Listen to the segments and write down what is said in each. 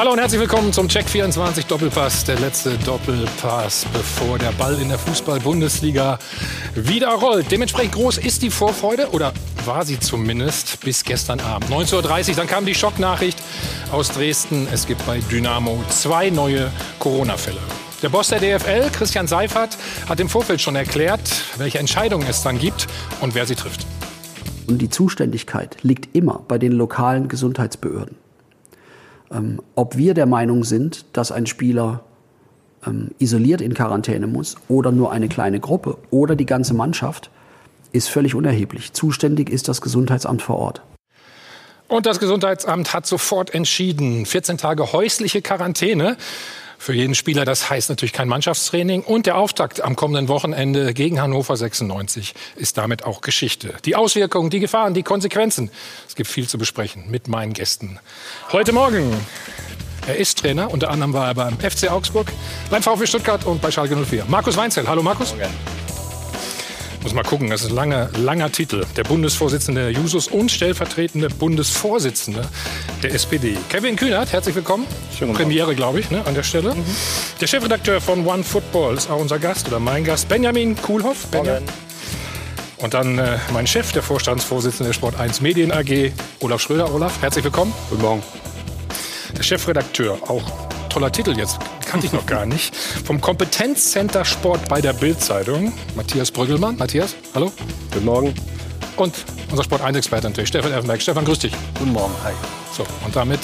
Hallo und herzlich willkommen zum Check 24 Doppelpass, der letzte Doppelpass, bevor der Ball in der Fußball-Bundesliga wieder rollt. Dementsprechend groß ist die Vorfreude oder war sie zumindest bis gestern Abend. 19.30 Uhr, dann kam die Schocknachricht aus Dresden. Es gibt bei Dynamo zwei neue Corona-Fälle. Der Boss der DFL, Christian Seifert, hat im Vorfeld schon erklärt, welche Entscheidungen es dann gibt und wer sie trifft. Und die Zuständigkeit liegt immer bei den lokalen Gesundheitsbehörden. Ähm, ob wir der Meinung sind, dass ein Spieler ähm, isoliert in Quarantäne muss oder nur eine kleine Gruppe oder die ganze Mannschaft, ist völlig unerheblich. Zuständig ist das Gesundheitsamt vor Ort. Und das Gesundheitsamt hat sofort entschieden, 14 Tage häusliche Quarantäne für jeden Spieler. Das heißt natürlich kein Mannschaftstraining. Und der Auftakt am kommenden Wochenende gegen Hannover 96 ist damit auch Geschichte. Die Auswirkungen, die Gefahren, die Konsequenzen. Es gibt viel zu besprechen mit meinen Gästen. Heute Morgen. Er ist Trainer, unter anderem war er beim FC Augsburg, beim VfB Stuttgart und bei Schalke 04. Markus Weinzel. Hallo Markus. Morgen. Muss mal gucken, das ist ein langer, langer Titel. Der Bundesvorsitzende der Jusos und stellvertretende Bundesvorsitzende der SPD. Kevin Kühnert, herzlich willkommen. Schönen Premiere, glaube ich, ne, an der Stelle. Mhm. Der Chefredakteur von One Football ist auch unser Gast oder mein Gast, Benjamin Kuhlhoff. Benjamin. Und dann äh, mein Chef, der Vorstandsvorsitzende der Sport 1 Medien AG, Olaf Schröder. Olaf, herzlich willkommen. Guten Morgen. Der Chefredakteur, auch toller Titel jetzt, kannte ich noch gar nicht. Vom Kompetenzcenter Sport bei der Bild-Zeitung, Matthias Brüggelmann. Matthias, hallo. Guten Morgen. Und unser Sport 1-Experte natürlich, Stefan Effenberg. Stefan, grüß dich. Guten Morgen, hi. So, und damit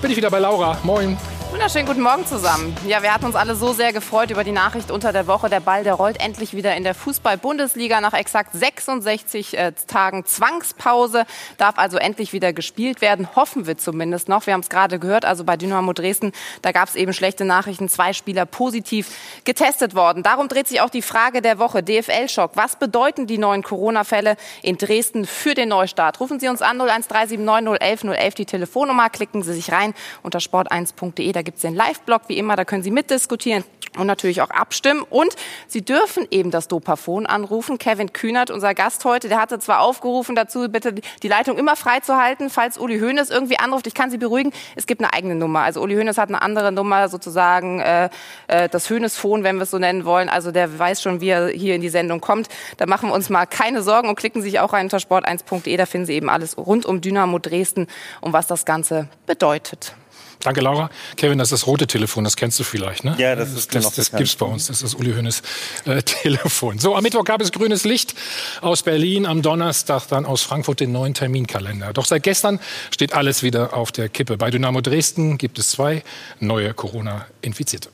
bin ich wieder bei Laura. Moin. Wunderschönen guten Morgen zusammen. Ja, wir hatten uns alle so sehr gefreut über die Nachricht unter der Woche. Der Ball, der rollt endlich wieder in der Fußball-Bundesliga nach exakt 66 äh, Tagen Zwangspause. Darf also endlich wieder gespielt werden. Hoffen wir zumindest noch. Wir haben es gerade gehört. Also bei Dynamo Dresden, da gab es eben schlechte Nachrichten. Zwei Spieler positiv getestet worden. Darum dreht sich auch die Frage der Woche. DFL-Schock. Was bedeuten die neuen Corona-Fälle in Dresden für den Neustart? Rufen Sie uns an 01379 011 011 die Telefonnummer. Klicken Sie sich rein unter sport1.de da gibt es den Live-Blog wie immer, da können Sie mitdiskutieren und natürlich auch abstimmen. Und Sie dürfen eben das Dopafon anrufen. Kevin Kühnert, unser Gast heute, der hatte zwar aufgerufen dazu, bitte die Leitung immer frei zu halten, falls Uli Hoeneß irgendwie anruft. Ich kann Sie beruhigen, es gibt eine eigene Nummer. Also Uli Hoeneß hat eine andere Nummer, sozusagen äh, äh das Hoeneß-Phone, wenn wir es so nennen wollen. Also der weiß schon, wie er hier in die Sendung kommt. Da machen wir uns mal keine Sorgen und klicken sich auch rein unter sport1.de. Da finden Sie eben alles rund um Dynamo Dresden und was das Ganze bedeutet. Danke, Laura. Kevin, das ist das rote Telefon, das kennst du vielleicht, ne? Ja, das ist Das, das, das gibt's bei uns, das ist Uli Hoeneß äh, Telefon. So, am Mittwoch gab es grünes Licht aus Berlin, am Donnerstag dann aus Frankfurt den neuen Terminkalender. Doch seit gestern steht alles wieder auf der Kippe. Bei Dynamo Dresden gibt es zwei neue Corona-Infizierte.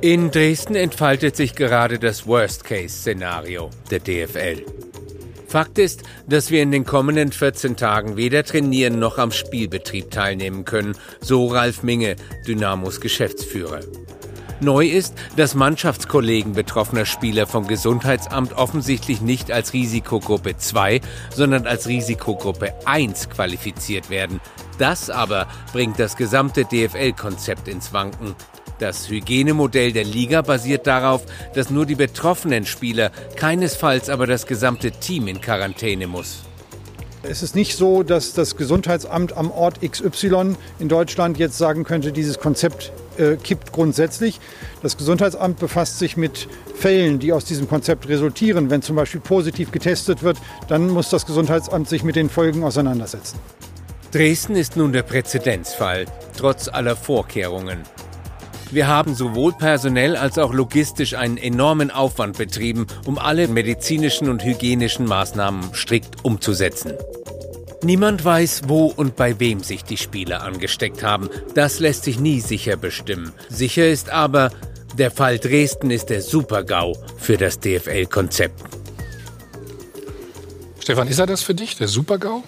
In Dresden entfaltet sich gerade das Worst-Case-Szenario der DFL. Fakt ist, dass wir in den kommenden 14 Tagen weder trainieren noch am Spielbetrieb teilnehmen können, so Ralf Minge, Dynamos Geschäftsführer. Neu ist, dass Mannschaftskollegen betroffener Spieler vom Gesundheitsamt offensichtlich nicht als Risikogruppe 2, sondern als Risikogruppe 1 qualifiziert werden. Das aber bringt das gesamte DFL-Konzept ins Wanken. Das Hygienemodell der Liga basiert darauf, dass nur die betroffenen Spieler, keinesfalls aber das gesamte Team in Quarantäne muss. Es ist nicht so, dass das Gesundheitsamt am Ort XY in Deutschland jetzt sagen könnte, dieses Konzept äh, kippt grundsätzlich. Das Gesundheitsamt befasst sich mit Fällen, die aus diesem Konzept resultieren. Wenn zum Beispiel positiv getestet wird, dann muss das Gesundheitsamt sich mit den Folgen auseinandersetzen. Dresden ist nun der Präzedenzfall, trotz aller Vorkehrungen. Wir haben sowohl personell als auch logistisch einen enormen Aufwand betrieben, um alle medizinischen und hygienischen Maßnahmen strikt umzusetzen. Niemand weiß, wo und bei wem sich die Spieler angesteckt haben. Das lässt sich nie sicher bestimmen. Sicher ist aber, der Fall Dresden ist der Super-GAU für das DFL-Konzept. Stefan, ist er das für dich, der Super-GAU?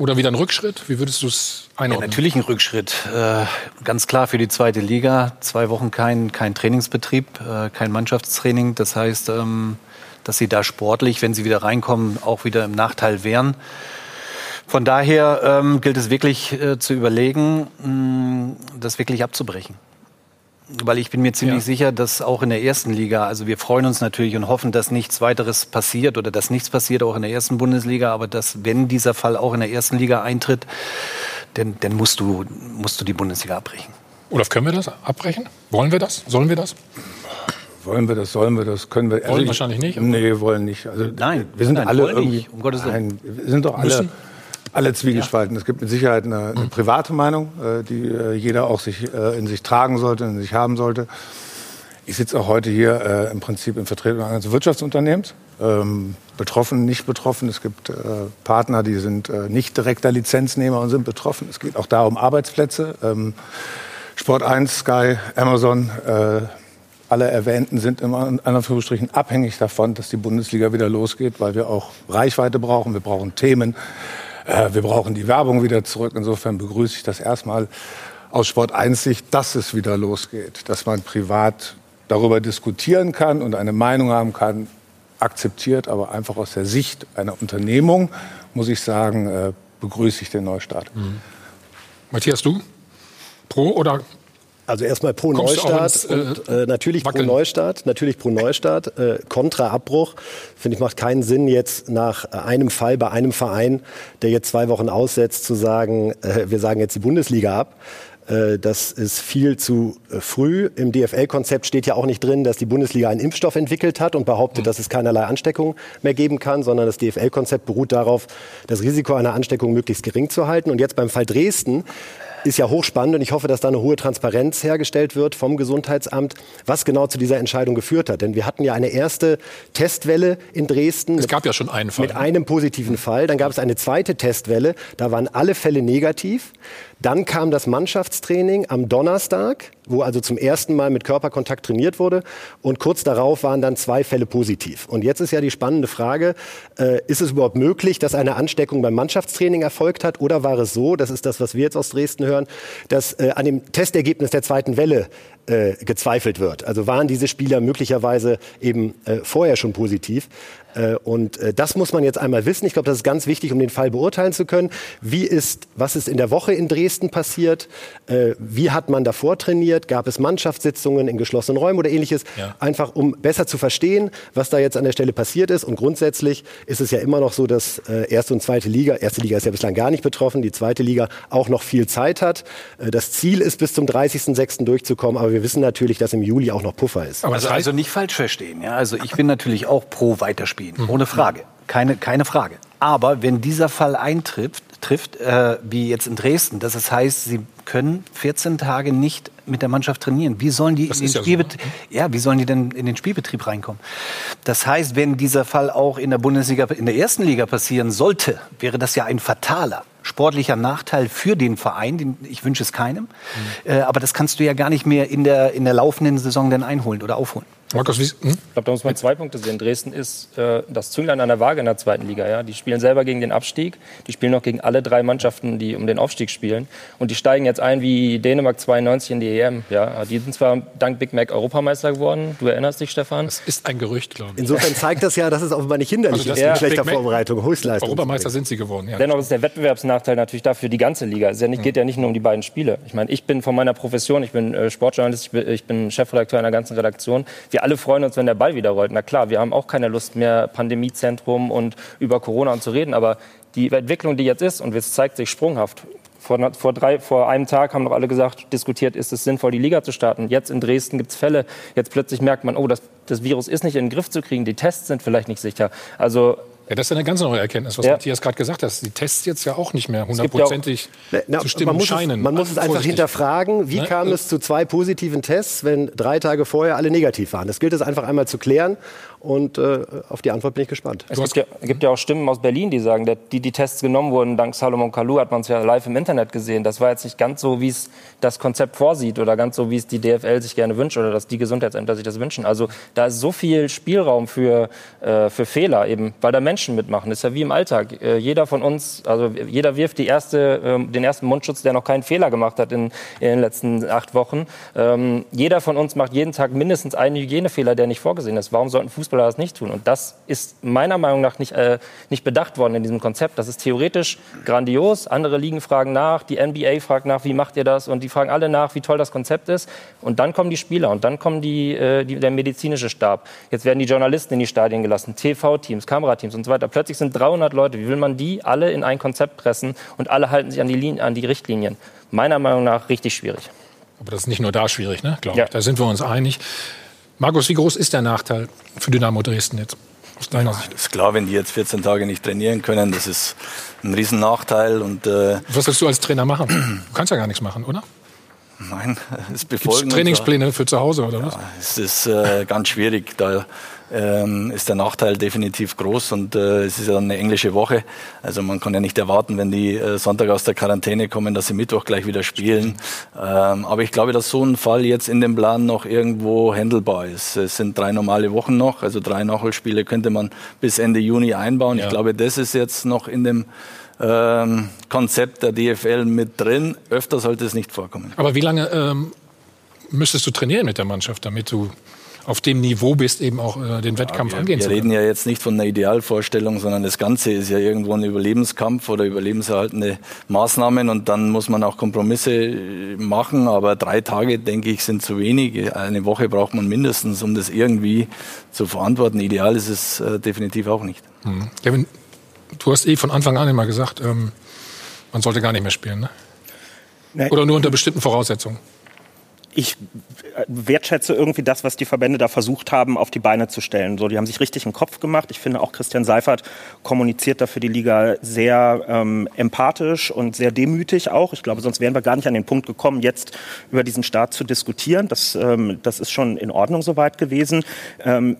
Oder wieder ein Rückschritt? Wie würdest du es einordnen? Ja, natürlich ein Rückschritt. Äh, ganz klar für die zweite Liga. Zwei Wochen kein, kein Trainingsbetrieb, äh, kein Mannschaftstraining. Das heißt, ähm, dass sie da sportlich, wenn sie wieder reinkommen, auch wieder im Nachteil wären. Von daher ähm, gilt es wirklich äh, zu überlegen, mh, das wirklich abzubrechen. Weil ich bin mir ziemlich ja. sicher, dass auch in der ersten Liga, also wir freuen uns natürlich und hoffen, dass nichts weiteres passiert oder dass nichts passiert auch in der ersten Bundesliga, aber dass wenn dieser Fall auch in der ersten Liga eintritt, dann, dann musst, du, musst du die Bundesliga abbrechen. Olaf, können wir das abbrechen? Wollen wir das? Sollen wir das? Wollen wir das, sollen wir das, können wir. Also wollen ich, wahrscheinlich nicht. Nee, wollen nicht. Also, nein, wir sind nein, alle irgendwie. Nicht, um Gottes Willen. Nein, wir sind doch alle. Müssen alle zwiegespalten. Ja. Es gibt mit Sicherheit eine, eine private Meinung, äh, die äh, jeder auch sich, äh, in sich tragen sollte, in sich haben sollte. Ich sitze auch heute hier äh, im Prinzip in Vertretung eines Wirtschaftsunternehmens. Ähm, betroffen, nicht betroffen. Es gibt äh, Partner, die sind äh, nicht direkter Lizenznehmer und sind betroffen. Es geht auch da um Arbeitsplätze. Ähm, Sport 1, Sky, Amazon, alle Erwähnten sind in Anführungsstrichen abhängig davon, dass die Bundesliga wieder losgeht, weil wir auch Reichweite brauchen, wir brauchen Themen. Äh, wir brauchen die Werbung wieder zurück. Insofern begrüße ich das erstmal aus Sport 1 Sicht, dass es wieder losgeht, dass man privat darüber diskutieren kann und eine Meinung haben kann, akzeptiert, aber einfach aus der Sicht einer Unternehmung, muss ich sagen, äh, begrüße ich den Neustart. Mhm. Matthias, du? Pro oder also erstmal pro Neustart ins, äh, und äh, natürlich wackeln. pro Neustart, natürlich pro Neustart, äh, kontra Abbruch. Finde ich macht keinen Sinn jetzt nach einem Fall bei einem Verein, der jetzt zwei Wochen aussetzt, zu sagen, äh, wir sagen jetzt die Bundesliga ab. Äh, das ist viel zu äh, früh. Im DFL-Konzept steht ja auch nicht drin, dass die Bundesliga einen Impfstoff entwickelt hat und behauptet, dass es keinerlei Ansteckung mehr geben kann, sondern das DFL-Konzept beruht darauf, das Risiko einer Ansteckung möglichst gering zu halten. Und jetzt beim Fall Dresden ist ja hochspannend und ich hoffe, dass da eine hohe Transparenz hergestellt wird vom Gesundheitsamt, was genau zu dieser Entscheidung geführt hat. Denn wir hatten ja eine erste Testwelle in Dresden. Es gab ja schon einen Fall. Mit einem positiven Fall. Dann gab es eine zweite Testwelle. Da waren alle Fälle negativ. Dann kam das Mannschaftstraining am Donnerstag, wo also zum ersten Mal mit Körperkontakt trainiert wurde. Und kurz darauf waren dann zwei Fälle positiv. Und jetzt ist ja die spannende Frage, äh, ist es überhaupt möglich, dass eine Ansteckung beim Mannschaftstraining erfolgt hat? Oder war es so, das ist das, was wir jetzt aus Dresden hören, dass äh, an dem Testergebnis der zweiten Welle äh, gezweifelt wird. Also waren diese Spieler möglicherweise eben äh, vorher schon positiv. Äh, und äh, das muss man jetzt einmal wissen. Ich glaube, das ist ganz wichtig, um den Fall beurteilen zu können. Wie ist, was ist in der Woche in Dresden passiert? Äh, wie hat man davor trainiert? Gab es Mannschaftssitzungen in geschlossenen Räumen oder ähnliches? Ja. Einfach, um besser zu verstehen, was da jetzt an der Stelle passiert ist. Und grundsätzlich ist es ja immer noch so, dass erste und zweite Liga, erste Liga ist ja bislang gar nicht betroffen, die zweite Liga auch noch viel Zeit hat. das Ziel ist, bis zum 30.06. durchzukommen. Aber wir wissen natürlich, dass im Juli auch noch Puffer ist. Aber also, also nicht falsch verstehen. Ja? Also ich bin natürlich auch pro Weiterspielen spielen, mhm. ohne Frage. Keine, keine Frage. Aber wenn dieser Fall eintrifft, trifft, äh, wie jetzt in Dresden, dass es heißt, sie können 14 Tage nicht mit der Mannschaft trainieren. Wie sollen die, in den, ja, so, ne? ja, wie sollen die denn in den Spielbetrieb reinkommen? Das heißt, wenn dieser Fall auch in der Bundesliga, in der ersten Liga passieren sollte, wäre das ja ein fataler sportlicher Nachteil für den Verein. Den, ich wünsche es keinem. Mhm. Äh, aber das kannst du ja gar nicht mehr in der, in der laufenden Saison dann einholen oder aufholen. Markus, wie, hm? Ich glaube, da muss man zwei Punkte sehen. Dresden ist äh, das Zünglein an der Waage in der zweiten Liga. Ja? Die spielen selber gegen den Abstieg. Die spielen noch gegen alle drei Mannschaften, die um den Aufstieg spielen. Und die steigen jetzt ein wie Dänemark 92 in die EM. Ja? Die sind zwar dank Big Mac Europameister geworden. Du erinnerst dich, Stefan? Das ist ein Gerücht, glaube ich. Insofern zeigt das ja, dass es offenbar nicht hinderlich also ist ja. schlechter Vorbereitung, Höchstleistung. Europameister sind sie geworden. Ja. Dennoch ist der Wettbewerbsnachteil natürlich dafür die ganze Liga. Es ja nicht, geht ja nicht nur um die beiden Spiele. Ich meine, ich bin von meiner Profession, ich bin äh, Sportjournalist, ich bin, ich bin Chefredakteur einer ganzen Redaktion. Wir alle freuen uns, wenn der Ball wieder rollt. Na klar, wir haben auch keine Lust mehr, Pandemiezentrum und über Corona und zu reden. Aber die Entwicklung, die jetzt ist, und es zeigt sich sprunghaft, vor, vor, drei, vor einem Tag haben noch alle gesagt, diskutiert, ist es sinnvoll, die Liga zu starten. Jetzt in Dresden gibt es Fälle. Jetzt plötzlich merkt man, oh, das, das Virus ist nicht in den Griff zu kriegen. Die Tests sind vielleicht nicht sicher. Also ja, das ist eine ganz neue Erkenntnis, was ja. Matthias gerade gesagt hat. Die Tests jetzt ja auch nicht mehr hundertprozentig zu stimmen man muss scheinen. Es, man muss es einfach hinterfragen, wie ne? kam es zu zwei positiven Tests, wenn drei Tage vorher alle negativ waren. Das gilt es einfach einmal zu klären und äh, auf die Antwort bin ich gespannt. Es gibt ja, gibt ja, auch Stimmen aus Berlin, die sagen, die die Tests genommen wurden, dank Salomon Kalou hat man es ja live im Internet gesehen. Das war jetzt nicht ganz so, wie es das Konzept vorsieht oder ganz so, wie es die DFL sich gerne wünscht oder dass die Gesundheitsämter sich das wünschen. Also da ist so viel Spielraum für, äh, für Fehler eben, weil da Menschen mitmachen. Das ist ja wie im Alltag. Äh, jeder von uns, also jeder wirft die erste, ähm, den ersten Mundschutz, der noch keinen Fehler gemacht hat in, in den letzten acht Wochen. Ähm, jeder von uns macht jeden Tag mindestens einen Hygienefehler, der nicht vorgesehen ist. Warum sollten Fußball Fußballer das nicht tun. Und das ist meiner Meinung nach nicht, äh, nicht bedacht worden in diesem Konzept. Das ist theoretisch grandios. Andere Ligen fragen nach, die NBA fragt nach, wie macht ihr das? Und die fragen alle nach, wie toll das Konzept ist. Und dann kommen die Spieler und dann kommen die, äh, die, der medizinische Stab. Jetzt werden die Journalisten in die Stadien gelassen, TV-Teams, Kamerateams und so weiter. Plötzlich sind 300 Leute. Wie will man die alle in ein Konzept pressen und alle halten sich an die, Linien, an die Richtlinien? Meiner Meinung nach richtig schwierig. Aber das ist nicht nur da schwierig, ne? glaube ja. ich. Da sind wir uns einig. Markus, wie groß ist der Nachteil für Dynamo Dresden jetzt? Aus deiner Sicht? Ist klar, wenn die jetzt 14 Tage nicht trainieren können, das ist ein Riesennachteil. Und, äh Was willst du als Trainer machen? Du kannst ja gar nichts machen, oder? Nein, es befolgen. Gibt's Trainingspläne für zu Hause oder ja, was? Es ist äh, ganz schwierig. Da ähm, ist der Nachteil definitiv groß und äh, es ist ja dann eine englische Woche. Also man kann ja nicht erwarten, wenn die äh, Sonntag aus der Quarantäne kommen, dass sie Mittwoch gleich wieder spielen. Ähm, aber ich glaube, dass so ein Fall jetzt in dem Plan noch irgendwo handelbar ist. Es sind drei normale Wochen noch, also drei Nachholspiele könnte man bis Ende Juni einbauen. Ja. Ich glaube, das ist jetzt noch in dem ähm, Konzept der DFL mit drin. Öfter sollte es nicht vorkommen. Aber wie lange ähm, müsstest du trainieren mit der Mannschaft, damit du auf dem Niveau bist, eben auch äh, den Wettkampf ja, wir, angehen wir zu können. Wir reden ja jetzt nicht von einer Idealvorstellung, sondern das Ganze ist ja irgendwo ein Überlebenskampf oder überlebenserhaltende Maßnahmen und dann muss man auch Kompromisse äh, machen. Aber drei Tage, denke ich, sind zu wenig. Eine Woche braucht man mindestens, um das irgendwie zu verantworten. Ideal ist es äh, definitiv auch nicht. Mhm. Kevin, du hast eh von Anfang an immer gesagt, ähm, man sollte gar nicht mehr spielen, ne? Nee. Oder nur unter bestimmten Voraussetzungen? ich wertschätze irgendwie das, was die Verbände da versucht haben, auf die Beine zu stellen. So, die haben sich richtig einen Kopf gemacht. Ich finde auch Christian Seifert kommuniziert da für die Liga sehr ähm, empathisch und sehr demütig auch. Ich glaube, sonst wären wir gar nicht an den Punkt gekommen, jetzt über diesen Start zu diskutieren. Das, ähm, das ist schon in Ordnung soweit gewesen. Ähm,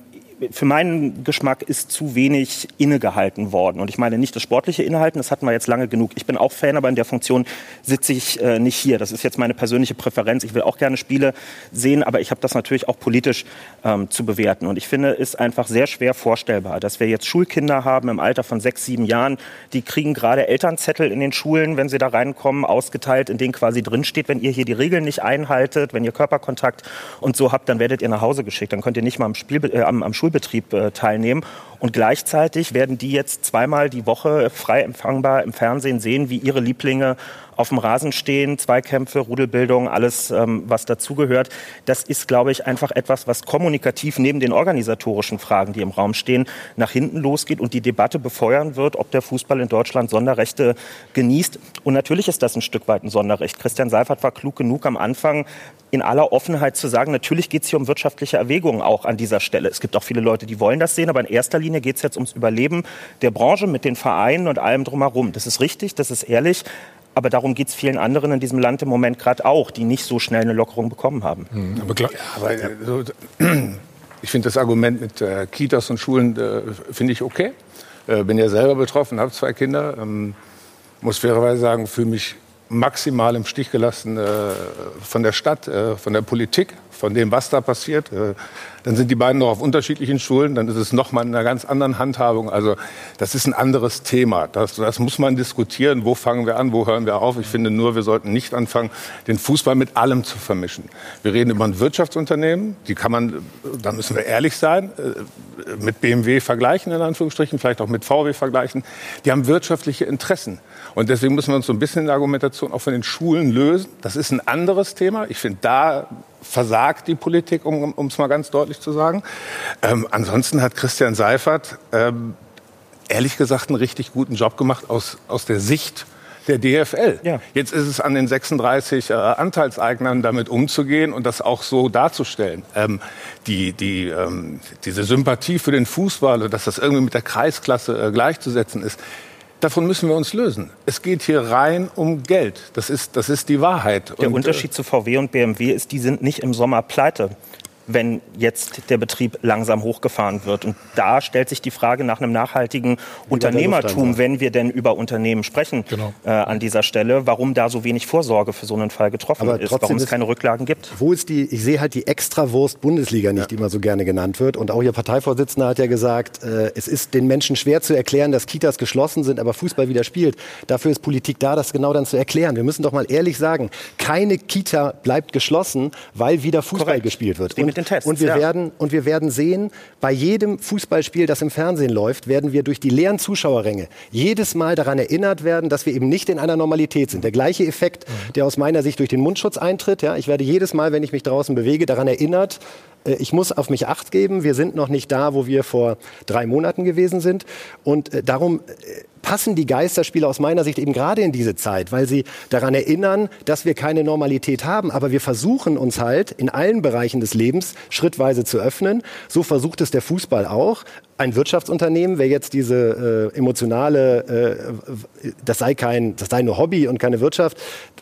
für meinen Geschmack ist zu wenig innegehalten worden. Und ich meine nicht das sportliche Innehalten, das hatten wir jetzt lange genug. Ich bin auch Fan, aber in der Funktion sitze ich äh, nicht hier. Das ist jetzt meine persönliche Präferenz. Ich will auch gerne Spiele sehen, aber ich habe das natürlich auch politisch ähm, zu bewerten. Und ich finde es einfach sehr schwer vorstellbar, dass wir jetzt Schulkinder haben im Alter von sechs, sieben Jahren, die kriegen gerade Elternzettel in den Schulen, wenn sie da reinkommen, ausgeteilt, in denen quasi drinsteht, wenn ihr hier die Regeln nicht einhaltet, wenn ihr Körperkontakt und so habt, dann werdet ihr nach Hause geschickt. Dann könnt ihr nicht mal am, Spiel, äh, am, am Schul Schulbetrieb äh, teilnehmen. Und gleichzeitig werden die jetzt zweimal die Woche frei empfangbar im Fernsehen sehen, wie ihre Lieblinge auf dem Rasen stehen, Zweikämpfe, Rudelbildung, alles, ähm, was dazugehört. Das ist, glaube ich, einfach etwas, was kommunikativ neben den organisatorischen Fragen, die im Raum stehen, nach hinten losgeht und die Debatte befeuern wird, ob der Fußball in Deutschland Sonderrechte genießt. Und natürlich ist das ein Stück weit ein Sonderrecht. Christian Seifert war klug genug am Anfang, in aller Offenheit zu sagen, natürlich geht es hier um wirtschaftliche Erwägungen auch an dieser Stelle. Es gibt auch viele Leute, die wollen das sehen, aber in erster Linie geht es jetzt ums Überleben der Branche mit den Vereinen und allem drumherum. Das ist richtig, das ist ehrlich. Aber darum geht es vielen anderen in diesem Land im Moment gerade auch, die nicht so schnell eine Lockerung bekommen haben. Mhm, aber klar, aber, äh, so, ich finde das Argument mit äh, Kitas und Schulen äh, finde ich okay. Äh, bin ja selber betroffen, habe zwei Kinder. Ähm, muss fairerweise sagen, fühle mich maximal im Stich gelassen äh, von der Stadt, äh, von der Politik, von dem, was da passiert. Äh, dann sind die beiden noch auf unterschiedlichen Schulen, dann ist es noch mal in einer ganz anderen Handhabung. Also das ist ein anderes Thema. Das, das muss man diskutieren. Wo fangen wir an, wo hören wir auf? Ich finde nur, wir sollten nicht anfangen, den Fußball mit allem zu vermischen. Wir reden über ein Wirtschaftsunternehmen, die kann man, da müssen wir ehrlich sein, äh, mit BMW vergleichen, in Anführungsstrichen, vielleicht auch mit VW vergleichen. Die haben wirtschaftliche Interessen. Und deswegen müssen wir uns so ein bisschen in der Argumentation auch von den Schulen lösen. Das ist ein anderes Thema. Ich finde, da versagt die Politik, um es mal ganz deutlich zu sagen. Ähm, ansonsten hat Christian Seifert ähm, ehrlich gesagt einen richtig guten Job gemacht aus, aus der Sicht der DFL. Ja. Jetzt ist es an den 36 äh, Anteilseignern, damit umzugehen und das auch so darzustellen. Ähm, die, die, ähm, diese Sympathie für den Fußball, dass das irgendwie mit der Kreisklasse äh, gleichzusetzen ist, Davon müssen wir uns lösen. Es geht hier rein um Geld. Das ist, das ist die Wahrheit. Der und, Unterschied äh, zu VW und BMW ist, die sind nicht im Sommer pleite wenn jetzt der Betrieb langsam hochgefahren wird. Und da stellt sich die Frage nach einem nachhaltigen Unternehmertum, wenn wir denn über Unternehmen sprechen genau. äh, an dieser Stelle, warum da so wenig Vorsorge für so einen Fall getroffen Aber ist, warum es keine Rücklagen gibt. Wo ist die, ich sehe halt die Extrawurst Bundesliga nicht, ja. die immer so gerne genannt wird. Und auch Ihr Parteivorsitzender hat ja gesagt, äh, es ist den Menschen schwer zu erklären, dass Kitas geschlossen sind, aber Fußball wieder spielt. Dafür ist Politik da, das genau dann zu erklären. Wir müssen doch mal ehrlich sagen, keine Kita bleibt geschlossen, weil wieder Fußball Korrekt. gespielt wird. Und den Tests, und wir ja. werden und wir werden sehen, bei jedem Fußballspiel, das im Fernsehen läuft, werden wir durch die leeren Zuschauerränge jedes Mal daran erinnert werden, dass wir eben nicht in einer Normalität sind. Der gleiche Effekt, der aus meiner Sicht durch den Mundschutz eintritt. Ja, ich werde jedes Mal, wenn ich mich draußen bewege, daran erinnert, äh, ich muss auf mich acht geben. Wir sind noch nicht da, wo wir vor drei Monaten gewesen sind. Und äh, darum äh, passen die Geisterspiele aus meiner Sicht eben gerade in diese Zeit, weil sie daran erinnern, dass wir keine Normalität haben. Aber wir versuchen uns halt in allen Bereichen des Lebens schrittweise zu öffnen. So versucht es der Fußball auch ein Wirtschaftsunternehmen, wer jetzt diese äh, emotionale, äh, das sei kein, das sei nur Hobby und keine Wirtschaft,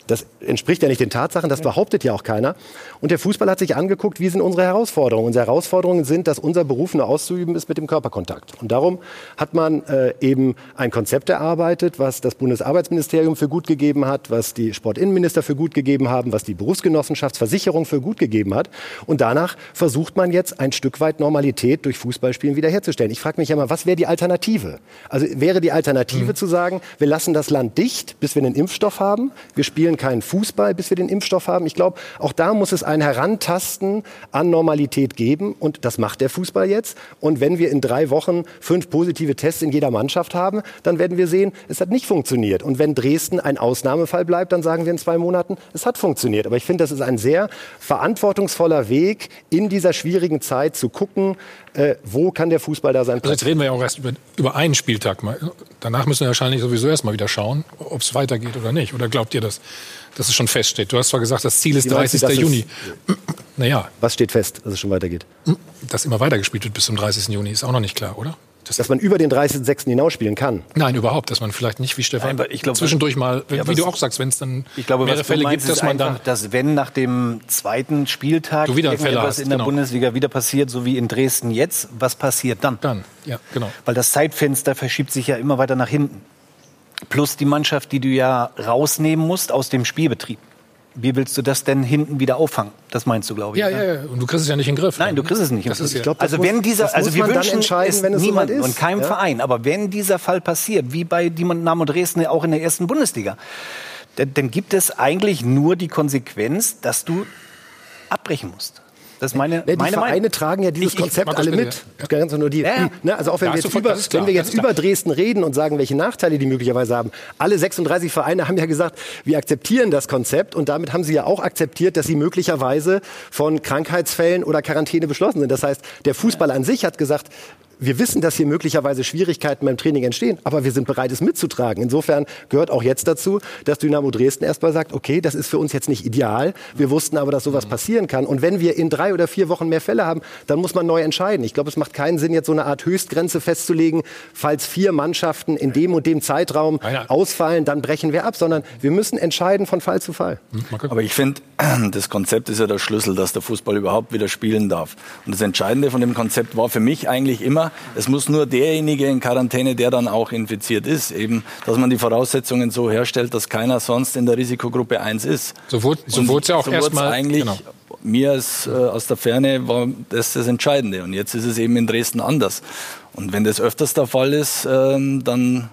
das entspricht ja nicht den Tatsachen, das behauptet ja auch keiner. Und der Fußball hat sich angeguckt, wie sind unsere Herausforderungen. Unsere Herausforderungen sind, dass unser Beruf nur auszuüben ist mit dem Körperkontakt. Und darum hat man äh, eben ein Konzept erarbeitet, was das Bundesarbeitsministerium für gut gegeben hat, was die Sportinnenminister für gut gegeben haben, was die Berufsgenossenschaftsversicherung für gut gegeben hat. Und danach versucht man jetzt ein Stück weit Normalität durch Fußballspielen wiederherzustellen stellen. Ich frage mich ja mal, was wäre die Alternative? Also wäre die Alternative mhm. zu sagen, wir lassen das Land dicht, bis wir einen Impfstoff haben, wir spielen keinen Fußball, bis wir den Impfstoff haben. Ich glaube, auch da muss es ein Herantasten an Normalität geben und das macht der Fußball jetzt. Und wenn wir in drei Wochen fünf positive Tests in jeder Mannschaft haben, dann werden wir sehen, es hat nicht funktioniert. Und wenn Dresden ein Ausnahmefall bleibt, dann sagen wir in zwei Monaten, es hat funktioniert. Aber ich finde, das ist ein sehr verantwortungsvoller Weg, in dieser schwierigen Zeit zu gucken, äh, wo kann der Fußball da sein? Also jetzt reden wir ja auch erst über, über einen Spieltag. Danach müssen wir wahrscheinlich sowieso erst mal wieder schauen, ob es weitergeht oder nicht. Oder glaubt ihr, dass, dass es schon feststeht? Du hast zwar gesagt, das Ziel ist 30. Juni. naja. Was steht fest, dass es schon weitergeht? Dass immer weitergespielt wird bis zum 30. Juni, ist auch noch nicht klar, oder? Das dass man über den 30.06. hinausspielen kann. Nein, überhaupt, dass man vielleicht nicht wie Stefan Nein, ich glaub, zwischendurch mal, ja, wie du auch sagst, wenn es dann ich glaube, mehrere Fälle meinst, gibt, dass man dann dass wenn nach dem zweiten Spieltag hast, in der genau. Bundesliga wieder passiert, so wie in Dresden jetzt, was passiert dann? Dann, ja, genau. Weil das Zeitfenster verschiebt sich ja immer weiter nach hinten. Plus die Mannschaft, die du ja rausnehmen musst aus dem Spielbetrieb. Wie willst du das denn hinten wieder auffangen? Das meinst du, glaube ich. Ja, ja, ja. Und du kriegst es ja nicht in den Griff. Nein, du kriegst es nicht. Das ist, ich glaub, also wenn dieser, also wir wünschen es wenn es niemand ist. und keinem ja? Verein. Aber wenn dieser Fall passiert, wie bei Dynamo Dresden auch in der ersten Bundesliga, dann, dann gibt es eigentlich nur die Konsequenz, dass du abbrechen musst. Das meine, die meine Vereine Meinung. tragen ja dieses ich, Konzept alle mit. Ja. nur die, ja. ne, also auch wenn wir jetzt, über, wenn wir jetzt über Dresden reden und sagen, welche Nachteile die möglicherweise haben. Alle 36 Vereine haben ja gesagt, wir akzeptieren das Konzept und damit haben sie ja auch akzeptiert, dass sie möglicherweise von Krankheitsfällen oder Quarantäne beschlossen sind. Das heißt, der Fußball an sich hat gesagt, wir wissen, dass hier möglicherweise Schwierigkeiten beim Training entstehen, aber wir sind bereit, es mitzutragen. Insofern gehört auch jetzt dazu, dass Dynamo Dresden erstmal sagt, okay, das ist für uns jetzt nicht ideal. Wir wussten aber, dass sowas passieren kann. Und wenn wir in drei oder vier Wochen mehr Fälle haben, dann muss man neu entscheiden. Ich glaube, es macht keinen Sinn, jetzt so eine Art Höchstgrenze festzulegen. Falls vier Mannschaften in dem und dem Zeitraum ausfallen, dann brechen wir ab, sondern wir müssen entscheiden von Fall zu Fall. Hm, aber ich finde, das Konzept ist ja der Schlüssel, dass der Fußball überhaupt wieder spielen darf. Und das Entscheidende von dem Konzept war für mich eigentlich immer, es muss nur derjenige in Quarantäne, der dann auch infiziert ist. Eben, dass man die Voraussetzungen so herstellt, dass keiner sonst in der Risikogruppe 1 ist. So wurde so es ja auch so erstmal eigentlich genau. mir als, äh, aus der Ferne war das das Entscheidende. Und jetzt ist es eben in Dresden anders. Und wenn das öfters der Fall ist, ähm, dann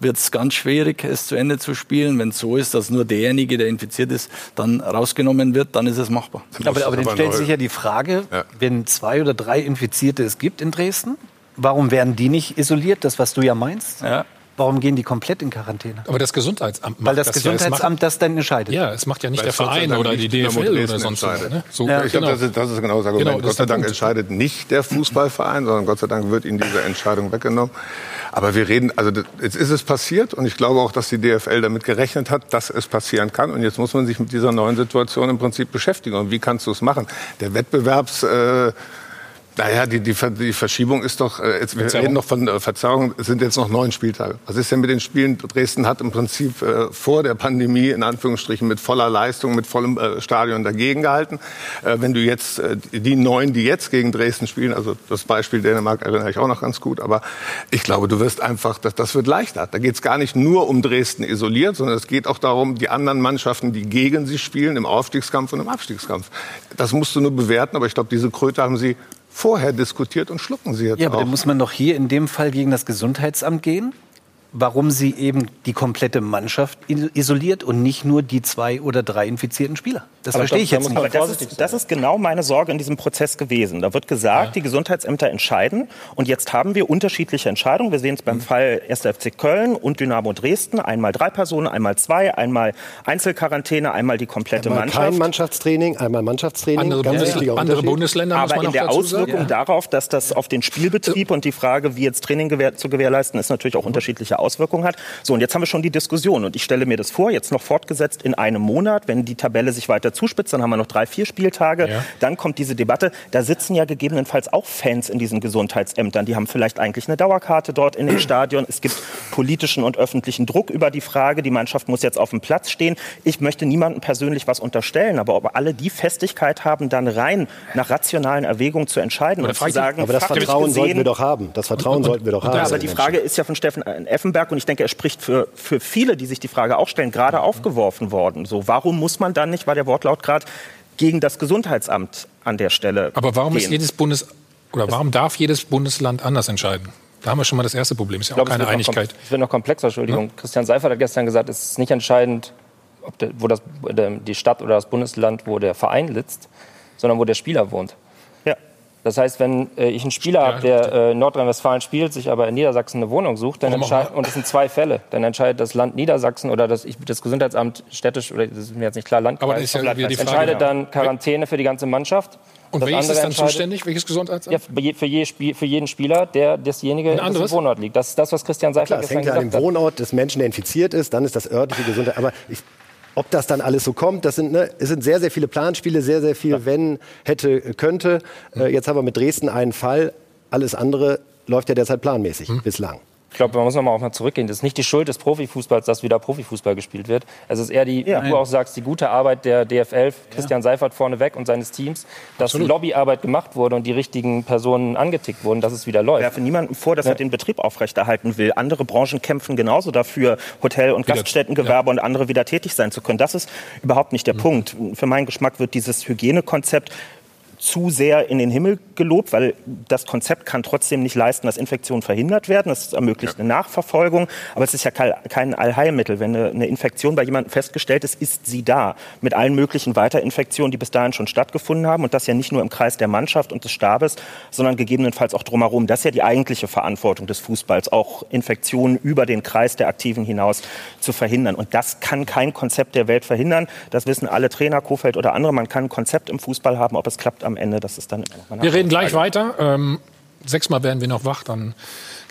wird es ganz schwierig, es zu Ende zu spielen. Wenn es so ist, dass nur derjenige, der infiziert ist, dann rausgenommen wird, dann ist es machbar. Aber, aber dann stellt sich ja die Frage, ja. wenn zwei oder drei Infizierte es gibt in Dresden, warum werden die nicht isoliert? Das, was du ja meinst. Ja. Warum gehen die komplett in Quarantäne? Aber das Gesundheitsamt macht Weil das, das Gesundheitsamt ja, das dann entscheidet. Ja, es macht ja nicht Weil der Verein oder die DFL oder sonst was. Ne? So, ja. Ich genau. glaube, das ist, das ist genau das Argument. Genau, das Gott sei Dank Punkt. entscheidet nicht der Fußballverein, sondern Gott sei Dank wird ihnen diese Entscheidung weggenommen. Aber wir reden, also jetzt ist es passiert und ich glaube auch, dass die DFL damit gerechnet hat, dass es passieren kann. Und jetzt muss man sich mit dieser neuen Situation im Prinzip beschäftigen. Und wie kannst du es machen? Der Wettbewerbs... Äh, naja, die, die, die Verschiebung ist doch, äh, jetzt, wir reden noch von äh, Verzerrung, es sind jetzt noch neun Spieltage. Was ist denn mit den Spielen? Dresden hat im Prinzip äh, vor der Pandemie in Anführungsstrichen mit voller Leistung, mit vollem äh, Stadion dagegen gehalten. Äh, wenn du jetzt äh, die neun, die jetzt gegen Dresden spielen, also das Beispiel Dänemark erinnere ich auch noch ganz gut, aber ich glaube, du wirst einfach, das, das wird leichter. Da geht es gar nicht nur um Dresden isoliert, sondern es geht auch darum, die anderen Mannschaften, die gegen sie spielen, im Aufstiegskampf und im Abstiegskampf. Das musst du nur bewerten, aber ich glaube, diese Kröte haben sie vorher diskutiert und schlucken Sie jetzt Ja, aber auch. dann muss man doch hier in dem Fall gegen das Gesundheitsamt gehen, warum sie eben die komplette Mannschaft isoliert und nicht nur die zwei oder drei infizierten Spieler. Das aber verstehe ich jetzt nicht. Aber das ist, das ist, genau meine Sorge in diesem Prozess gewesen. Da wird gesagt, ja. die Gesundheitsämter entscheiden. Und jetzt haben wir unterschiedliche Entscheidungen. Wir sehen es beim mhm. Fall 1. FC Köln und Dynamo Dresden. Einmal drei Personen, einmal zwei, einmal Einzelquarantäne, einmal die komplette einmal Mannschaft. Kein Mannschaftstraining, einmal Mannschaftstraining. Andere, Bundes andere Bundesländer Aber in der Auswirkung sagen. darauf, dass das auf den Spielbetrieb und die Frage, wie jetzt Training gewähr zu gewährleisten ist, natürlich auch unterschiedliche Auswirkungen hat. So, und jetzt haben wir schon die Diskussion. Und ich stelle mir das vor, jetzt noch fortgesetzt in einem Monat, wenn die Tabelle sich weiter zuspitzt, dann haben wir noch drei, vier Spieltage. Ja. Dann kommt diese Debatte. Da sitzen ja gegebenenfalls auch Fans in diesen Gesundheitsämtern. Die haben vielleicht eigentlich eine Dauerkarte dort in dem Stadion. Es gibt politischen und öffentlichen Druck über die Frage. Die Mannschaft muss jetzt auf dem Platz stehen. Ich möchte niemandem persönlich was unterstellen, aber ob alle die Festigkeit haben, dann rein nach rationalen Erwägungen zu entscheiden und zu sagen, aber das Vertrauen gesehen, sollten wir doch haben. Das Vertrauen und, sollten wir doch haben. aber die Frage ist ja von Steffen Effenberg und ich denke, er spricht für, für viele, die sich die Frage auch stellen, gerade aufgeworfen worden. So, warum muss man dann nicht, war der Wortlaut gerade, gegen das Gesundheitsamt an der Stelle. Aber warum gehen. ist jedes Bundes oder warum darf jedes Bundesland anders entscheiden? Da haben wir schon mal das erste Problem. Ist ja auch keine Einigkeit. Es wird noch komplexer, Entschuldigung. Ja? Christian Seifert hat gestern gesagt, es ist nicht entscheidend, ob der, wo das, die Stadt oder das Bundesland, wo der Verein sitzt, sondern wo der Spieler wohnt. Das heißt, wenn äh, ich einen Spieler ja, habe, der äh, in Nordrhein-Westfalen spielt, sich aber in Niedersachsen eine Wohnung sucht, dann entscheidet, und es sind zwei Fälle, dann entscheidet das Land Niedersachsen oder das, das Gesundheitsamt städtisch, oder das ist mir jetzt nicht klar, Landkreis, aber ist ja die Frage, entscheidet dann Quarantäne für die ganze Mannschaft. Und wer ist dann zuständig? Welches Gesundheitsamt? Ja, für, je, für, je für, jeden Spieler, der dasjenige Ein im Wohnort liegt. Das ist das, was Christian Seifert Klar, gesagt hat. Das hängt ja an dem Wohnort des Menschen, der infiziert ist, dann ist das örtliche Gesundheit. Aber ich, ob das dann alles so kommt, das sind, ne, es sind sehr, sehr viele Planspiele, sehr, sehr viel, ja. wenn, hätte, könnte. Äh, jetzt haben wir mit Dresden einen Fall. Alles andere läuft ja derzeit planmäßig hm. bislang. Ich glaube, man muss noch mal auch mal zurückgehen. Das ist nicht die Schuld des Profifußballs, dass wieder Profifußball gespielt wird. Es ist eher die, ja. wie du auch sagst, die gute Arbeit der DFL, Christian ja. Seifert vorneweg und seines Teams, dass Absolut. Lobbyarbeit gemacht wurde und die richtigen Personen angetickt wurden, dass es wieder läuft. Ich werfe niemandem vor, dass ja. er den Betrieb aufrechterhalten will. Andere Branchen kämpfen genauso dafür, Hotel- und Gaststättengewerbe und andere wieder tätig sein zu können. Das ist überhaupt nicht der mhm. Punkt. Für meinen Geschmack wird dieses Hygienekonzept zu sehr in den Himmel gelobt, weil das Konzept kann trotzdem nicht leisten, dass Infektionen verhindert werden. Das ermöglicht ja. eine Nachverfolgung, aber es ist ja kein Allheilmittel. Wenn eine, Infektion bei jemandem festgestellt ist, ist sie da mit allen möglichen Weiterinfektionen, die bis dahin schon stattgefunden haben und das ja nicht nur im Kreis der Mannschaft und des Stabes, sondern gegebenenfalls auch drumherum. Das ist ja die eigentliche Verantwortung des Fußballs, auch Infektionen über den Kreis der Aktiven hinaus zu verhindern. Und das kann kein Konzept der Welt verhindern. Das wissen alle Trainer, Kofeld oder andere. Man kann ein Konzept im Fußball haben, ob es klappt am Ende, das ist dann immer Wir reden gleich weiter. Ähm, sechsmal werden wir noch wach, dann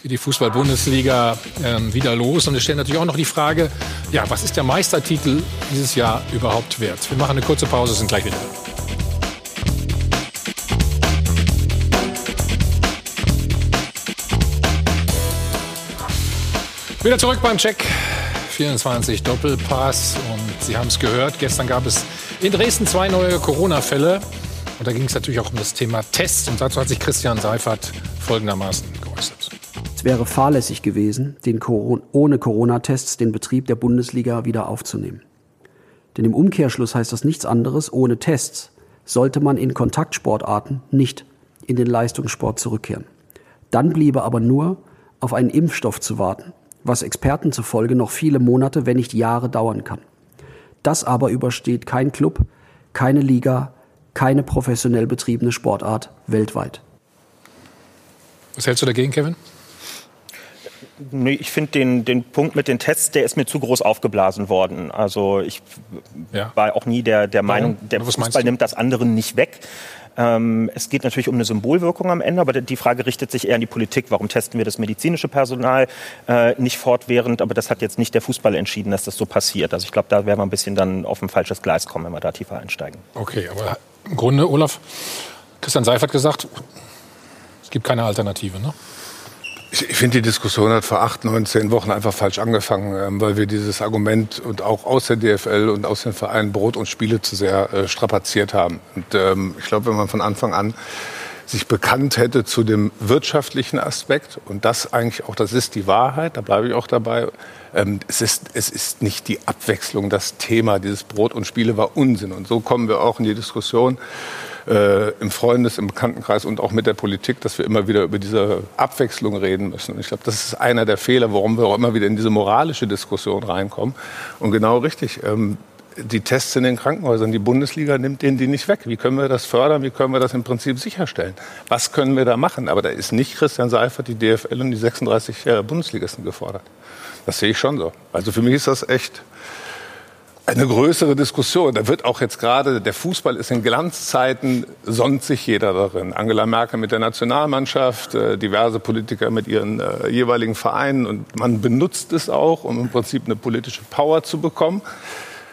geht die Fußball-Bundesliga ähm, wieder los. Und wir stellen natürlich auch noch die Frage, ja, was ist der Meistertitel dieses Jahr überhaupt wert? Wir machen eine kurze Pause, sind gleich wieder. Wieder zurück beim Check 24 Doppelpass. Und Sie haben es gehört, gestern gab es in Dresden zwei neue Corona-Fälle. Und da ging es natürlich auch um das Thema Tests. Und dazu hat sich Christian Seifert folgendermaßen geäußert. Es wäre fahrlässig gewesen, den Coron ohne Corona-Tests den Betrieb der Bundesliga wieder aufzunehmen. Denn im Umkehrschluss heißt das nichts anderes, ohne Tests sollte man in Kontaktsportarten nicht in den Leistungssport zurückkehren. Dann bliebe aber nur auf einen Impfstoff zu warten, was Experten zufolge noch viele Monate, wenn nicht Jahre dauern kann. Das aber übersteht kein Club, keine Liga, keine professionell betriebene Sportart weltweit. Was hältst du dagegen, Kevin? Nee, ich finde den, den Punkt mit den Tests, der ist mir zu groß aufgeblasen worden. Also ich ja. war auch nie der, der Meinung, der Fußball nimmt das anderen nicht weg. Ähm, es geht natürlich um eine Symbolwirkung am Ende, aber die Frage richtet sich eher an die Politik. Warum testen wir das medizinische Personal äh, nicht fortwährend? Aber das hat jetzt nicht der Fußball entschieden, dass das so passiert. Also ich glaube, da werden wir ein bisschen dann auf ein falsches Gleis kommen, wenn wir da tiefer einsteigen. Okay, aber im Grunde, Olaf, Christian Seifert gesagt, es gibt keine Alternative, ne? Ich, finde, die Diskussion hat vor acht, neun, zehn Wochen einfach falsch angefangen, ähm, weil wir dieses Argument und auch aus der DFL und aus den Vereinen Brot und Spiele zu sehr äh, strapaziert haben. Und ähm, ich glaube, wenn man von Anfang an sich bekannt hätte zu dem wirtschaftlichen Aspekt und das eigentlich auch, das ist die Wahrheit, da bleibe ich auch dabei. Ähm, es, ist, es ist nicht die Abwechslung, das Thema, dieses Brot und Spiele war Unsinn. Und so kommen wir auch in die Diskussion äh, im Freundes-, im Bekanntenkreis und auch mit der Politik, dass wir immer wieder über diese Abwechslung reden müssen. Und ich glaube, das ist einer der Fehler, warum wir auch immer wieder in diese moralische Diskussion reinkommen. Und genau richtig. Ähm, die Tests in den Krankenhäusern. Die Bundesliga nimmt denen die nicht weg. Wie können wir das fördern? Wie können wir das im Prinzip sicherstellen? Was können wir da machen? Aber da ist nicht Christian Seifert, die DFL und die 36 äh, Bundesligisten gefordert. Das sehe ich schon so. Also für mich ist das echt eine größere Diskussion. Da wird auch jetzt gerade, der Fußball ist in Glanzzeiten, sonnt sich jeder darin. Angela Merkel mit der Nationalmannschaft, äh, diverse Politiker mit ihren äh, jeweiligen Vereinen. Und man benutzt es auch, um im Prinzip eine politische Power zu bekommen.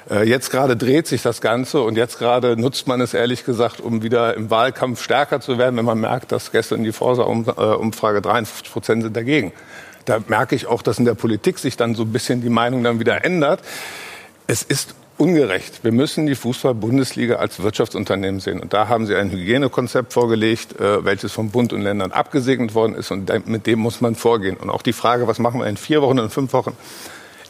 Äh, jetzt gerade dreht sich das Ganze und jetzt gerade nutzt man es ehrlich gesagt, um wieder im Wahlkampf stärker zu werden, wenn man merkt, dass gestern die Forsa-Umfrage 53 Prozent sind dagegen. Da merke ich auch, dass in der Politik sich dann so ein bisschen die Meinung dann wieder ändert. Es ist ungerecht. Wir müssen die Fußball-Bundesliga als Wirtschaftsunternehmen sehen. Und da haben Sie ein Hygienekonzept vorgelegt, äh, welches vom Bund und Ländern abgesegnet worden ist. Und mit dem muss man vorgehen. Und auch die Frage, was machen wir in vier Wochen, in fünf Wochen,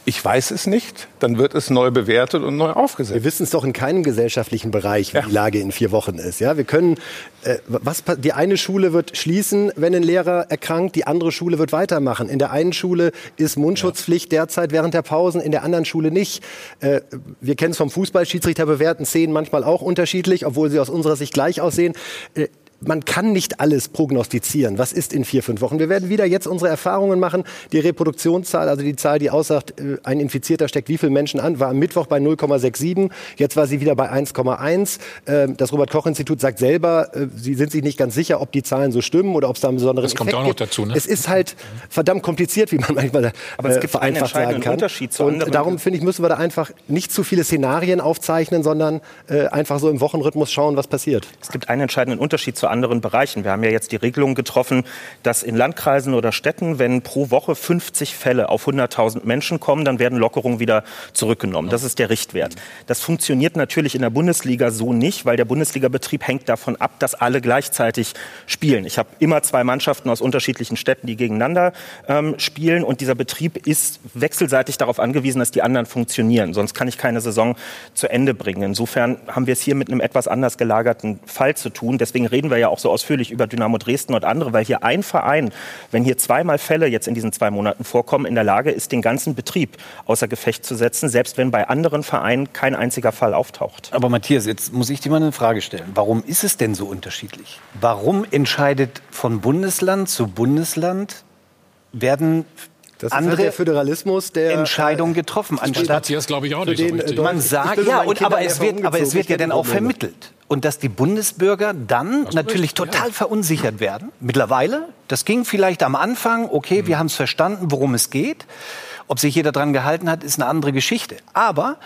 ich weiß es nicht, dann wird es neu bewertet und neu aufgesetzt. Wir wissen es doch in keinem gesellschaftlichen Bereich, wie ja. die Lage in vier Wochen ist. Ja, wir können, äh, was, die eine Schule wird schließen, wenn ein Lehrer erkrankt, die andere Schule wird weitermachen. In der einen Schule ist Mundschutzpflicht ja. derzeit während der Pausen, in der anderen Schule nicht. Äh, wir kennen es vom Fußball, Schiedsrichter bewerten Szenen manchmal auch unterschiedlich, obwohl sie aus unserer Sicht gleich aussehen. Äh, man kann nicht alles prognostizieren. Was ist in vier, fünf Wochen? Wir werden wieder jetzt unsere Erfahrungen machen. Die Reproduktionszahl, also die Zahl, die aussagt, äh, ein Infizierter steckt wie viele Menschen an, war am Mittwoch bei 0,67. Jetzt war sie wieder bei 1,1. Ähm, das Robert-Koch-Institut sagt selber, äh, sie sind sich nicht ganz sicher, ob die Zahlen so stimmen oder ob es da einen besonderen das kommt Effekt auch noch dazu. Ne? Es ist halt verdammt kompliziert, wie man manchmal Aber es äh, gibt vereinfacht einen sagen kann. Unterschied zu Und darum finde ich, müssen wir da einfach nicht zu viele Szenarien aufzeichnen, sondern einfach so im Wochenrhythmus schauen, was passiert. Es gibt einen entscheidenden Unterschied zu anderen Bereichen. Wir haben ja jetzt die Regelung getroffen, dass in Landkreisen oder Städten, wenn pro Woche 50 Fälle auf 100.000 Menschen kommen, dann werden Lockerungen wieder zurückgenommen. Das ist der Richtwert. Das funktioniert natürlich in der Bundesliga so nicht, weil der Bundesligabetrieb hängt davon ab, dass alle gleichzeitig spielen. Ich habe immer zwei Mannschaften aus unterschiedlichen Städten, die gegeneinander ähm, spielen und dieser Betrieb ist wechselseitig darauf angewiesen, dass die anderen funktionieren. Sonst kann ich keine Saison zu Ende bringen. Insofern haben wir es hier mit einem etwas anders gelagerten Fall zu tun. Deswegen reden wir ja auch so ausführlich über Dynamo Dresden und andere, weil hier ein Verein, wenn hier zweimal Fälle jetzt in diesen zwei Monaten vorkommen, in der Lage ist, den ganzen Betrieb außer Gefecht zu setzen, selbst wenn bei anderen Vereinen kein einziger Fall auftaucht. Aber Matthias, jetzt muss ich dir mal eine Frage stellen. Warum ist es denn so unterschiedlich? Warum entscheidet von Bundesland zu Bundesland werden das andere ist halt der Föderalismus, der Entscheidungen getroffen, anstatt Matthias glaube ich auch nicht den, so Man sagt ja, und, aber es wird, aber es wird ja dann auch vermittelt und dass die Bundesbürger dann natürlich recht, total ja. verunsichert werden. Mittlerweile, das ging vielleicht am Anfang, okay, mhm. wir haben es verstanden, worum es geht. Ob sich jeder daran gehalten hat, ist eine andere Geschichte. Aber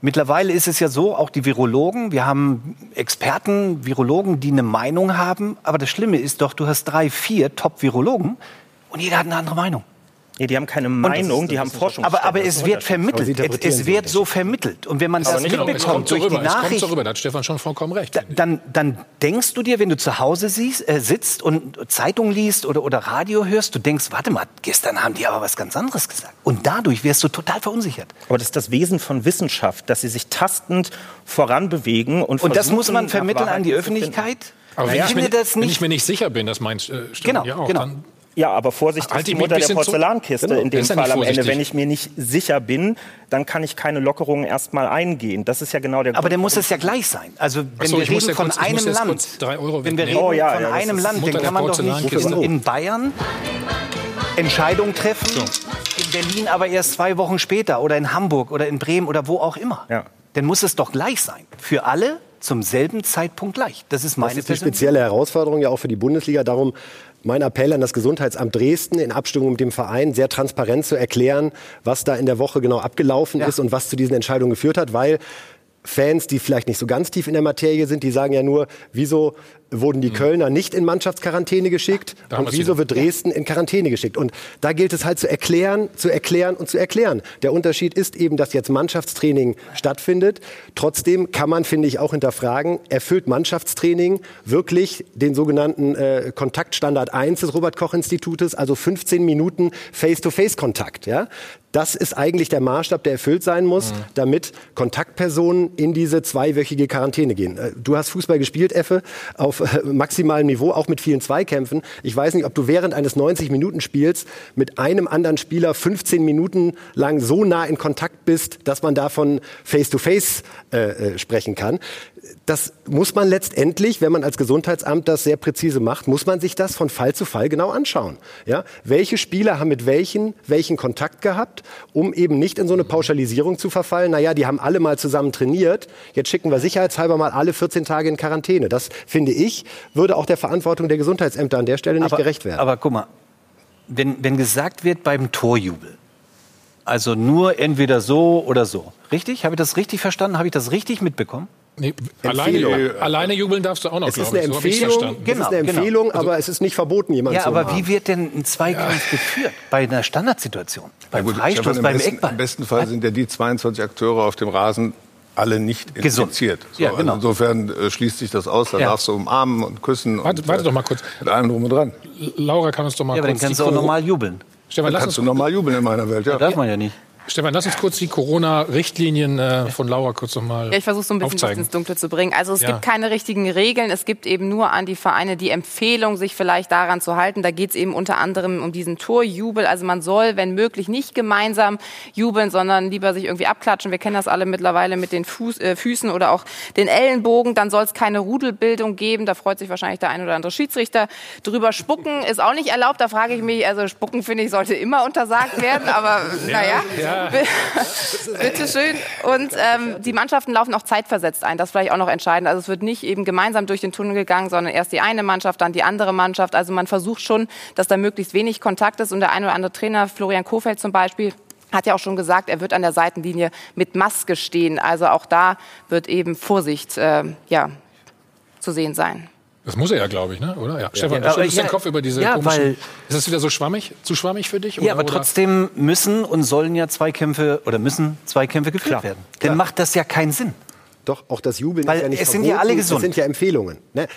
mittlerweile ist es ja so, auch die Virologen, wir haben Experten, Virologen, die eine Meinung haben. Aber das Schlimme ist doch, du hast drei, vier Top-Virologen und jeder hat eine andere Meinung. Nee, die haben keine Meinung, die haben Forschung. Aber, aber es wird vermittelt. Es, wird so vermittelt. Und wenn man das nicht mitbekommt durch so die Nachricht, es kommt so rüber. Da hat Stefan schon vollkommen recht. dann, dann denkst du dir, wenn du zu Hause siehst, äh, sitzt und Zeitung liest oder, oder Radio hörst, du denkst, warte mal, gestern haben die aber was ganz anderes gesagt. Und dadurch wirst du total verunsichert. Aber das ist das Wesen von Wissenschaft, dass sie sich tastend voranbewegen und Und das muss man vermitteln an die Öffentlichkeit. Aber wenn, ich mir, wenn, ich mir, nicht sicher bin, das meinst äh, genau, ja auch, genau. dann ja, aber Vorsicht halt ist die Mutter der Porzellankiste genau, in dem Fall am Ende. Wenn ich mir nicht sicher bin, dann kann ich keine Lockerungen erstmal eingehen. Das ist ja genau der Aber dann muss es ja gleich sein. Also wenn so, wir reden von kurz, einem Land, wenn wir reden oh, ja, von ja, einem Land, dann kann man doch nicht in, in Bayern Entscheidungen treffen, so. in Berlin aber erst zwei Wochen später oder in Hamburg oder in Bremen oder wo auch immer. Ja. Dann muss es doch gleich sein. Für alle zum selben Zeitpunkt gleich. Das ist meine Das ist die spezielle Herausforderung ja auch für die Bundesliga. Darum mein Appell an das Gesundheitsamt Dresden in Abstimmung mit dem Verein, sehr transparent zu erklären, was da in der Woche genau abgelaufen ja. ist und was zu diesen Entscheidungen geführt hat, weil Fans, die vielleicht nicht so ganz tief in der Materie sind, die sagen ja nur, wieso wurden die mhm. Kölner nicht in Mannschaftsquarantäne geschickt ja, und wieso wird Dresden in Quarantäne geschickt. Und da gilt es halt zu erklären, zu erklären und zu erklären. Der Unterschied ist eben, dass jetzt Mannschaftstraining stattfindet. Trotzdem kann man, finde ich, auch hinterfragen, erfüllt Mannschaftstraining wirklich den sogenannten äh, Kontaktstandard 1 des Robert-Koch-Institutes, also 15 Minuten Face-to-Face-Kontakt. Ja? Das ist eigentlich der Maßstab, der erfüllt sein muss, mhm. damit Kontaktpersonen in diese zweiwöchige Quarantäne gehen. Äh, du hast Fußball gespielt, Effe, auf auf maximalem Niveau, auch mit vielen Zweikämpfen. Ich weiß nicht, ob du während eines 90-Minuten-Spiels mit einem anderen Spieler 15 Minuten lang so nah in Kontakt bist, dass man davon Face-to-Face -face, äh, äh, sprechen kann das muss man letztendlich, wenn man als Gesundheitsamt das sehr präzise macht, muss man sich das von Fall zu Fall genau anschauen. Ja? Welche Spieler haben mit welchen welchen Kontakt gehabt, um eben nicht in so eine Pauschalisierung zu verfallen. Naja, die haben alle mal zusammen trainiert. Jetzt schicken wir sicherheitshalber mal alle 14 Tage in Quarantäne. Das finde ich, würde auch der Verantwortung der Gesundheitsämter an der Stelle nicht aber, gerecht werden. Aber guck mal, wenn, wenn gesagt wird beim Torjubel, also nur entweder so oder so. Richtig? Habe ich das richtig verstanden? Habe ich das richtig mitbekommen? Nee, alleine, alleine, jubeln darfst du auch noch, es ist eine Empfehlung, so genau, es ist eine genau. Empfehlung genau. aber es ist nicht verboten, jemanden ja, zu aber wie wird denn ein Zweikampf ja. geführt? Bei einer Standardsituation? Beim ja, Freistoß, beim besten, Eckball? Im besten Fall sind ja die 22 Akteure auf dem Rasen alle nicht infiziert. So, ja, genau. also insofern äh, schließt sich das aus. Da ja. darfst du umarmen und küssen. Warte, und, warte doch mal kurz. Mit allem drum und dran. Laura kann uns doch mal ja, kurz... Ja, aber dann kannst du auch normal jubeln. Stefan, lass kannst du normal jubeln in meiner Welt, ja. Das darf man ja nicht. Stefan, lass uns kurz die Corona-Richtlinien äh, von Laura kurz nochmal Ja, ich versuche so ein bisschen aufzeigen. ins Dunkle zu bringen. Also es ja. gibt keine richtigen Regeln. Es gibt eben nur an die Vereine die Empfehlung, sich vielleicht daran zu halten. Da geht es eben unter anderem um diesen Torjubel. Also man soll, wenn möglich, nicht gemeinsam jubeln, sondern lieber sich irgendwie abklatschen. Wir kennen das alle mittlerweile mit den Fuß, äh, Füßen oder auch den Ellenbogen. Dann soll es keine Rudelbildung geben. Da freut sich wahrscheinlich der ein oder andere Schiedsrichter drüber. Spucken ist auch nicht erlaubt. Da frage ich mich, also Spucken finde ich sollte immer untersagt werden. Aber naja. Ja. Bitte schön. Und ähm, die Mannschaften laufen auch zeitversetzt ein. Das ist vielleicht auch noch entscheidend. Also es wird nicht eben gemeinsam durch den Tunnel gegangen, sondern erst die eine Mannschaft, dann die andere Mannschaft. Also man versucht schon, dass da möglichst wenig Kontakt ist. Und der eine oder andere Trainer, Florian Kofeld zum Beispiel, hat ja auch schon gesagt, er wird an der Seitenlinie mit Maske stehen. Also auch da wird eben Vorsicht äh, ja, zu sehen sein. Das muss er ja, glaube ich, ne? oder? Ja. ja. Stefan, du schüttelst ja, den Kopf über diese ja, komischen... Weil, ist das wieder so schwammig, zu schwammig für dich? Oder, ja, aber oder? trotzdem müssen und sollen ja Zweikämpfe oder müssen Zweikämpfe geführt Klar. werden. Dann macht das ja keinen Sinn. Doch, auch das Jubeln weil ist ja nicht es verboten, sind ja alle gesund. Das sind ja Empfehlungen. Ne?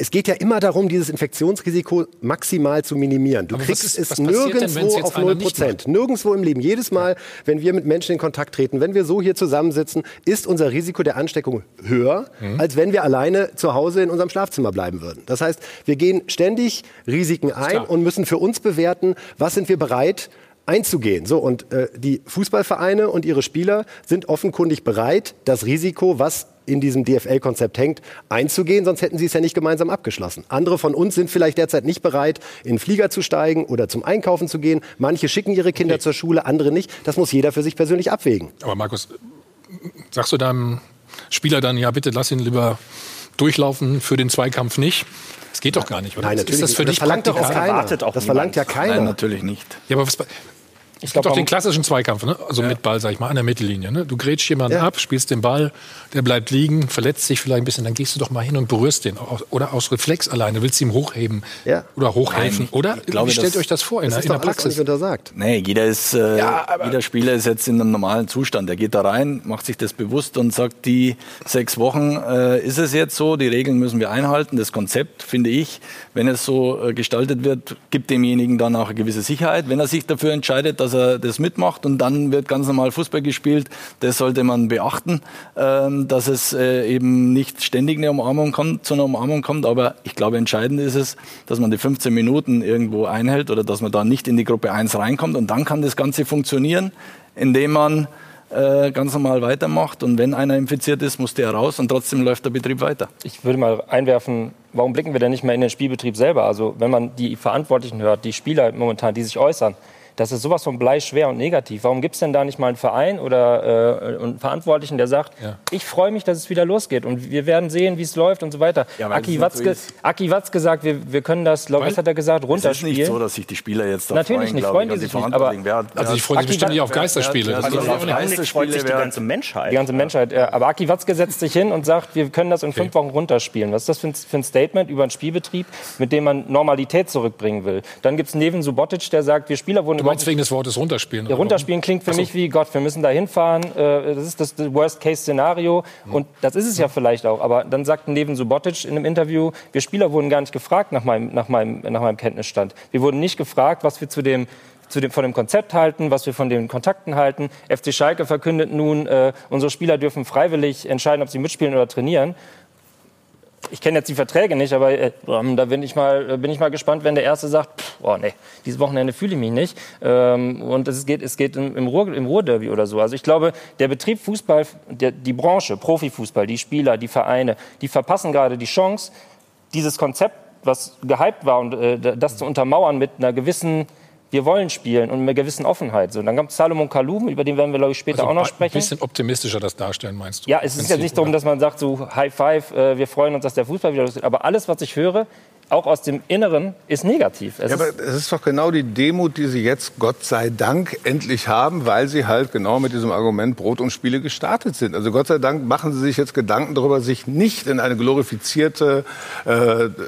Es geht ja immer darum, dieses Infektionsrisiko maximal zu minimieren. Du Aber kriegst ist, es nirgendwo denn, auf 0 Prozent. Nirgendwo im Leben. Jedes Mal, wenn wir mit Menschen in Kontakt treten, wenn wir so hier zusammensitzen, ist unser Risiko der Ansteckung höher, mhm. als wenn wir alleine zu Hause in unserem Schlafzimmer bleiben würden. Das heißt, wir gehen ständig Risiken ein und müssen für uns bewerten, was sind wir bereit, einzugehen. So, und äh, die Fußballvereine und ihre Spieler sind offenkundig bereit, das Risiko, was in diesem DFL-Konzept hängt, einzugehen, sonst hätten sie es ja nicht gemeinsam abgeschlossen. Andere von uns sind vielleicht derzeit nicht bereit, in den Flieger zu steigen oder zum Einkaufen zu gehen. Manche schicken ihre Kinder okay. zur Schule, andere nicht. Das muss jeder für sich persönlich abwägen. Aber Markus, sagst du deinem Spieler dann, ja bitte lass ihn lieber durchlaufen, für den Zweikampf nicht? Das geht doch gar nicht, oder? Nein, natürlich. Ist das für das dich verlangt doch auch keiner. das verlangt ja keiner. Nein, natürlich nicht. Ja, aber was, es gibt doch den klassischen Zweikampf, ne? also ja. mit Ball, sag ich mal, an der Mittellinie. Ne? Du grätsch jemanden ja. ab, spielst den Ball, der bleibt liegen, verletzt sich vielleicht ein bisschen, dann gehst du doch mal hin und berührst den. Oder aus Reflex alleine, willst du ihm hochheben ja. oder hochhelfen. Nein, oder? Glaube, Wie stellt euch das vor in, das in der Praxis? Nicht untersagt. Nee, jeder, ist, äh, jeder Spieler ist jetzt in einem normalen Zustand. Er geht da rein, macht sich das bewusst und sagt, die sechs Wochen äh, ist es jetzt so, die Regeln müssen wir einhalten. Das Konzept, finde ich, wenn es so äh, gestaltet wird, gibt demjenigen dann auch eine gewisse Sicherheit. Wenn er sich dafür entscheidet, dass er das mitmacht, macht und dann wird ganz normal Fußball gespielt. Das sollte man beachten, ähm, dass es äh, eben nicht ständig eine Umarmung kommt, zu einer Umarmung kommt. Aber ich glaube, entscheidend ist es, dass man die 15 Minuten irgendwo einhält oder dass man da nicht in die Gruppe 1 reinkommt. Und dann kann das Ganze funktionieren, indem man äh, ganz normal weitermacht. Und wenn einer infiziert ist, muss der raus und trotzdem läuft der Betrieb weiter. Ich würde mal einwerfen, warum blicken wir denn nicht mehr in den Spielbetrieb selber? Also wenn man die Verantwortlichen hört, die Spieler momentan, die sich äußern, das ist sowas von bleischwer und negativ. Warum gibt es denn da nicht mal einen Verein oder äh, einen Verantwortlichen, der sagt, ja. ich freue mich, dass es wieder losgeht und wir werden sehen, wie es läuft und so weiter. Ja, Aki, Watzke, Aki Watzke sagt, wir, wir können das, was hat er gesagt, runterspielen. Es ist nicht so, dass sich die Spieler jetzt da Natürlich freuen, nicht, freuen die sich nicht. Aber, wer, also ich freue mich bestimmt nicht auf Geisterspiele. Also auf Geisterspiele freut sich die ganze Menschheit. Die ganze Menschheit. Ja. Aber Aki Watzke setzt sich hin und sagt, wir können das in fünf Wochen runterspielen. Was ist das für ein, für ein Statement über einen Spielbetrieb, mit dem man Normalität zurückbringen will? Dann gibt es Neven Subotic, der sagt, wir Spieler wurden... Meinst wegen des Wortes runter runterspielen. Ja, runterspielen klingt für so. mich wie Gott, wir müssen da hinfahren. Äh, das ist das Worst-Case-Szenario. Mhm. Und das ist es ja vielleicht auch. Aber dann sagt Neven Subotic in einem Interview, wir Spieler wurden gar nicht gefragt nach meinem, nach meinem, nach meinem Kenntnisstand. Wir wurden nicht gefragt, was wir zu dem zu dem, von dem Konzept halten, was wir von den Kontakten halten. FC Schalke verkündet nun, äh, unsere Spieler dürfen freiwillig entscheiden, ob sie mitspielen oder trainieren. Ich kenne jetzt die Verträge nicht, aber äh, da bin ich, mal, bin ich mal gespannt, wenn der Erste sagt, pff, oh nee, dieses Wochenende fühle ich mich nicht. Ähm, und es geht, es geht im, im, Ruhr, im Ruhrderby oder so. Also ich glaube, der Betrieb Fußball, der, die Branche, Profifußball, die Spieler, die Vereine, die verpassen gerade die Chance, dieses Konzept, was gehypt war, und äh, das zu untermauern mit einer gewissen wir wollen spielen und mit einer gewissen Offenheit. So, dann kommt Salomon Kalum, über den werden wir, glaube ich, später also auch noch sprechen. Ein bisschen optimistischer das darstellen, meinst du? Ja, es ist ja nicht darum, dass man sagt, so High Five, äh, wir freuen uns, dass der Fußball wieder losgeht. Aber alles, was ich höre, auch aus dem Inneren ist negativ. Es ja, aber es ist doch genau die Demut, die Sie jetzt, Gott sei Dank, endlich haben, weil Sie halt genau mit diesem Argument Brot und Spiele gestartet sind. Also Gott sei Dank machen Sie sich jetzt Gedanken darüber, sich nicht in eine glorifizierte äh,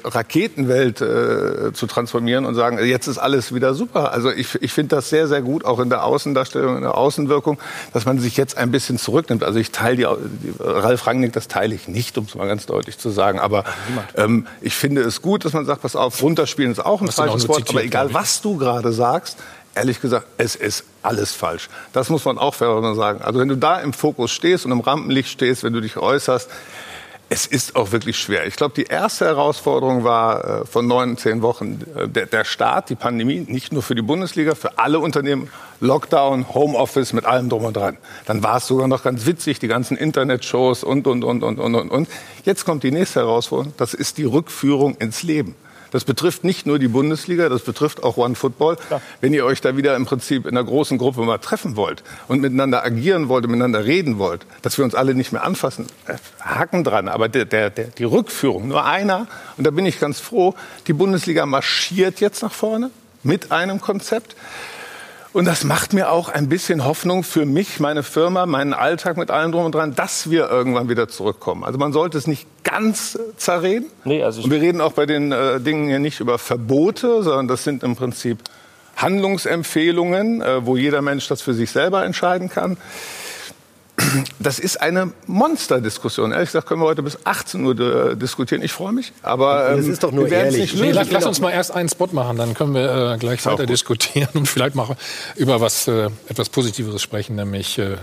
Raketenwelt äh, zu transformieren und sagen, jetzt ist alles wieder super. Also ich, ich finde das sehr, sehr gut, auch in der Außendarstellung, in der Außenwirkung, dass man sich jetzt ein bisschen zurücknimmt. Also ich teile die, die Ralf Rangnick, das teile ich nicht, um es mal ganz deutlich zu sagen. Aber ähm, ich finde es gut, dass man sagt, pass auf, runterspielen ist auch ein falsches Wort, aber egal was du gerade sagst, ehrlich gesagt, es ist alles falsch. Das muss man auch fair sagen. Also wenn du da im Fokus stehst und im Rampenlicht stehst, wenn du dich äußerst, es ist auch wirklich schwer. Ich glaube, die erste Herausforderung war äh, von neun, zehn Wochen äh, der, der Start, die Pandemie, nicht nur für die Bundesliga, für alle Unternehmen, Lockdown, Homeoffice mit allem drum und dran. Dann war es sogar noch ganz witzig, die ganzen Internetshows und, und, und, und, und, und, und. Jetzt kommt die nächste Herausforderung, das ist die Rückführung ins Leben. Das betrifft nicht nur die Bundesliga, das betrifft auch One Football. Ja. Wenn ihr euch da wieder im Prinzip in einer großen Gruppe mal treffen wollt und miteinander agieren wollt, miteinander reden wollt, dass wir uns alle nicht mehr anfassen, äh, Haken dran. Aber der, der, der, die Rückführung, nur einer, und da bin ich ganz froh, die Bundesliga marschiert jetzt nach vorne mit einem Konzept. Und das macht mir auch ein bisschen Hoffnung für mich, meine Firma, meinen Alltag mit allem drum und dran, dass wir irgendwann wieder zurückkommen. Also man sollte es nicht ganz zerreden. Nee, also und wir reden auch bei den äh, Dingen hier nicht über Verbote, sondern das sind im Prinzip Handlungsempfehlungen, äh, wo jeder Mensch das für sich selber entscheiden kann das ist eine Monsterdiskussion. Ehrlich gesagt können wir heute bis 18 Uhr diskutieren. Ich freue mich, aber ähm, das ist doch nur ehrlich. Nee, lass, lass, uns mal erst einen Spot machen, dann können wir äh, gleich weiter diskutieren und vielleicht mal über was äh, etwas Positiveres sprechen, nämlich äh,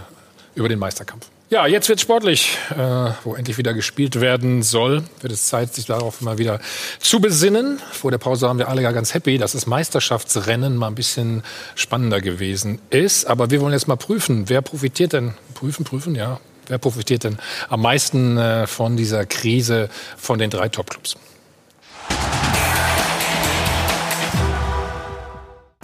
über den Meisterkampf. Ja, jetzt wird sportlich, äh, wo endlich wieder gespielt werden soll. Wird es Zeit, sich darauf mal wieder zu besinnen. Vor der Pause waren wir alle ja ganz happy, dass das Meisterschaftsrennen mal ein bisschen spannender gewesen ist. Aber wir wollen jetzt mal prüfen, wer profitiert denn, prüfen, prüfen, ja, wer profitiert denn am meisten äh, von dieser Krise von den drei Topclubs?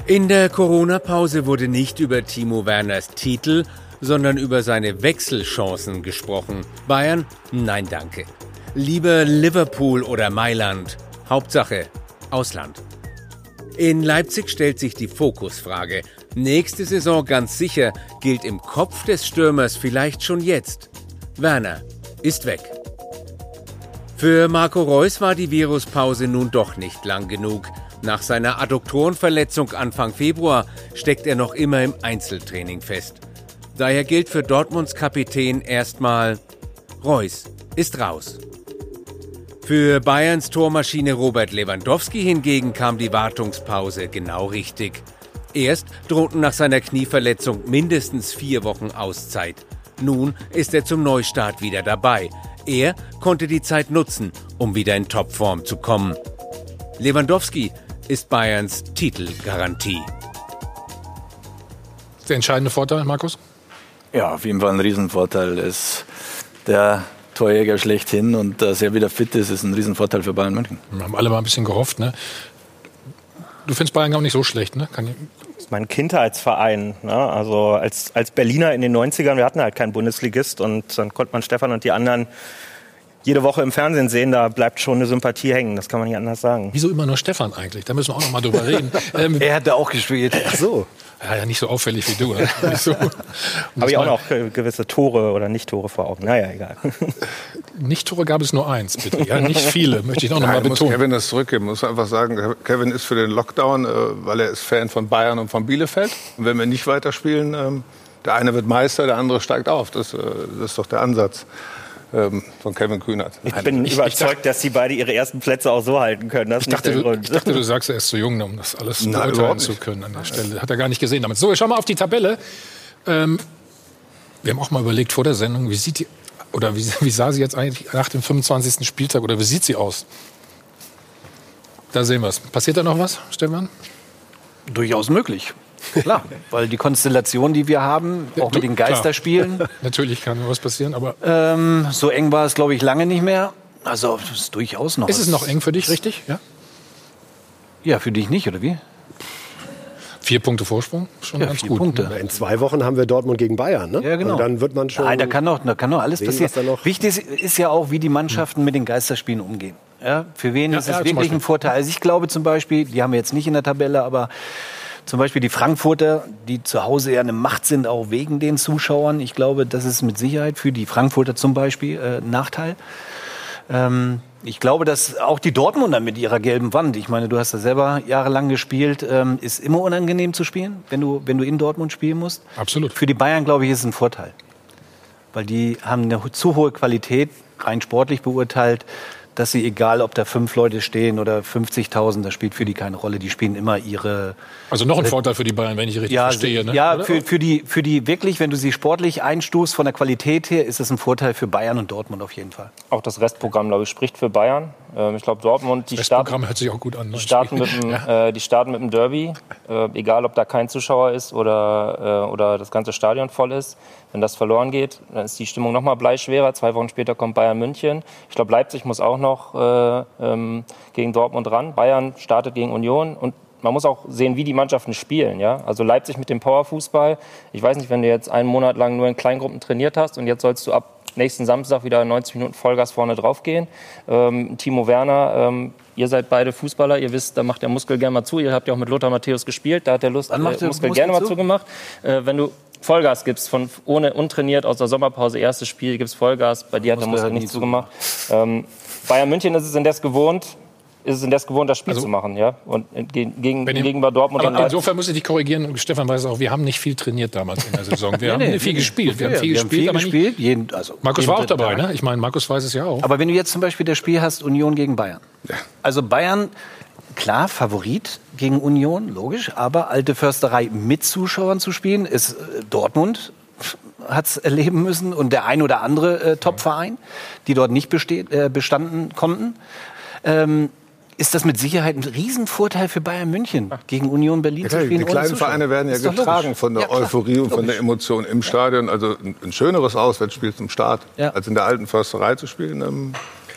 In der Corona-Pause wurde nicht über Timo Werners Titel, sondern über seine Wechselchancen gesprochen. Bayern? Nein, danke. Lieber Liverpool oder Mailand. Hauptsache Ausland. In Leipzig stellt sich die Fokusfrage. Nächste Saison ganz sicher gilt im Kopf des Stürmers vielleicht schon jetzt. Werner ist weg. Für Marco Reus war die Viruspause nun doch nicht lang genug. Nach seiner Adduktorenverletzung Anfang Februar steckt er noch immer im Einzeltraining fest. Daher gilt für Dortmunds Kapitän erstmal Reus ist raus. Für Bayerns Tormaschine Robert Lewandowski hingegen kam die Wartungspause genau richtig. Erst drohten nach seiner Knieverletzung mindestens vier Wochen Auszeit. Nun ist er zum Neustart wieder dabei. Er konnte die Zeit nutzen, um wieder in Topform zu kommen. Lewandowski ist Bayerns Titelgarantie. Der entscheidende Vorteil, Markus? Ja, auf jeden Fall ein Riesenvorteil. Ist der Torjäger schlechthin und dass er wieder fit ist, ist ein Riesenvorteil für Bayern München. Wir haben alle mal ein bisschen gehofft. Ne? Du findest Bayern auch nicht so schlecht, ne? Kann ich das ist mein Kindheitsverein. Ne? Also als, als Berliner in den 90ern, wir hatten halt keinen Bundesligist und dann konnte man Stefan und die anderen jede Woche im Fernsehen sehen, da bleibt schon eine Sympathie hängen. Das kann man nicht anders sagen. Wieso immer nur Stefan eigentlich? Da müssen wir auch noch mal drüber reden. ähm, er hatte auch gespielt. Ach so. Ja, ja, nicht so auffällig wie du. So. Habe ich auch noch gewisse Tore oder Nicht-Tore vor Augen. Naja, egal. Nicht-Tore gab es nur eins, bitte. Ja, nicht viele, möchte ich auch noch mal betonen. Kevin das zurückgeben. muss einfach sagen, Kevin ist für den Lockdown, äh, weil er ist Fan von Bayern und von Bielefeld. Und wenn wir nicht weiterspielen, ähm, der eine wird Meister, der andere steigt auf. Das, äh, das ist doch der Ansatz ähm, von Kevin Kühnert. Ich bin ich, überzeugt, ich dachte, dass sie beide ihre ersten Plätze auch so halten können. Das ich, dachte, du, ich dachte, du sagst, er ist zu jung, um das alles beurteilen zu können an der Stelle. Hat er gar nicht gesehen damit. So, ich schau mal auf die Tabelle. Ähm, wir haben auch mal überlegt vor der Sendung, wie sieht die Oder wie, wie sah sie jetzt eigentlich nach dem 25. Spieltag oder wie sieht sie aus? Da sehen wir es. Passiert da noch was, Stefan? Durchaus möglich. Klar, weil die Konstellation, die wir haben, auch mit den Geisterspielen. Natürlich kann was passieren, aber. Ähm, so eng war es, glaube ich, lange nicht mehr. Also, das ist durchaus noch. Ist es noch eng für dich, richtig? Ja? Ja, für dich nicht, oder wie? Vier Punkte Vorsprung, schon Ja, ganz vier gut. Punkte. In zwei Wochen haben wir Dortmund gegen Bayern. Ne? Ja, genau. Und dann wird man schon. Nein, da kann doch, da kann doch alles sehen, passieren. noch- Wichtig ist, ja auch, wie die Mannschaften mit den Geisterspielen umgehen. Ja, für wen Ja, ist es ja, wirklich ein Vorteil? Also ich glaube zum Beispiel, die haben wir jetzt nicht in der Tabelle, aber zum Beispiel die Frankfurter, die zu Hause ja eine Macht sind, auch wegen den Zuschauern. Ich glaube, das ist mit Sicherheit für die Frankfurter zum Beispiel äh, ein Nachteil. Ähm, ich glaube, dass auch die Dortmunder mit ihrer gelben Wand, ich meine, du hast da selber jahrelang gespielt, ähm, ist immer unangenehm zu spielen, wenn du, wenn du in Dortmund spielen musst. Absolut. Für die Bayern, glaube ich, ist es ein Vorteil. Weil die haben eine zu hohe Qualität, rein sportlich beurteilt, dass sie, egal ob da fünf Leute stehen oder 50.000, das spielt für die keine Rolle. Die spielen immer ihre. Also noch ein Vorteil für die Bayern, wenn ich richtig Ja, verstehe. Ne? ja für, für, die, für die wirklich, wenn du sie sportlich einstufst von der Qualität her, ist es ein Vorteil für Bayern und Dortmund auf jeden Fall. Auch das Restprogramm, glaube ich, spricht für Bayern. Ähm, ich glaube, Dortmund, die starten, hört sich auch gut an. die starten, mit dem, äh, die starten mit dem Derby. Äh, egal, ob da kein Zuschauer ist oder, äh, oder das ganze Stadion voll ist. Wenn das verloren geht, dann ist die Stimmung noch mal bleischwerer. Zwei Wochen später kommt Bayern München. Ich glaube, Leipzig muss auch noch äh, ähm, gegen Dortmund ran. Bayern startet gegen Union und man muss auch sehen, wie die Mannschaften spielen. Ja? Also Leipzig mit dem Powerfußball. Ich weiß nicht, wenn du jetzt einen Monat lang nur in Kleingruppen trainiert hast und jetzt sollst du ab nächsten Samstag wieder 90 Minuten Vollgas vorne draufgehen. Ähm, Timo Werner, ähm, ihr seid beide Fußballer, ihr wisst, da macht der Muskel gerne mal zu. Ihr habt ja auch mit Lothar Matthäus gespielt, da hat der Lust, macht äh, der Muskel, Muskel gerne mal zu? zugemacht. Äh, wenn du Vollgas gibst, von ohne untrainiert aus der Sommerpause, erstes Spiel, gibst Vollgas, bei dir hat der Muskel Muskel nicht zugemacht. Ähm, Bayern München ist es indes gewohnt, ist es indes gewohnt, das Spiel Also- zu machen, ja. Und gegen, gegen, gegenüber Dortmund und Aber Leipzig. insofern muss ich dich korrigieren. Stefan weiß auch, wir haben nicht viel trainiert damals in der Saison. Wir haben Nee, nee, viel nee, gespielt. Wir nee, haben viel wir gespielt, viel aber nicht. gespielt. Jeden, also Markus war auch dabei, Tag. ne? Ich meine, Markus weiß es ja auch. Aber wenn du jetzt zum Beispiel das Spiel hast, Union gegen Bayern. Also Bayern, klar, Favorit gegen Union, logisch, aber alte Försterei mit Zuschauern zu spielen, ist äh, Dortmund hat es erleben müssen und der ein oder andere äh, Top-Verein, die dort nicht besteht, äh, bestanden konnten. Ähm, ist das mit Sicherheit ein Riesenvorteil für Bayern München, gegen Union Berlin Ja, zu klar, spielen? die kleinen? Vereine werden ja getragen von der Ja, klar, Euphorie und von der Emotion im Stadion. Also ein, ein schöneres Auswärtsspiel zum Start, Ja. als in der alten Försterei zu spielen.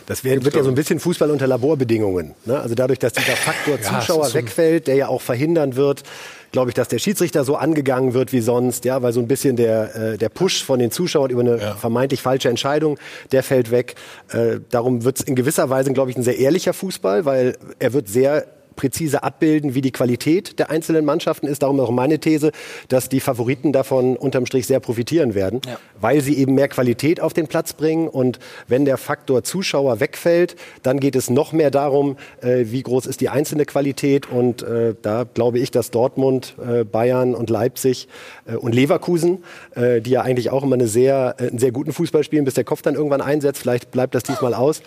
Das wird ja so ein bisschen Fußball unter Laborbedingungen. Ne? Also dadurch, dass dieser Faktor Zuschauer wegfällt, der ja auch verhindern wird, glaube ich, dass der Schiedsrichter so angegangen wird wie sonst, ja, weil so ein bisschen der, äh, der Push von den Zuschauern über eine vermeintlich falsche Entscheidung, der fällt weg. Äh, darum wird es in gewisser Weise, glaube ich, ein sehr ehrlicher Fußball, weil er wird sehr präzise abbilden, wie die Qualität der einzelnen Mannschaften ist. Darum auch meine These, dass die Favoriten davon unterm Strich sehr profitieren werden, Ja. weil sie eben mehr Qualität auf den Platz bringen. Und wenn der Faktor Zuschauer wegfällt, dann geht es noch mehr darum, äh, wie groß ist die einzelne Qualität. Und äh, da glaube ich, dass Dortmund, äh, Bayern und Leipzig äh, und Leverkusen, äh, die ja eigentlich auch immer eine sehr, äh, einen sehr guten Fußball spielen, bis der Kopf dann irgendwann einsetzt, vielleicht bleibt das diesmal aus,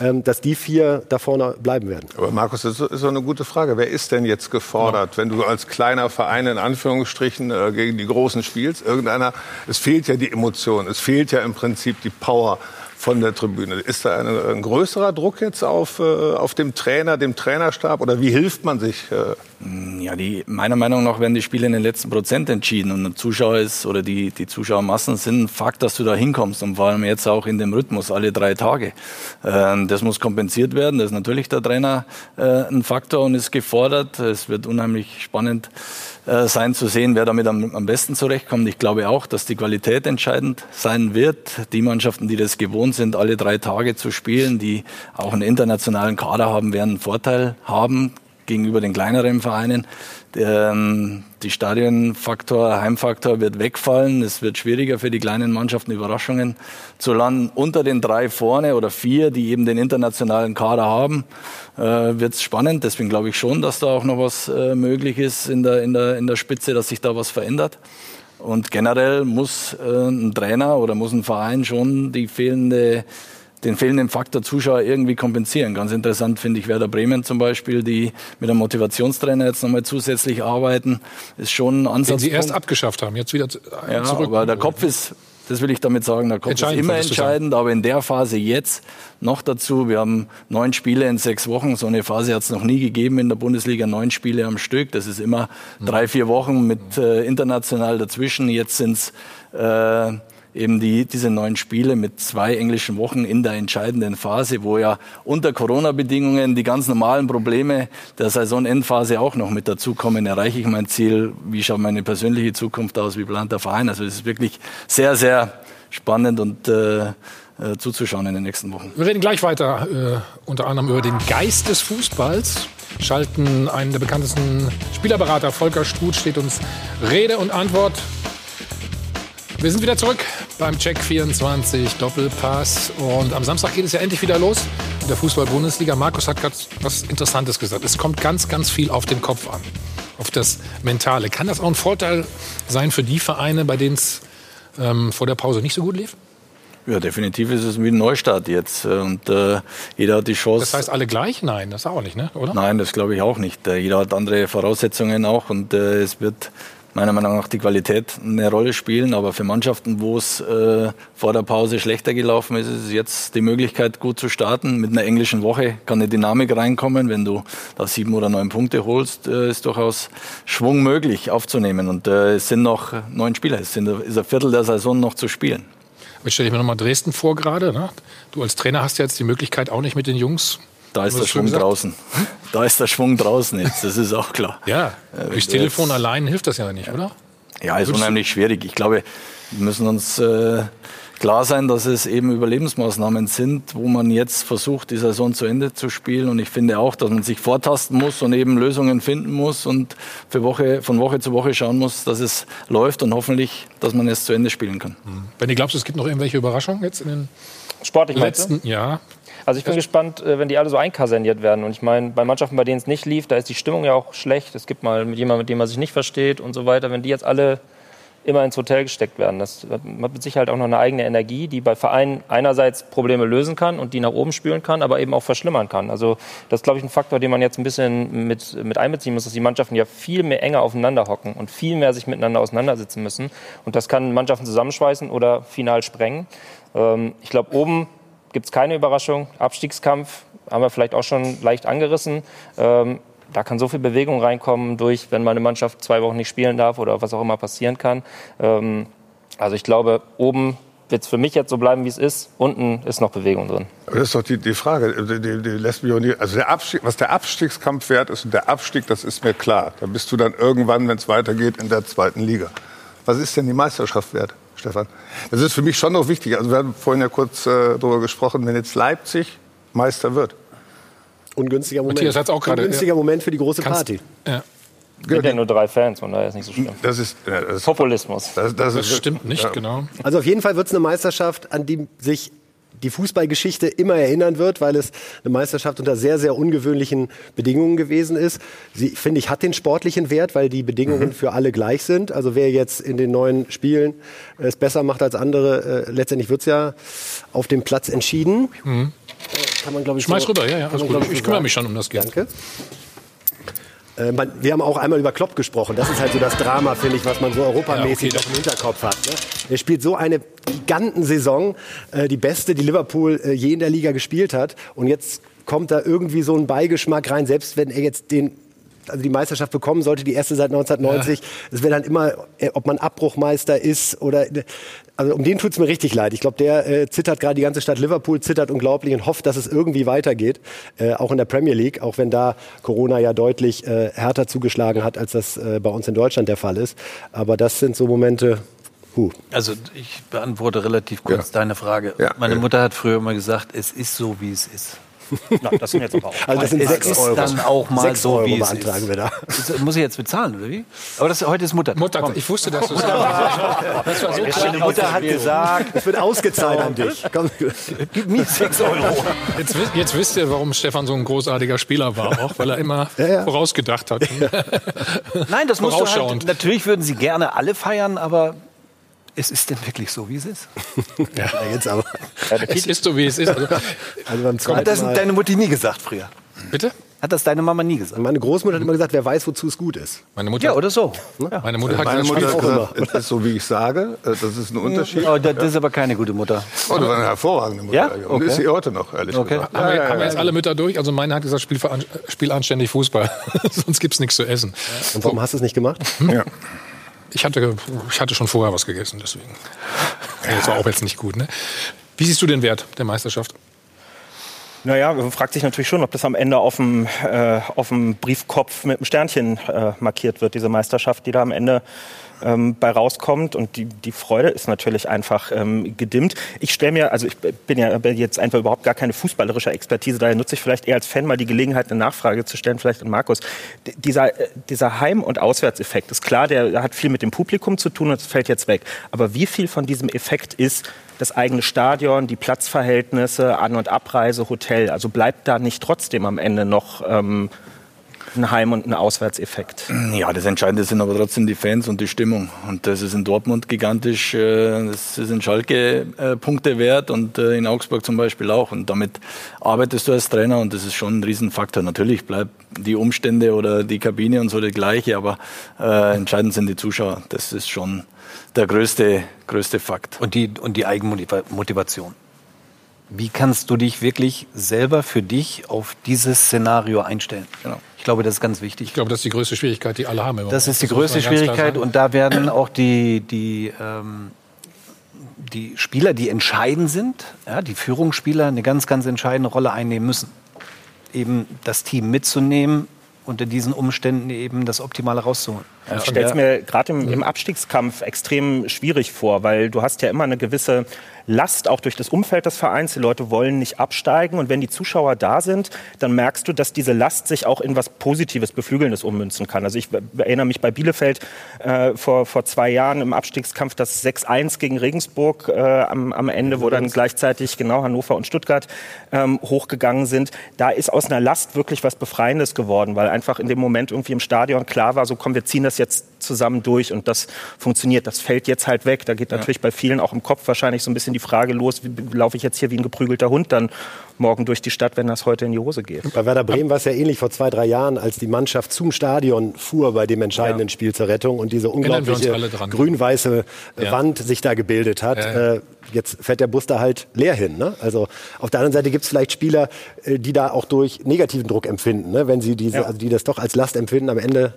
ähm, dass die vier da vorne bleiben werden. Aber Markus, das ist so eine gute Frage. Wer ist denn jetzt gefordert, wenn du als kleiner Verein in Anführungsstrichen äh, gegen die Großen spielst? Irgendeiner, es fehlt ja die Emotion, es fehlt ja im Prinzip die Power von der Tribüne. Ist da eine, ein größerer Druck jetzt auf, äh, auf dem Trainer, dem Trainerstab oder wie hilft man sich? Äh? Ja, die, meiner Meinung nach werden die Spiele in den letzten Prozent entschieden und ein Zuschauer ist oder die, die Zuschauermassen sind ein Fakt, dass du da hinkommst und vor allem jetzt auch in dem Rhythmus alle drei Tage. Ähm, das muss kompensiert werden. Das ist natürlich der Trainer äh, ein Faktor und ist gefordert. Es wird unheimlich spannend äh, sein zu sehen, wer damit am, am besten zurechtkommt. Ich glaube auch, dass die Qualität entscheidend sein wird. Die Mannschaften, die das gewohnt sind, alle drei Tage zu spielen, die auch einen internationalen Kader haben, werden einen Vorteil haben gegenüber den kleineren Vereinen. Ähm, die Stadionfaktor, Heimfaktor wird wegfallen. Es wird schwieriger für die kleinen Mannschaften, Überraschungen zu landen. Unter den drei vorne oder vier, die eben den internationalen Kader haben, äh, wird es spannend. Deswegen glaube ich schon, dass da auch noch was äh, möglich ist in der, in, der, in der Spitze, dass sich da was verändert. Und generell muss äh, ein Trainer oder muss ein Verein schon die fehlende den fehlenden Faktor Zuschauer irgendwie kompensieren. Ganz interessant finde ich Werder Bremen zum Beispiel, die mit einem Motivationstrainer jetzt nochmal zusätzlich arbeiten, ist schon ein Den Ansatz. sie erst abgeschafft haben, jetzt wieder ja, zurück. aber der Kopf ist das will ich damit sagen. Der Kopf ist immer entscheidend, aber in der Phase jetzt noch dazu. Wir haben neun Spiele in sechs Wochen. So eine Phase hat es noch nie gegeben in der Bundesliga. Neun Spiele am Stück. Das ist immer mhm. drei, vier Wochen mit äh, international dazwischen. Jetzt sind es äh, eben die, diese neun Spiele mit zwei englischen Wochen in der entscheidenden Phase, wo ja unter Corona-Bedingungen die ganz normalen Probleme der Saisonendphase auch noch mit dazukommen. Erreiche ich mein Ziel? Wie schaut meine persönliche Zukunft aus? Wie plant der Verein? Also es ist wirklich sehr, sehr spannend und äh, äh, zuzuschauen in den nächsten Wochen. Wir reden gleich weiter, äh, unter anderem über den Geist des Fußballs. Schalten einen der bekanntesten Spielerberater, Volker Struth, steht uns Rede und Antwort. Wir sind wieder zurück beim Check 24 Doppelpass. Und am Samstag geht es ja endlich wieder los in der Fußball-Bundesliga. Markus hat gerade was Interessantes gesagt. Es kommt ganz, ganz viel auf den Kopf an, auf das Mentale. Kann das auch ein Vorteil sein für die Vereine, bei denen es ähm, vor der Pause nicht so gut lief? Ja, definitiv ist es wie ein Neustart jetzt. Und äh, jeder hat die Chance. Das heißt alle gleich? Nein, das auch nicht, ne? oder? Nein, das glaube ich auch nicht. Äh, jeder hat andere Voraussetzungen auch und äh, es wird meiner Meinung nach die Qualität eine Rolle spielen. Aber für Mannschaften, wo es äh, vor der Pause schlechter gelaufen ist, ist jetzt die Möglichkeit, gut zu starten. Mit einer englischen Woche kann eine Dynamik reinkommen. Wenn du da sieben oder neun Punkte holst, äh, ist durchaus Schwung möglich aufzunehmen. Und äh, es sind noch neun Spieler. Es sind, ist ein Viertel der Saison noch zu spielen. Stelle ich mir nochmal Dresden vor gerade. Ne? Du als Trainer hast ja jetzt die Möglichkeit, auch nicht mit den Jungs da ist der Schwung draußen. Da ist der Schwung draußen jetzt, das ist auch klar. Ja, äh, durchs Telefon allein hilft das ja nicht, oder? Ja, ist unheimlich schwierig. Ich glaube, wir müssen uns äh, klar sein, dass es eben Überlebensmaßnahmen sind, wo man jetzt versucht, die Saison zu Ende zu spielen. Und ich finde auch, dass man sich vortasten muss und eben Lösungen finden muss und für Woche, von Woche zu Woche schauen muss, dass es läuft und hoffentlich, dass man es zu Ende spielen kann. Mhm. Benny, glaubst du, es gibt noch irgendwelche Überraschungen jetzt in den Sportlich letzten? Ja. Also ich bin gespannt, äh, wenn die alle so einkaserniert werden. Und ich meine, bei Mannschaften, bei denen es nicht lief, da ist die Stimmung ja auch schlecht. Es gibt mal mit jemandem, mit dem man sich nicht versteht und so weiter. Wenn die jetzt alle immer ins Hotel gesteckt werden. Das hat mit Sicherheit auch noch eine eigene Energie, die bei Vereinen einerseits Probleme lösen kann und die nach oben spülen kann, aber eben auch verschlimmern kann. Also das ist, glaube ich, ein Faktor, den man jetzt ein bisschen mit, mit einbeziehen muss, dass die Mannschaften ja viel mehr enger aufeinander hocken und viel mehr sich miteinander auseinandersetzen müssen. Und das kann Mannschaften zusammenschweißen oder final sprengen. Ähm, ich glaube, oben gibt es keine Überraschung. Abstiegskampf haben wir vielleicht auch schon leicht angerissen. Ähm, da kann so viel Bewegung reinkommen durch, wenn meine Mannschaft zwei Wochen nicht spielen darf oder was auch immer passieren kann. Ähm, also ich glaube, oben wird es für mich jetzt so bleiben, wie es ist. Unten ist noch Bewegung drin. Aber das ist doch die, die Frage. Die, die, die lässt mich nicht, also der Abstieg, was der Abstiegskampf wert ist und der Abstieg, das ist mir klar. Da bist du dann irgendwann, wenn es weitergeht, in der zweiten Liga. Was ist denn die Meisterschaft wert? Stefan. Das ist für mich schon noch wichtig. Also wir haben vorhin ja kurz äh, darüber gesprochen, wenn jetzt Leipzig Meister wird. Ungünstiger Moment. Matthias hat's auch gerade. Ungünstiger ja. Moment für die große Party. Ja. Es gibt ja nur drei Fans, von daher ist nicht so schlimm. Das ist, das Populismus. Das, das, das stimmt nicht, ja. genau. Also auf jeden Fall wird es eine Meisterschaft, an die sich die Fußballgeschichte immer erinnern wird, weil es eine Meisterschaft unter sehr, sehr ungewöhnlichen Bedingungen gewesen ist. Sie, finde ich, hat den sportlichen Wert, weil die Bedingungen mhm. für alle gleich sind. Also wer jetzt in den neuen Spielen es besser macht als andere, äh, letztendlich wird es ja auf dem Platz entschieden. Mhm. Kann man, glaube ich, Schmeiß so, rüber, ja, ja. Also gut. Ich kümmere mich schon um das Geld. Danke. Äh, man, wir haben auch einmal über Klopp gesprochen. Das ist halt so das Drama, finde ich, was man so europamäßig ja, okay. noch im Hinterkopf hat. Ne? Er spielt so eine Gigantensaison, äh, die beste, die Liverpool äh, je in der Liga gespielt hat. Und jetzt kommt da irgendwie so ein Beigeschmack rein, selbst wenn er jetzt den also die Meisterschaft bekommen sollte, die erste seit 1990. Es ja. wäre dann immer, äh, ob man Abbruchmeister ist oder. Also um den tut es mir richtig leid. Ich glaube, der äh, zittert gerade, die ganze Stadt Liverpool zittert unglaublich und hofft, dass es irgendwie weitergeht. Äh, auch in der Premier League, auch wenn da Corona ja deutlich äh, härter zugeschlagen hat, als das äh, bei uns in Deutschland der Fall ist. Aber das sind so Momente, Huh. Also ich beantworte relativ kurz ja. deine Frage. Ja. Meine Mutter hat früher immer gesagt, es ist so, wie es ist. Na, das sind jetzt aber auch. Also das sind sechs ist Euro. dann auch mal sechs so, Euro wie beantragen wir da. Das muss ich jetzt bezahlen, oder wie? Aber das, heute ist Mutter. Mutter, ich wusste, dass du es das war so Meine Mutter hat gesagt, es wird ausgezahlt an dich. Komm. Gib mir sechs Euro. Jetzt, jetzt, wisst ihr, warum Stefan so ein großartiger Spieler war, auch weil er immer ja, ja. vorausgedacht hat. Nein, das muss halt, Natürlich würden sie gerne alle feiern, aber es ist denn wirklich so, wie es ist? ja, jetzt aber. es ist so, wie es ist. Also, also beim zweiten das hat deine Mutti nie gesagt früher. Bitte? Hat das deine Mama nie gesagt? Meine Großmutter hat immer gesagt, wer weiß, wozu es gut ist. Meine Mutter, Ja, oder so. meine Meine Mutter hat Meine gesagt, Mutter hat gesagt, es ist so, wie ich sage. Äh, Das ist ein Unterschied. Oh, das ist aber keine gute Mutter. Oh, das war eine hervorragende Mutter. Ja? Und Okay. ist sie heute noch, ehrlich Okay. gesagt. haben, wir, Ja, ja, haben wir ja. jetzt alle Mütter durch? Also meine hat gesagt, spiel, spiel anständig Fußball. Sonst gibt's nichts zu essen. Und warum hast du es nicht gemacht? Ja. Ich hatte, ich hatte schon vorher was gegessen, deswegen. Ja, Das war auch jetzt nicht gut. Ne? Wie siehst du den Wert der Meisterschaft? Naja, man fragt sich natürlich schon, ob das am Ende auf dem, äh, auf dem Briefkopf mit einem Sternchen äh, markiert wird, diese Meisterschaft, die da am Ende ähm, bei rauskommt. Und die, die Freude ist natürlich einfach ähm, gedimmt. Ich stelle mir, also ich bin ja jetzt einfach überhaupt gar keine fußballerische Expertise, daher nutze ich vielleicht eher als Fan mal die Gelegenheit, eine Nachfrage zu stellen, vielleicht an Markus. D dieser, äh, dieser Heim- und Auswärtseffekt ist klar, der hat viel mit dem Publikum zu tun und fällt jetzt weg. Aber wie viel von diesem Effekt ist das eigene Stadion, die Platzverhältnisse, An- und Abreise, Hotel. Also bleibt da nicht trotzdem am Ende noch ähm, ein Heim- und ein Auswärtseffekt? Ja, das Entscheidende sind aber trotzdem die Fans und die Stimmung. Und das ist in Dortmund gigantisch, äh, das ist in Schalke Punkte wert und äh, in Augsburg zum Beispiel auch. Und damit arbeitest du als Trainer und das ist schon ein Riesenfaktor. Natürlich bleiben die Umstände oder die Kabine und so die gleiche, aber äh, entscheidend sind die Zuschauer. Das ist schon der größte, größte Fakt. Und die, und die Eigenmotivation. Wie kannst du dich wirklich selber für dich auf dieses Szenario einstellen? Genau. Ich glaube, das ist ganz wichtig. Ich glaube, das ist die größte Schwierigkeit, die alle haben. im Das Moment. ist die größte Schwierigkeit und da werden auch die, die, ähm, die Spieler, die entscheidend sind, ja, die Führungsspieler, eine ganz, ganz entscheidende Rolle einnehmen müssen. Eben das Team mitzunehmen, unter diesen Umständen eben das Optimale rauszuholen. Ich stelle es mir gerade im, im Abstiegskampf extrem schwierig vor, weil du hast ja immer eine gewisse Last auch durch das Umfeld des Vereins. Die Leute wollen nicht absteigen und wenn die Zuschauer da sind, dann merkst du, dass diese Last sich auch in was Positives, Beflügelndes ummünzen kann. Also ich erinnere mich bei Bielefeld äh, vor, vor zwei Jahren im Abstiegskampf das 6-1 gegen Regensburg äh, am, am Ende, wo dann gleichzeitig genau Hannover und Stuttgart ähm, hochgegangen sind. Da ist aus einer Last wirklich was Befreiendes geworden, weil einfach in dem Moment irgendwie im Stadion klar war, so komm, wir ziehen das jetzt zusammen durch und das funktioniert. Das fällt jetzt halt weg. Da geht natürlich bei vielen auch im Kopf wahrscheinlich so ein bisschen die Frage los, wie laufe ich jetzt hier wie ein geprügelter Hund dann morgen durch die Stadt, wenn das heute in die Hose geht. Bei Werder Bremen war es ja ähnlich vor zwei, drei Jahren, als die Mannschaft zum Stadion fuhr bei dem entscheidenden Spiel zur Rettung und diese unglaubliche grün-weiße Ja. Wand sich da gebildet hat. Ja. Äh, jetzt fährt der Bus da halt leer hin. Ne? Also auf der anderen Seite gibt es vielleicht Spieler, äh, die da auch durch negativen Druck empfinden, ne? wenn sie diese, Ja. also die das doch als Last empfinden. Am Ende,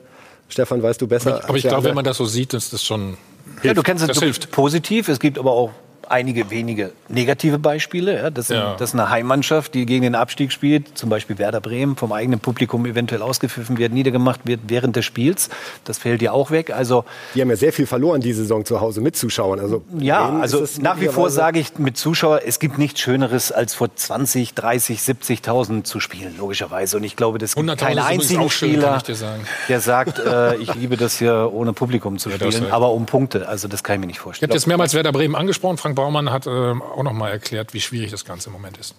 Stefan, weißt du besser. Aber ich wir glaube, wenn man das so sieht, ist das schon. Ja, du kennst es das hilft. positiv. Es gibt aber auch einige wenige negative Beispiele. Ja, das, sind, Ja. das ist eine Heimmannschaft, die gegen den Abstieg spielt, zum Beispiel Werder Bremen, vom eigenen Publikum eventuell ausgepfiffen wird, niedergemacht wird während des Spiels. Das fällt ja auch weg. Also Die haben ja sehr viel verloren diese Saison zu Hause mit Zuschauern. Also ja, also nach wie vor sage ich mit Zuschauer, es gibt nichts Schöneres, als vor 20, 30, 70.000 zu spielen, logischerweise. Und ich glaube, das gibt 100.000 keinen einzigen schön, Spieler, ich dir sagen. der sagt, äh, ich liebe das hier ohne Publikum zu Ja, spielen, halt. aber um Punkte. Also das kann ich mir nicht vorstellen. habt jetzt mehrmals Werder Bremen angesprochen. Frank Baumann hat äh, auch noch mal erklärt, wie schwierig das Ganze im Moment ist.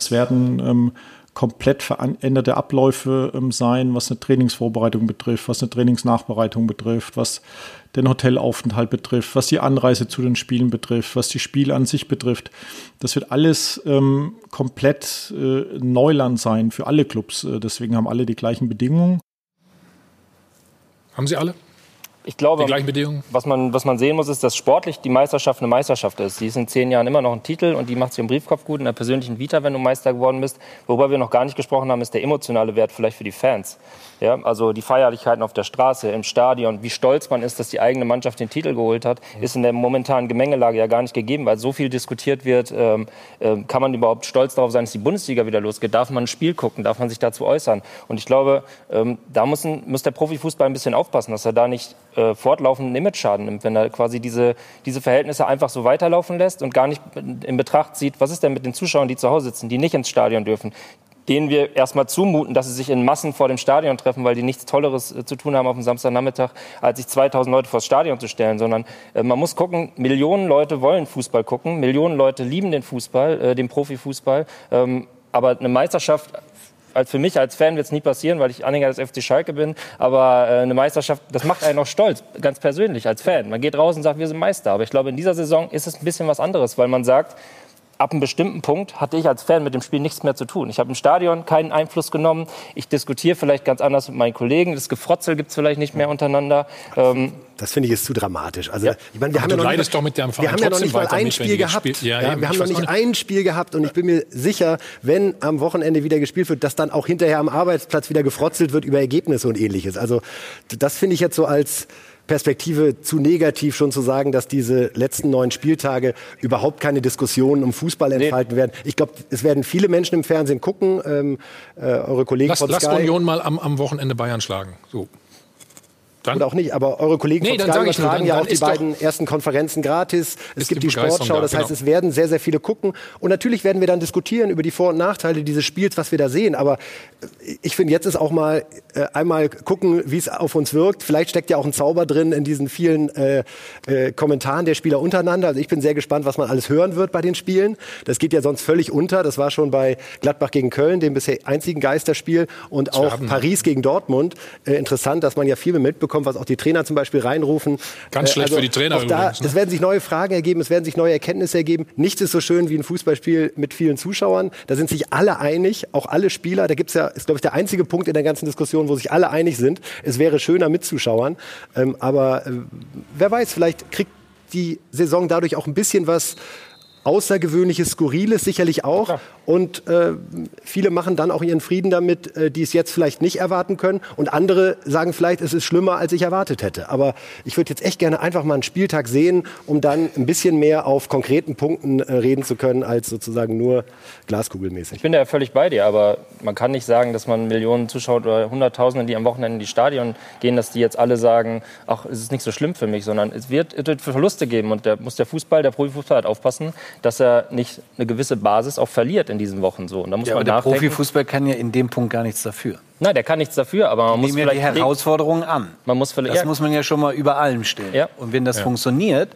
Es werden ähm, komplett veränderte Abläufe ähm, sein, was eine Trainingsvorbereitung betrifft, was eine Trainingsnachbereitung betrifft, was den Hotelaufenthalt betrifft, was die Anreise zu den Spielen betrifft, was die Spiele an sich betrifft. Das wird alles ähm, komplett äh, Neuland sein für alle Clubs. Äh, deswegen haben alle die gleichen Bedingungen. Haben Sie alle Ich glaube, die gleichen Bedingungen? was man, was man sehen muss, ist, dass sportlich die Meisterschaft eine Meisterschaft ist. Die ist in zehn Jahren immer noch ein Titel und die macht sich im Briefkopf gut, in der persönlichen Vita, wenn du Meister geworden bist. Worüber wir noch gar nicht gesprochen haben, ist der emotionale Wert vielleicht für die Fans. Ja, also die Feierlichkeiten auf der Straße, im Stadion, wie stolz man ist, dass die eigene Mannschaft den Titel geholt hat, ist in der momentanen Gemengelage ja gar nicht gegeben, weil so viel diskutiert wird. Ähm, ähm, kann man überhaupt stolz darauf sein, dass die Bundesliga wieder losgeht? Darf man ein Spiel gucken? Darf man sich dazu äußern? Und ich glaube, ähm, da muss, ein, muss der Profifußball ein bisschen aufpassen, dass er da nicht äh, fortlaufend einen Image-Schaden nimmt, wenn er quasi diese, diese Verhältnisse einfach so weiterlaufen lässt und gar nicht in Betracht zieht, was ist denn mit den Zuschauern, die zu Hause sitzen, die nicht ins Stadion dürfen denen wir erstmal zumuten, dass sie sich in Massen vor dem Stadion treffen, weil die nichts Tolleres äh, zu tun haben auf dem Samstagnachmittag, als sich 2000 Leute vors Stadion zu stellen, sondern äh, man muss gucken, Millionen Leute wollen Fußball gucken, Millionen Leute lieben den Fußball, äh, den Profifußball, ähm, aber eine Meisterschaft als für mich als Fan wird es nie passieren, weil ich Anhänger des FC Schalke bin. Aber äh, eine Meisterschaft, das macht einen auch stolz, ganz persönlich als Fan. Man geht raus und sagt, wir sind Meister. Aber ich glaube, in dieser Saison ist es ein bisschen was anderes, weil man sagt, ab einem bestimmten Punkt hatte ich als Fan mit dem Spiel nichts mehr zu tun. Ich habe im Stadion keinen Einfluss genommen. Ich diskutiere vielleicht ganz anders mit meinen Kollegen. Das Gefrotzel gibt es vielleicht nicht mehr untereinander. Ähm, das finde ich ist zu dramatisch. Also, ja. ich meine, wir haben ja noch nicht, doch mit dem wir haben ja noch nicht mal ein Spiel gehabt. Ja, ja, wir haben noch nicht ein Spiel gehabt und ich bin mir sicher, wenn am Wochenende wieder gespielt wird, dass dann auch hinterher am Arbeitsplatz wieder gefrotzelt wird über Ergebnisse und ähnliches. Also das finde ich jetzt so als Perspektive zu negativ schon zu sagen, dass diese letzten neun Spieltage überhaupt keine Diskussionen um Fußball entfalten nee. werden. Ich glaube, es werden viele Menschen im Fernsehen gucken. Ähm, äh, eure Kollegen Lass, von Sky. Lasst Union mal am, am Wochenende Bayern schlagen. So. Dann? Oder auch nicht, aber eure Kollegen nee, von Sky übertragen ja auch die beiden ersten Konferenzen gratis. Es gibt die, die Sportschau, das heißt, genau. es werden sehr, sehr viele gucken. Und natürlich werden wir dann diskutieren über die Vor- und Nachteile dieses Spiels, was wir da sehen. Aber ich finde, jetzt ist auch mal äh, einmal gucken, wie es auf uns wirkt. Vielleicht steckt ja auch ein Zauber drin in diesen vielen äh, äh, Kommentaren der Spieler untereinander. Also ich bin sehr gespannt, was man alles hören wird bei den Spielen. Das geht ja sonst völlig unter. Das war schon bei Gladbach gegen Köln, dem bisher einzigen Geisterspiel. Und auch Paris gegen Dortmund. Äh, interessant, dass man ja viel mitbekommt bekommt, was auch die Trainer zum Beispiel reinrufen. Ganz schlecht also für die Trainer auch da, übrigens, ne? Es werden sich neue Fragen ergeben, es werden sich neue Erkenntnisse ergeben. Nichts ist so schön wie ein Fußballspiel mit vielen Zuschauern. Da sind sich alle einig, auch alle Spieler. Da gibt's ja, ist glaube ich der einzige Punkt in der ganzen Diskussion, wo sich alle einig sind. Es wäre schöner mit Zuschauern. Ähm, aber äh, wer weiß, vielleicht kriegt die Saison dadurch auch ein bisschen was Außergewöhnliches, Skurriles sicherlich auch. Und äh, viele machen dann auch ihren Frieden damit, äh, die es jetzt vielleicht nicht erwarten können. Und andere sagen vielleicht, es ist schlimmer, als ich erwartet hätte. Aber ich würde jetzt echt gerne einfach mal einen Spieltag sehen, um dann ein bisschen mehr auf konkreten Punkten äh, reden zu können, als sozusagen nur glaskugelmäßig. Ich bin da völlig bei dir, aber man kann nicht sagen, dass man Millionen Zuschauer oder Hunderttausende, die am Wochenende in die Stadion gehen, dass die jetzt alle sagen, ach, es ist nicht so schlimm für mich, sondern es wird, es wird Verluste geben. Und da muss der Fußball, der Profifußball hat aufpassen, dass er nicht eine gewisse Basis auch verliert in diesen Wochen so. Und da muss ja, man der Profifußball kann ja in dem Punkt gar nichts dafür. Nein, der kann nichts dafür, aber man muss vielleicht die Herausforderungen an. Man muss vielleicht, das ja. muss man ja schon mal über allem stellen. Ja. Und wenn das ja. funktioniert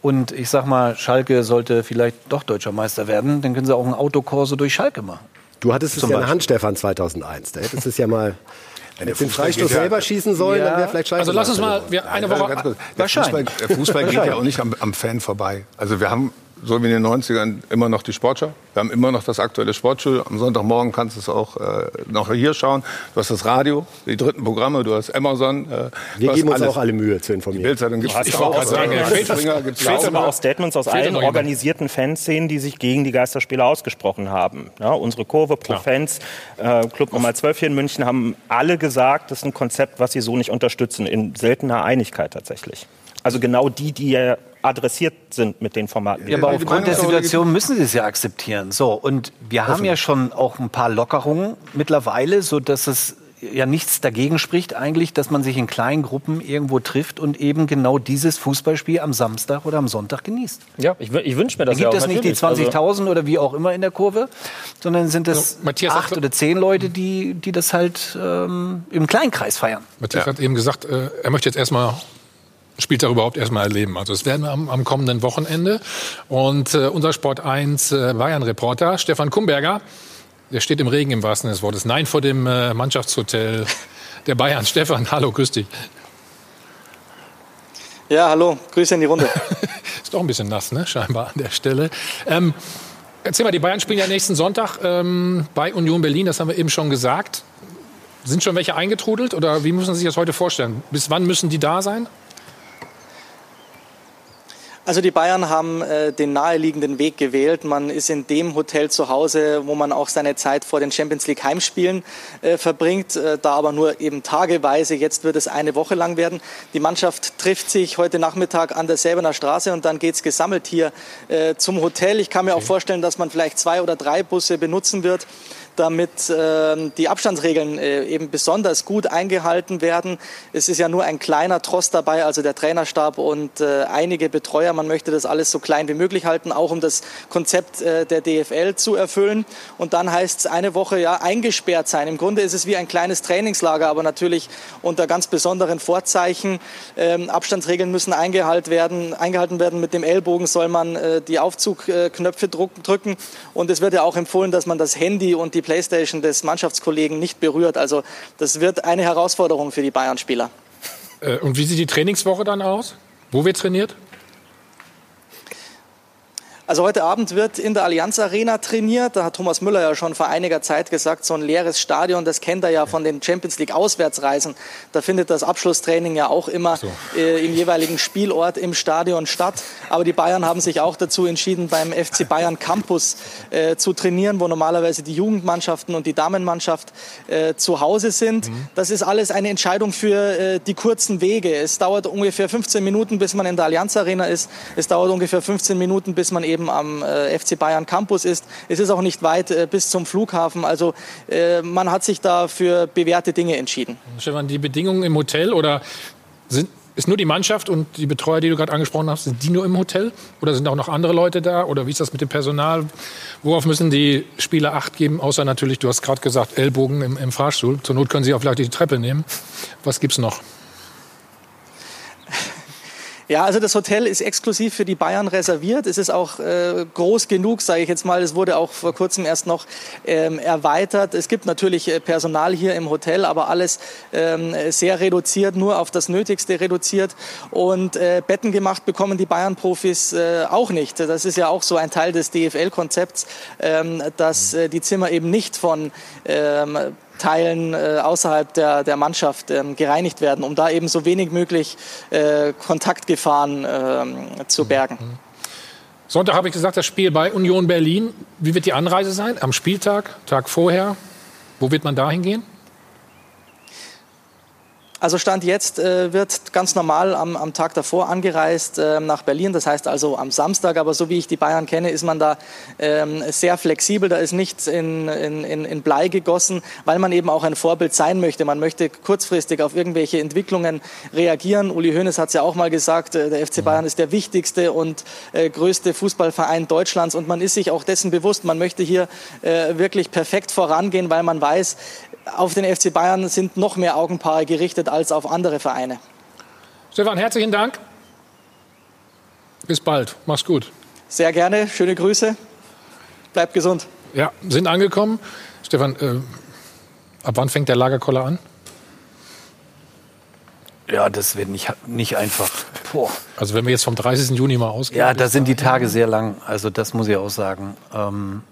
und ich sag mal, Schalke sollte vielleicht doch deutscher Meister werden, dann können sie auch ein Autokorso durch Schalke machen. Du hattest es ja in der Hand, Stefan, 2001. Da hättest du es ja mal wenn der den Freistoß selber ja, schießen sollen, ja. dann wäre vielleicht scheiße. Also lass uns mal wir eine Woche. Der Fußball, der Fußball geht ja auch nicht am, am Fan vorbei. Also wir haben so wie in den 90ern immer noch die Sportschau. Wir haben immer noch das aktuelle Sportschul. Am Sonntagmorgen kannst du es auch äh, noch hier schauen. Du hast das Radio, die dritten Programme, du hast Amazon. Äh, Wir geben uns auch alle Mühe zu informieren. Die Bildzeitung gibt es auch. Gibt's auch. aber auch Statements aus allen organisierten Fanszenen, die sich gegen die Geisterspiele ausgesprochen haben. Ja, unsere Kurve pro Klar. Fans, äh, Club Nummer 12 hier in München, haben alle gesagt, das ist ein Konzept, was sie so nicht unterstützen. In seltener Einigkeit tatsächlich. Also genau die, die ja adressiert sind mit den Formaten. Ja, aber aufgrund der Situation müssen sie es ja akzeptieren. So, und wir haben ja schon auch ein paar Lockerungen mittlerweile, so dass es ja nichts dagegen spricht eigentlich, dass man sich in kleinen Gruppen irgendwo trifft und eben genau dieses Fußballspiel am Samstag oder am Sonntag genießt. Ja, ich, ich wünsche mir das da gibt ja es nicht die 20.000 also oder wie auch immer in der Kurve, sondern sind es also, acht oder zehn Leute, die, die das halt ähm, im Kleinkreis feiern. Matthias ja. hat eben gesagt, äh, er möchte jetzt erstmal Spieltag überhaupt erstmal erleben. Also das werden wir am, am kommenden Wochenende. Und äh, unser Sport 1 äh, Bayern-Reporter Stefan Kumberger, der steht im Regen im wahrsten Sinne des Wortes. Nein vor dem äh, Mannschaftshotel der Bayern. Stefan, hallo, grüß dich. Ja, hallo, Grüße in die Runde. Ist doch ein bisschen nass, ne? Scheinbar an der Stelle. Ähm, erzähl mal, die Bayern spielen ja nächsten Sonntag ähm, bei Union Berlin, das haben wir eben schon gesagt. Sind schon welche eingetrudelt oder wie müssen Sie sich das heute vorstellen? Bis wann müssen die da sein? Also die Bayern haben äh, den naheliegenden Weg gewählt. Man ist in dem Hotel zu Hause, wo man auch seine Zeit vor den Champions League Heimspielen äh, verbringt, äh, da aber nur eben tageweise. Jetzt wird es eine Woche lang werden. Die Mannschaft trifft sich heute Nachmittag an der Säbener Straße und dann geht's gesammelt hier äh, zum Hotel. Ich kann mir okay. auch vorstellen, dass man vielleicht zwei oder drei Busse benutzen wird damit äh, die Abstandsregeln äh, eben besonders gut eingehalten werden. Es ist ja nur ein kleiner Trost dabei, also der Trainerstab und äh, einige Betreuer. Man möchte das alles so klein wie möglich halten, auch um das Konzept äh, der DFL zu erfüllen. Und dann heißt es eine Woche ja eingesperrt sein. Im Grunde ist es wie ein kleines Trainingslager, aber natürlich unter ganz besonderen Vorzeichen. Ähm, Abstandsregeln müssen eingehalten werden. Eingehalten werden. Mit dem Ellbogen soll man äh, die Aufzugknöpfe drücken. Und es wird ja auch empfohlen, dass man das Handy und die Playstation des Mannschaftskollegen nicht berührt. Also das wird eine Herausforderung für die Bayern-Spieler. Äh, und wie sieht die Trainingswoche dann aus? Wo wird trainiert? Also heute Abend wird in der Allianz Arena trainiert. Da hat Thomas Müller ja schon vor einiger Zeit gesagt, so ein leeres Stadion, das kennt er ja von den Champions League Auswärtsreisen. Da findet das Abschlusstraining ja auch immer so. äh, im jeweiligen Spielort im Stadion statt. Aber die Bayern haben sich auch dazu entschieden, beim FC Bayern Campus äh, zu trainieren, wo normalerweise die Jugendmannschaften und die Damenmannschaft äh, zu Hause sind. Mhm. Das ist alles eine Entscheidung für äh, die kurzen Wege. Es dauert ungefähr 15 Minuten, bis man in der Allianz Arena ist. Es dauert ungefähr 15 Minuten, bis man eben eben am äh, FC Bayern Campus ist. Es ist auch nicht weit äh, bis zum Flughafen. Also äh, man hat sich da für bewährte Dinge entschieden. Stefan, die Bedingungen im Hotel oder sind, ist nur die Mannschaft und die Betreuer, die du gerade angesprochen hast, sind die nur im Hotel? Oder sind auch noch andere Leute da? Oder wie ist das mit dem Personal? Worauf müssen die Spieler Acht geben? Außer natürlich, du hast gerade gesagt, Ellbogen im, im Fahrstuhl. Zur Not können sie auch vielleicht die Treppe nehmen. Was gibt es noch? Ja, also das Hotel ist exklusiv für die Bayern reserviert. Es ist auch äh, groß genug, sage ich jetzt mal. Es wurde auch vor kurzem erst noch ähm, erweitert. Es gibt natürlich äh, Personal hier im Hotel, aber alles ähm, sehr reduziert, nur auf das Nötigste reduziert. Und äh, Betten gemacht bekommen die Bayern-Profis äh, auch nicht. Das ist ja auch so ein Teil des DFL-Konzepts, ähm, dass äh, die Zimmer eben nicht von ähm, Teilen äh, außerhalb der, der Mannschaft ähm, gereinigt werden, um da eben so wenig möglich äh, Kontaktgefahren äh, zu bergen. Mhm. Sonntag habe ich gesagt, das Spiel bei Union Berlin. Wie wird die Anreise sein? Am Spieltag, Tag vorher? Wo wird man da hingehen? Also Stand jetzt äh, wird ganz normal am, am Tag davor angereist äh, nach Berlin, das heißt also am Samstag. Aber so wie ich die Bayern kenne, ist man da ähm, sehr flexibel. Da ist nichts in, in, in Blei gegossen, weil man eben auch ein Vorbild sein möchte. Man möchte kurzfristig auf irgendwelche Entwicklungen reagieren. Uli Hoeneß hat es ja auch mal gesagt, äh, der FC Bayern ist der wichtigste und äh, größte Fußballverein Deutschlands. Und man ist sich auch dessen bewusst, man möchte hier äh, wirklich perfekt vorangehen, weil man weiß, auf den FC Bayern sind noch mehr Augenpaare gerichtet als auf andere Vereine. Stefan, herzlichen Dank. Bis bald. Mach's gut. Sehr gerne. Schöne Grüße. Bleibt gesund. Ja, sind angekommen. Stefan, äh, ab wann fängt der Lagerkoller an? Ja, das wird nicht, nicht einfach. Boah. Also wenn wir jetzt vom 30. Juni mal ausgehen. Ja, da sind die Tage sehr lang. Also das muss ich auch sagen. Ähm,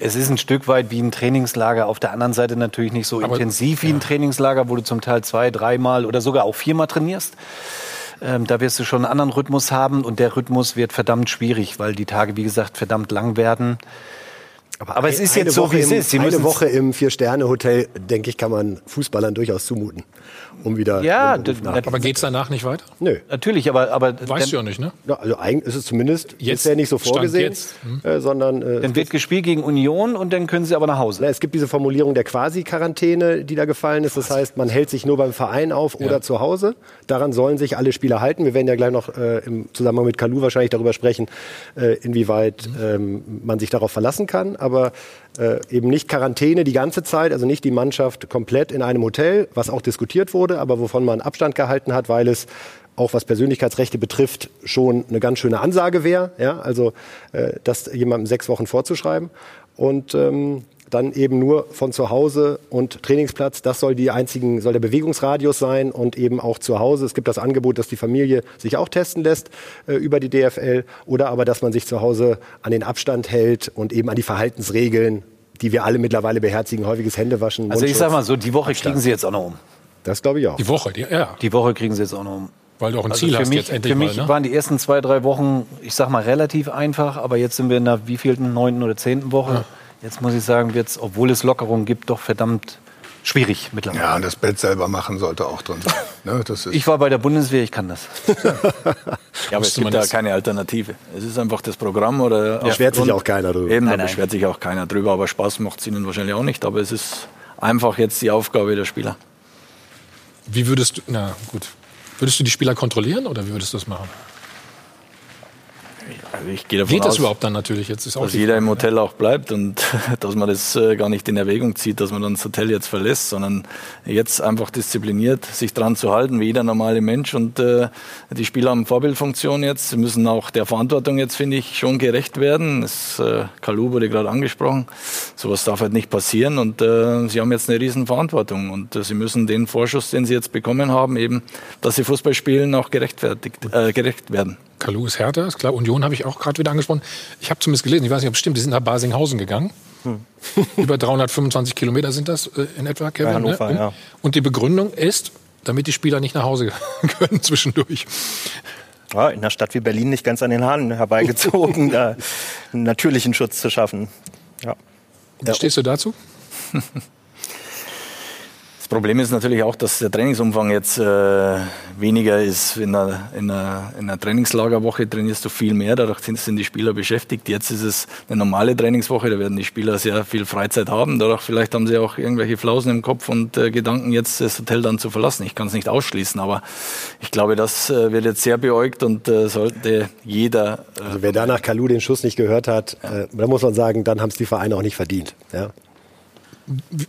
es ist ein Stück weit wie ein Trainingslager, auf der anderen Seite natürlich nicht so Aber, intensiv wie ja. ein Trainingslager, wo du zum Teil zwei, dreimal oder sogar auch viermal trainierst. Ähm, da wirst du schon einen anderen Rhythmus haben und der Rhythmus wird verdammt schwierig, weil die Tage, wie gesagt, verdammt lang werden. Aber, Aber es ist jetzt so, wie es ist. Sie eine Woche im Vier-Sterne-Hotel, denke ich, kann man Fußballern durchaus zumuten um wieder. Ja, aber geht es danach nicht weiter? Nö. Natürlich, aber. aber weißt du ja nicht, ne? Ja, also eigentlich ist es zumindest jetzt bisher nicht so vorgesehen, hm. äh, sondern. Äh, dann wird gespielt gegen Union und dann können sie aber nach Hause. Na, es gibt diese Formulierung der Quasi-Quarantäne, die da gefallen ist. Das heißt, man hält sich nur beim Verein auf oder ja. zu Hause. Daran sollen sich alle Spieler halten. Wir werden ja gleich noch äh, im Zusammenhang mit Kalu wahrscheinlich darüber sprechen, äh, inwieweit mhm. ähm, man sich darauf verlassen kann. Aber äh, eben nicht Quarantäne die ganze Zeit, also nicht die Mannschaft komplett in einem Hotel, was auch diskutiert wurde, aber wovon man Abstand gehalten hat, weil es auch was Persönlichkeitsrechte betrifft, schon eine ganz schöne Ansage wäre. Ja? Also äh, das jemandem sechs Wochen vorzuschreiben. Und ähm, dann eben nur von zu Hause und Trainingsplatz. Das soll die einzigen, soll der Bewegungsradius sein und eben auch zu Hause. Es gibt das Angebot, dass die Familie sich auch testen lässt äh, über die DFL oder aber, dass man sich zu Hause an den Abstand hält und eben an die Verhaltensregeln, die wir alle mittlerweile beherzigen, häufiges Händewaschen. Also ich sag mal so, die Woche Abstand. kriegen Sie jetzt auch noch um. Das glaube ich auch. Die Woche, die, ja. Die Woche kriegen Sie jetzt auch noch um. Weil du auch ein also Ziel hast mich, jetzt endlich Für mich mal, ne? waren die ersten zwei, drei Wochen, ich sag mal, relativ einfach, aber jetzt sind wir in der wievielten, neunten oder zehnten Woche. Ja. Jetzt muss ich sagen, wird es, obwohl es Lockerungen gibt, doch verdammt schwierig mittlerweile. Ja, und das Bett selber machen sollte auch drin sein. Ne, ich war bei der Bundeswehr, ich kann das. ja, aber es gibt da keine Alternative. Es ist einfach das Programm oder. Da beschwert sich auch keiner drüber. Eben, da beschwert sich auch keiner drüber, aber Spaß macht es ihnen wahrscheinlich auch nicht. Aber es ist einfach jetzt die Aufgabe der Spieler. Wie würdest du, na gut, würdest du die Spieler kontrollieren oder wie würdest du das machen? Also ich gehe davon Geht das aus, überhaupt dann natürlich? Jetzt ist auch dass jeder im Hotel auch bleibt und dass man das äh, gar nicht in Erwägung zieht, dass man dann das Hotel jetzt verlässt, sondern jetzt einfach diszipliniert sich dran zu halten, wie jeder normale Mensch. Und äh, die Spieler haben Vorbildfunktion jetzt. Sie müssen auch der Verantwortung jetzt, finde ich, schon gerecht werden. Das, äh, Kalu wurde gerade angesprochen. sowas darf halt nicht passieren und äh, sie haben jetzt eine riesen Verantwortung und äh, sie müssen den Vorschuss, den sie jetzt bekommen haben, eben, dass sie Fußball spielen, auch gerechtfertigt, äh, gerecht werden. Kalu ist härter, ist klar. Union habe ich auch gerade wieder angesprochen. Ich habe zumindest gelesen, ich weiß nicht, ob es stimmt, die sind nach Basinghausen gegangen. Hm. Über 325 Kilometer sind das äh, in etwa, Kevin. Hannover, ne? und, ja. und die Begründung ist, damit die Spieler nicht nach Hause können zwischendurch. Ja, in einer Stadt wie Berlin nicht ganz an den Haaren herbeigezogen, da einen natürlichen Schutz zu schaffen. Ja. Wie stehst du dazu? Problem ist natürlich auch, dass der Trainingsumfang jetzt äh, weniger ist. In einer, in, einer, in einer Trainingslagerwoche trainierst du viel mehr, dadurch sind die Spieler beschäftigt. Jetzt ist es eine normale Trainingswoche, da werden die Spieler sehr viel Freizeit haben. Dadurch vielleicht haben sie auch irgendwelche Flausen im Kopf und äh, Gedanken, jetzt das Hotel dann zu verlassen. Ich kann es nicht ausschließen, aber ich glaube, das äh, wird jetzt sehr beäugt und äh, sollte jeder. Äh, also wer danach Kalu den Schuss nicht gehört hat, ja. Äh, da muss man sagen, dann haben es die Vereine auch nicht verdient. Ja?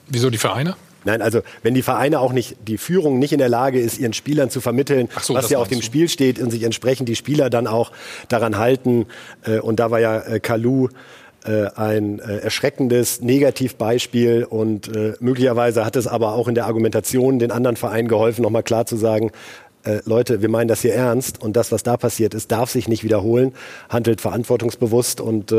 Wieso die Vereine? Nein, also wenn die Vereine auch nicht, die Führung nicht in der Lage ist, ihren Spielern zu vermitteln, so, was ja auf dem du. Spiel steht und sich entsprechend die Spieler dann auch daran halten. Äh, und da war ja äh, Kalu äh, ein erschreckendes Negativbeispiel und möglicherweise hat es aber auch in der Argumentation den anderen Vereinen geholfen, nochmal klar zu sagen, Leute, wir meinen das hier ernst und das, was da passiert ist, darf sich nicht wiederholen, handelt verantwortungsbewusst und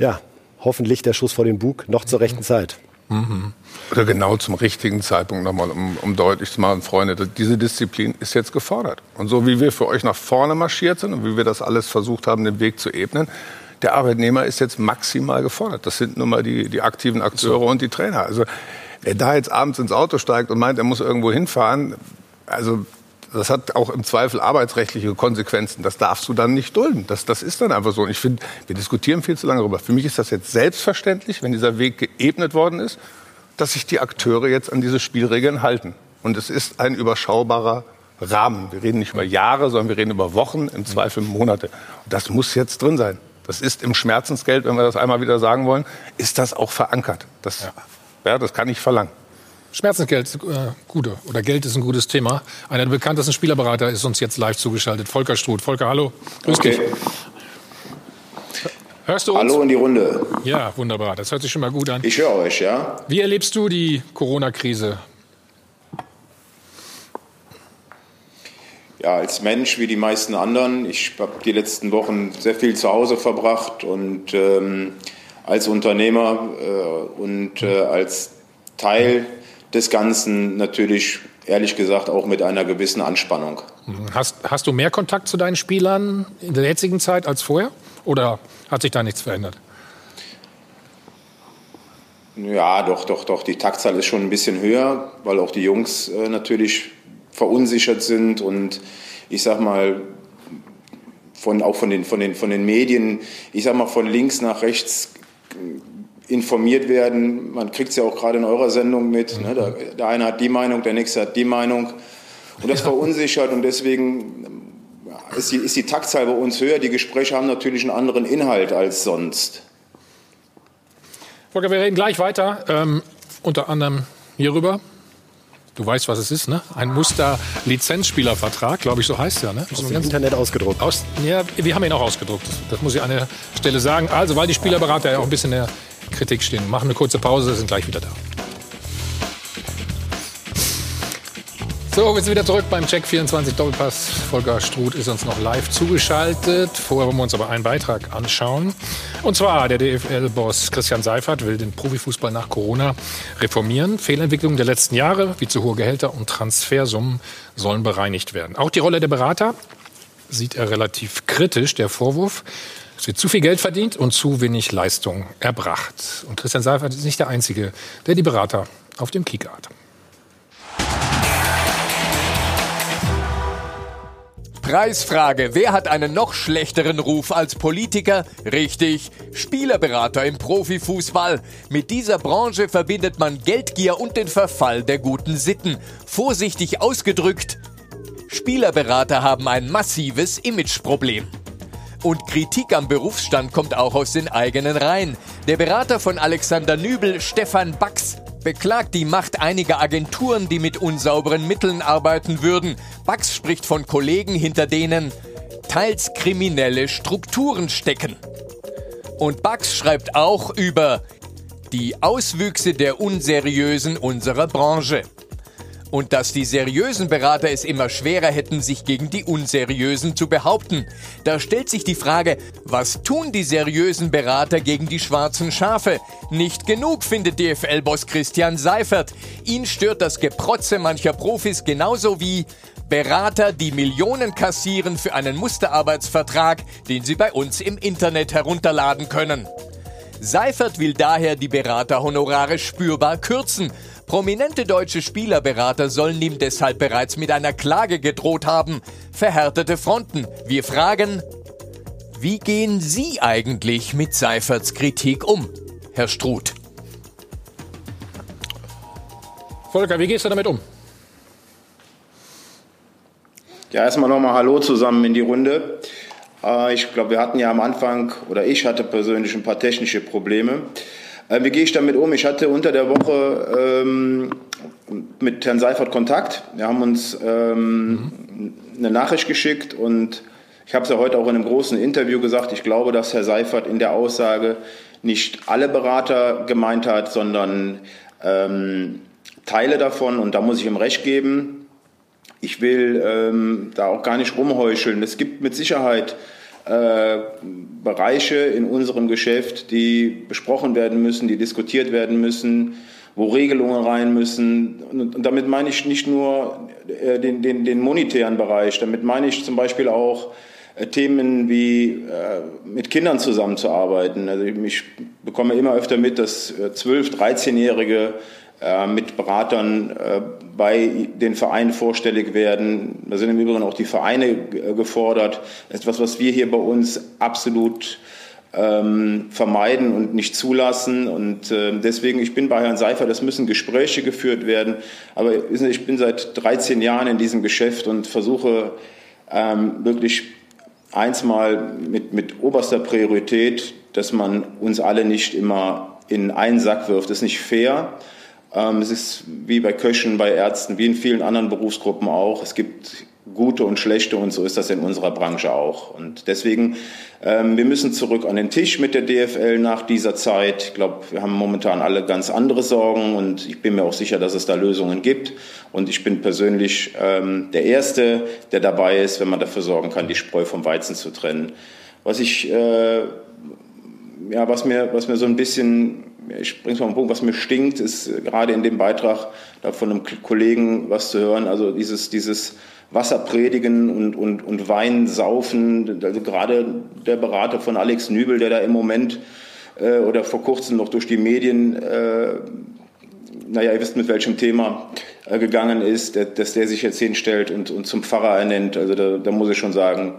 ja, hoffentlich der Schuss vor den Bug noch zur rechten Zeit. Mhm. Oder genau zum richtigen Zeitpunkt nochmal, um, um deutlich zu machen, Freunde, diese Disziplin ist jetzt gefordert. Und so wie wir für euch nach vorne marschiert sind und wie wir das alles versucht haben, den Weg zu ebnen, der Arbeitnehmer ist jetzt maximal gefordert. Das sind nun mal die, die aktiven Akteure und die Trainer. Also wer da jetzt abends ins Auto steigt und meint, er muss irgendwo hinfahren, also das hat auch im Zweifel arbeitsrechtliche Konsequenzen. Das darfst du dann nicht dulden. Das, das ist dann einfach so. Und ich finde, wir diskutieren viel zu lange darüber. Für mich ist das jetzt selbstverständlich, wenn dieser Weg geebnet worden ist, dass sich die Akteure jetzt an diese Spielregeln halten. Und es ist ein überschaubarer Rahmen. Wir reden nicht über Jahre, sondern wir reden über Wochen, im Zweifel Monate. Und das muss jetzt drin sein. Das ist im Schmerzensgeld, wenn wir das einmal wieder sagen wollen, ist das auch verankert. Das, ja. ja das kann ich verlangen. Schmerzensgeld, äh, gute oder Geld ist ein gutes Thema. Einer der bekanntesten Spielerberater ist uns jetzt live zugeschaltet, Volker Struth. Volker, hallo. Grüß okay. dich. Hörst du uns? Hallo in die Runde. Ja, wunderbar. Das hört sich schon mal gut an. Ich höre euch, ja. Wie erlebst du die Corona-Krise? Ja, als Mensch wie die meisten anderen. Ich habe die letzten Wochen sehr viel zu Hause verbracht und ähm, als Unternehmer äh, und äh, als Teil des Ganzen natürlich ehrlich gesagt auch mit einer gewissen Anspannung. Hast, hast du mehr Kontakt zu deinen Spielern in der jetzigen Zeit als vorher? Oder hat sich da nichts verändert? Ja, doch, doch, doch. Die Taktzahl ist schon ein bisschen höher, weil auch die Jungs äh, natürlich verunsichert sind und ich sag mal, von, auch von den, von, den, von den Medien, ich sag mal, von links nach rechts informiert werden. Man kriegt es ja auch gerade in eurer Sendung mit. Ne? Der, der, eine hat die Meinung, der nächste hat die Meinung. Und das verunsichert und deswegen ist die, ist die Taktzahl bei uns höher. Die Gespräche haben natürlich einen anderen Inhalt als sonst. Volker, wir reden gleich weiter. Ähm, unter anderem hierüber. Du weißt, was es ist, ne? Ein Muster-Lizenzspielervertrag, glaube ich, so heißt ja, ne? Aus dem Internet ausgedruckt. Aus, ja, wir haben ihn auch ausgedruckt. Das muss ich an der Stelle sagen. Also, weil die Spielerberater ja auch ein bisschen der Kritik stehen. Machen eine kurze Pause, sind gleich wieder da. So, wir sind wieder zurück beim Check 24 Doppelpass. Volker Struth ist uns noch live zugeschaltet. Vorher wollen wir uns aber einen Beitrag anschauen. Und zwar, der DFL-Boss Christian Seifert will den Profifußball nach Corona reformieren. Fehlentwicklungen der letzten Jahre, wie zu hohe Gehälter und Transfersummen, sollen bereinigt werden. Auch die Rolle der Berater sieht er relativ kritisch. Der Vorwurf, es wird zu viel Geld verdient und zu wenig Leistung erbracht. Und Christian Seifert ist nicht der Einzige, der die Berater auf dem Kieker hat. Preisfrage. Wer hat einen noch schlechteren Ruf als Politiker? Richtig, Spielerberater im Profifußball. Mit dieser Branche verbindet man Geldgier und den Verfall der guten Sitten. Vorsichtig ausgedrückt, Spielerberater haben ein massives Imageproblem. Und Kritik am Berufsstand kommt auch aus den eigenen Reihen. Der Berater von Alexander Nübel, Stefan Bax, beklagt die Macht einiger Agenturen, die mit unsauberen Mitteln arbeiten würden. Bax spricht von Kollegen, hinter denen teils kriminelle Strukturen stecken. Und Bax schreibt auch über Die Auswüchse der Unseriösen unserer Branche. Und dass die seriösen Berater es immer schwerer hätten, sich gegen die unseriösen zu behaupten. Da stellt sich die Frage, was tun die seriösen Berater gegen die schwarzen Schafe? Nicht genug, findet DFL-Boss Christian Seifert. Ihn stört das Geprotze mancher Profis genauso wie Berater, die Millionen kassieren für einen Musterarbeitsvertrag, den sie bei uns im Internet herunterladen können. Seifert will daher die Beraterhonorare spürbar kürzen. Prominente deutsche Spielerberater sollen ihm deshalb bereits mit einer Klage gedroht haben. Verhärtete Fronten. Wir fragen, wie gehen Sie eigentlich mit Seiferts Kritik um, Herr Struth? Volker, wie gehst du damit um? Ja, erstmal nochmal Hallo zusammen in die Runde. Äh, ich glaube, wir hatten ja am Anfang, oder ich hatte persönlich ein paar technische Probleme. Äh, wie gehe ich damit um? Ich hatte unter der Woche ähm, mit Herrn Seifert Kontakt. Wir haben uns ähm, mhm. eine Nachricht geschickt und ich habe es ja heute auch in einem großen Interview gesagt. Ich glaube, dass Herr Seifert in der Aussage nicht alle Berater gemeint hat, sondern ähm, Teile davon. Und da muss ich ihm recht geben. Ich will ähm, da auch gar nicht rumheucheln. Es gibt mit Sicherheit äh, Bereiche in unserem Geschäft, die besprochen werden müssen, die diskutiert werden müssen, wo Regelungen rein müssen. Und damit meine ich nicht nur äh, den, den, den monetären Bereich, damit meine ich zum Beispiel auch äh, Themen wie mit Kindern zusammenzuarbeiten. Also ich bekomme immer öfter mit, dass 12-, 13-Jährige äh, mit Beratern äh, bei den Vereinen vorstellig werden. Da sind im Übrigen auch die Vereine gefordert. Etwas, was wir hier bei uns absolut ähm, vermeiden und nicht zulassen. Und äh, deswegen, ich bin bei Herrn Seifer, das müssen Gespräche geführt werden. Aber ich bin seit 13 Jahren in diesem Geschäft und versuche ähm, wirklich eins mal mit, mit oberster Priorität, dass man uns alle nicht immer in einen Sack wirft. Das ist nicht fair. Ähm, es ist wie bei Köchen, bei Ärzten, wie in vielen anderen Berufsgruppen auch. Es gibt gute und schlechte und so ist das in unserer Branche auch. Und deswegen, ähm, wir müssen zurück an den Tisch mit der DFL nach dieser Zeit. Ich glaube, wir haben momentan alle ganz andere Sorgen und ich bin mir auch sicher, dass es da Lösungen gibt. Und ich bin persönlich ähm, der Erste, der dabei ist, wenn man dafür sorgen kann, die Spreu vom Weizen zu trennen. Was ich, äh, ja, was mir, was mir so ein bisschen ich bringe es mal auf den Punkt, was mir stinkt, ist gerade in dem Beitrag da von einem Kollegen was zu hören, also dieses, dieses Wasserpredigen und, und, und Wein saufen, also gerade der Berater von Alex Nübel, der da im Moment äh, oder vor kurzem noch durch die Medien, äh, naja, ihr wisst mit welchem Thema äh, gegangen ist, dass der sich jetzt hinstellt und, und zum Pfarrer ernennt, also da, da muss ich schon sagen,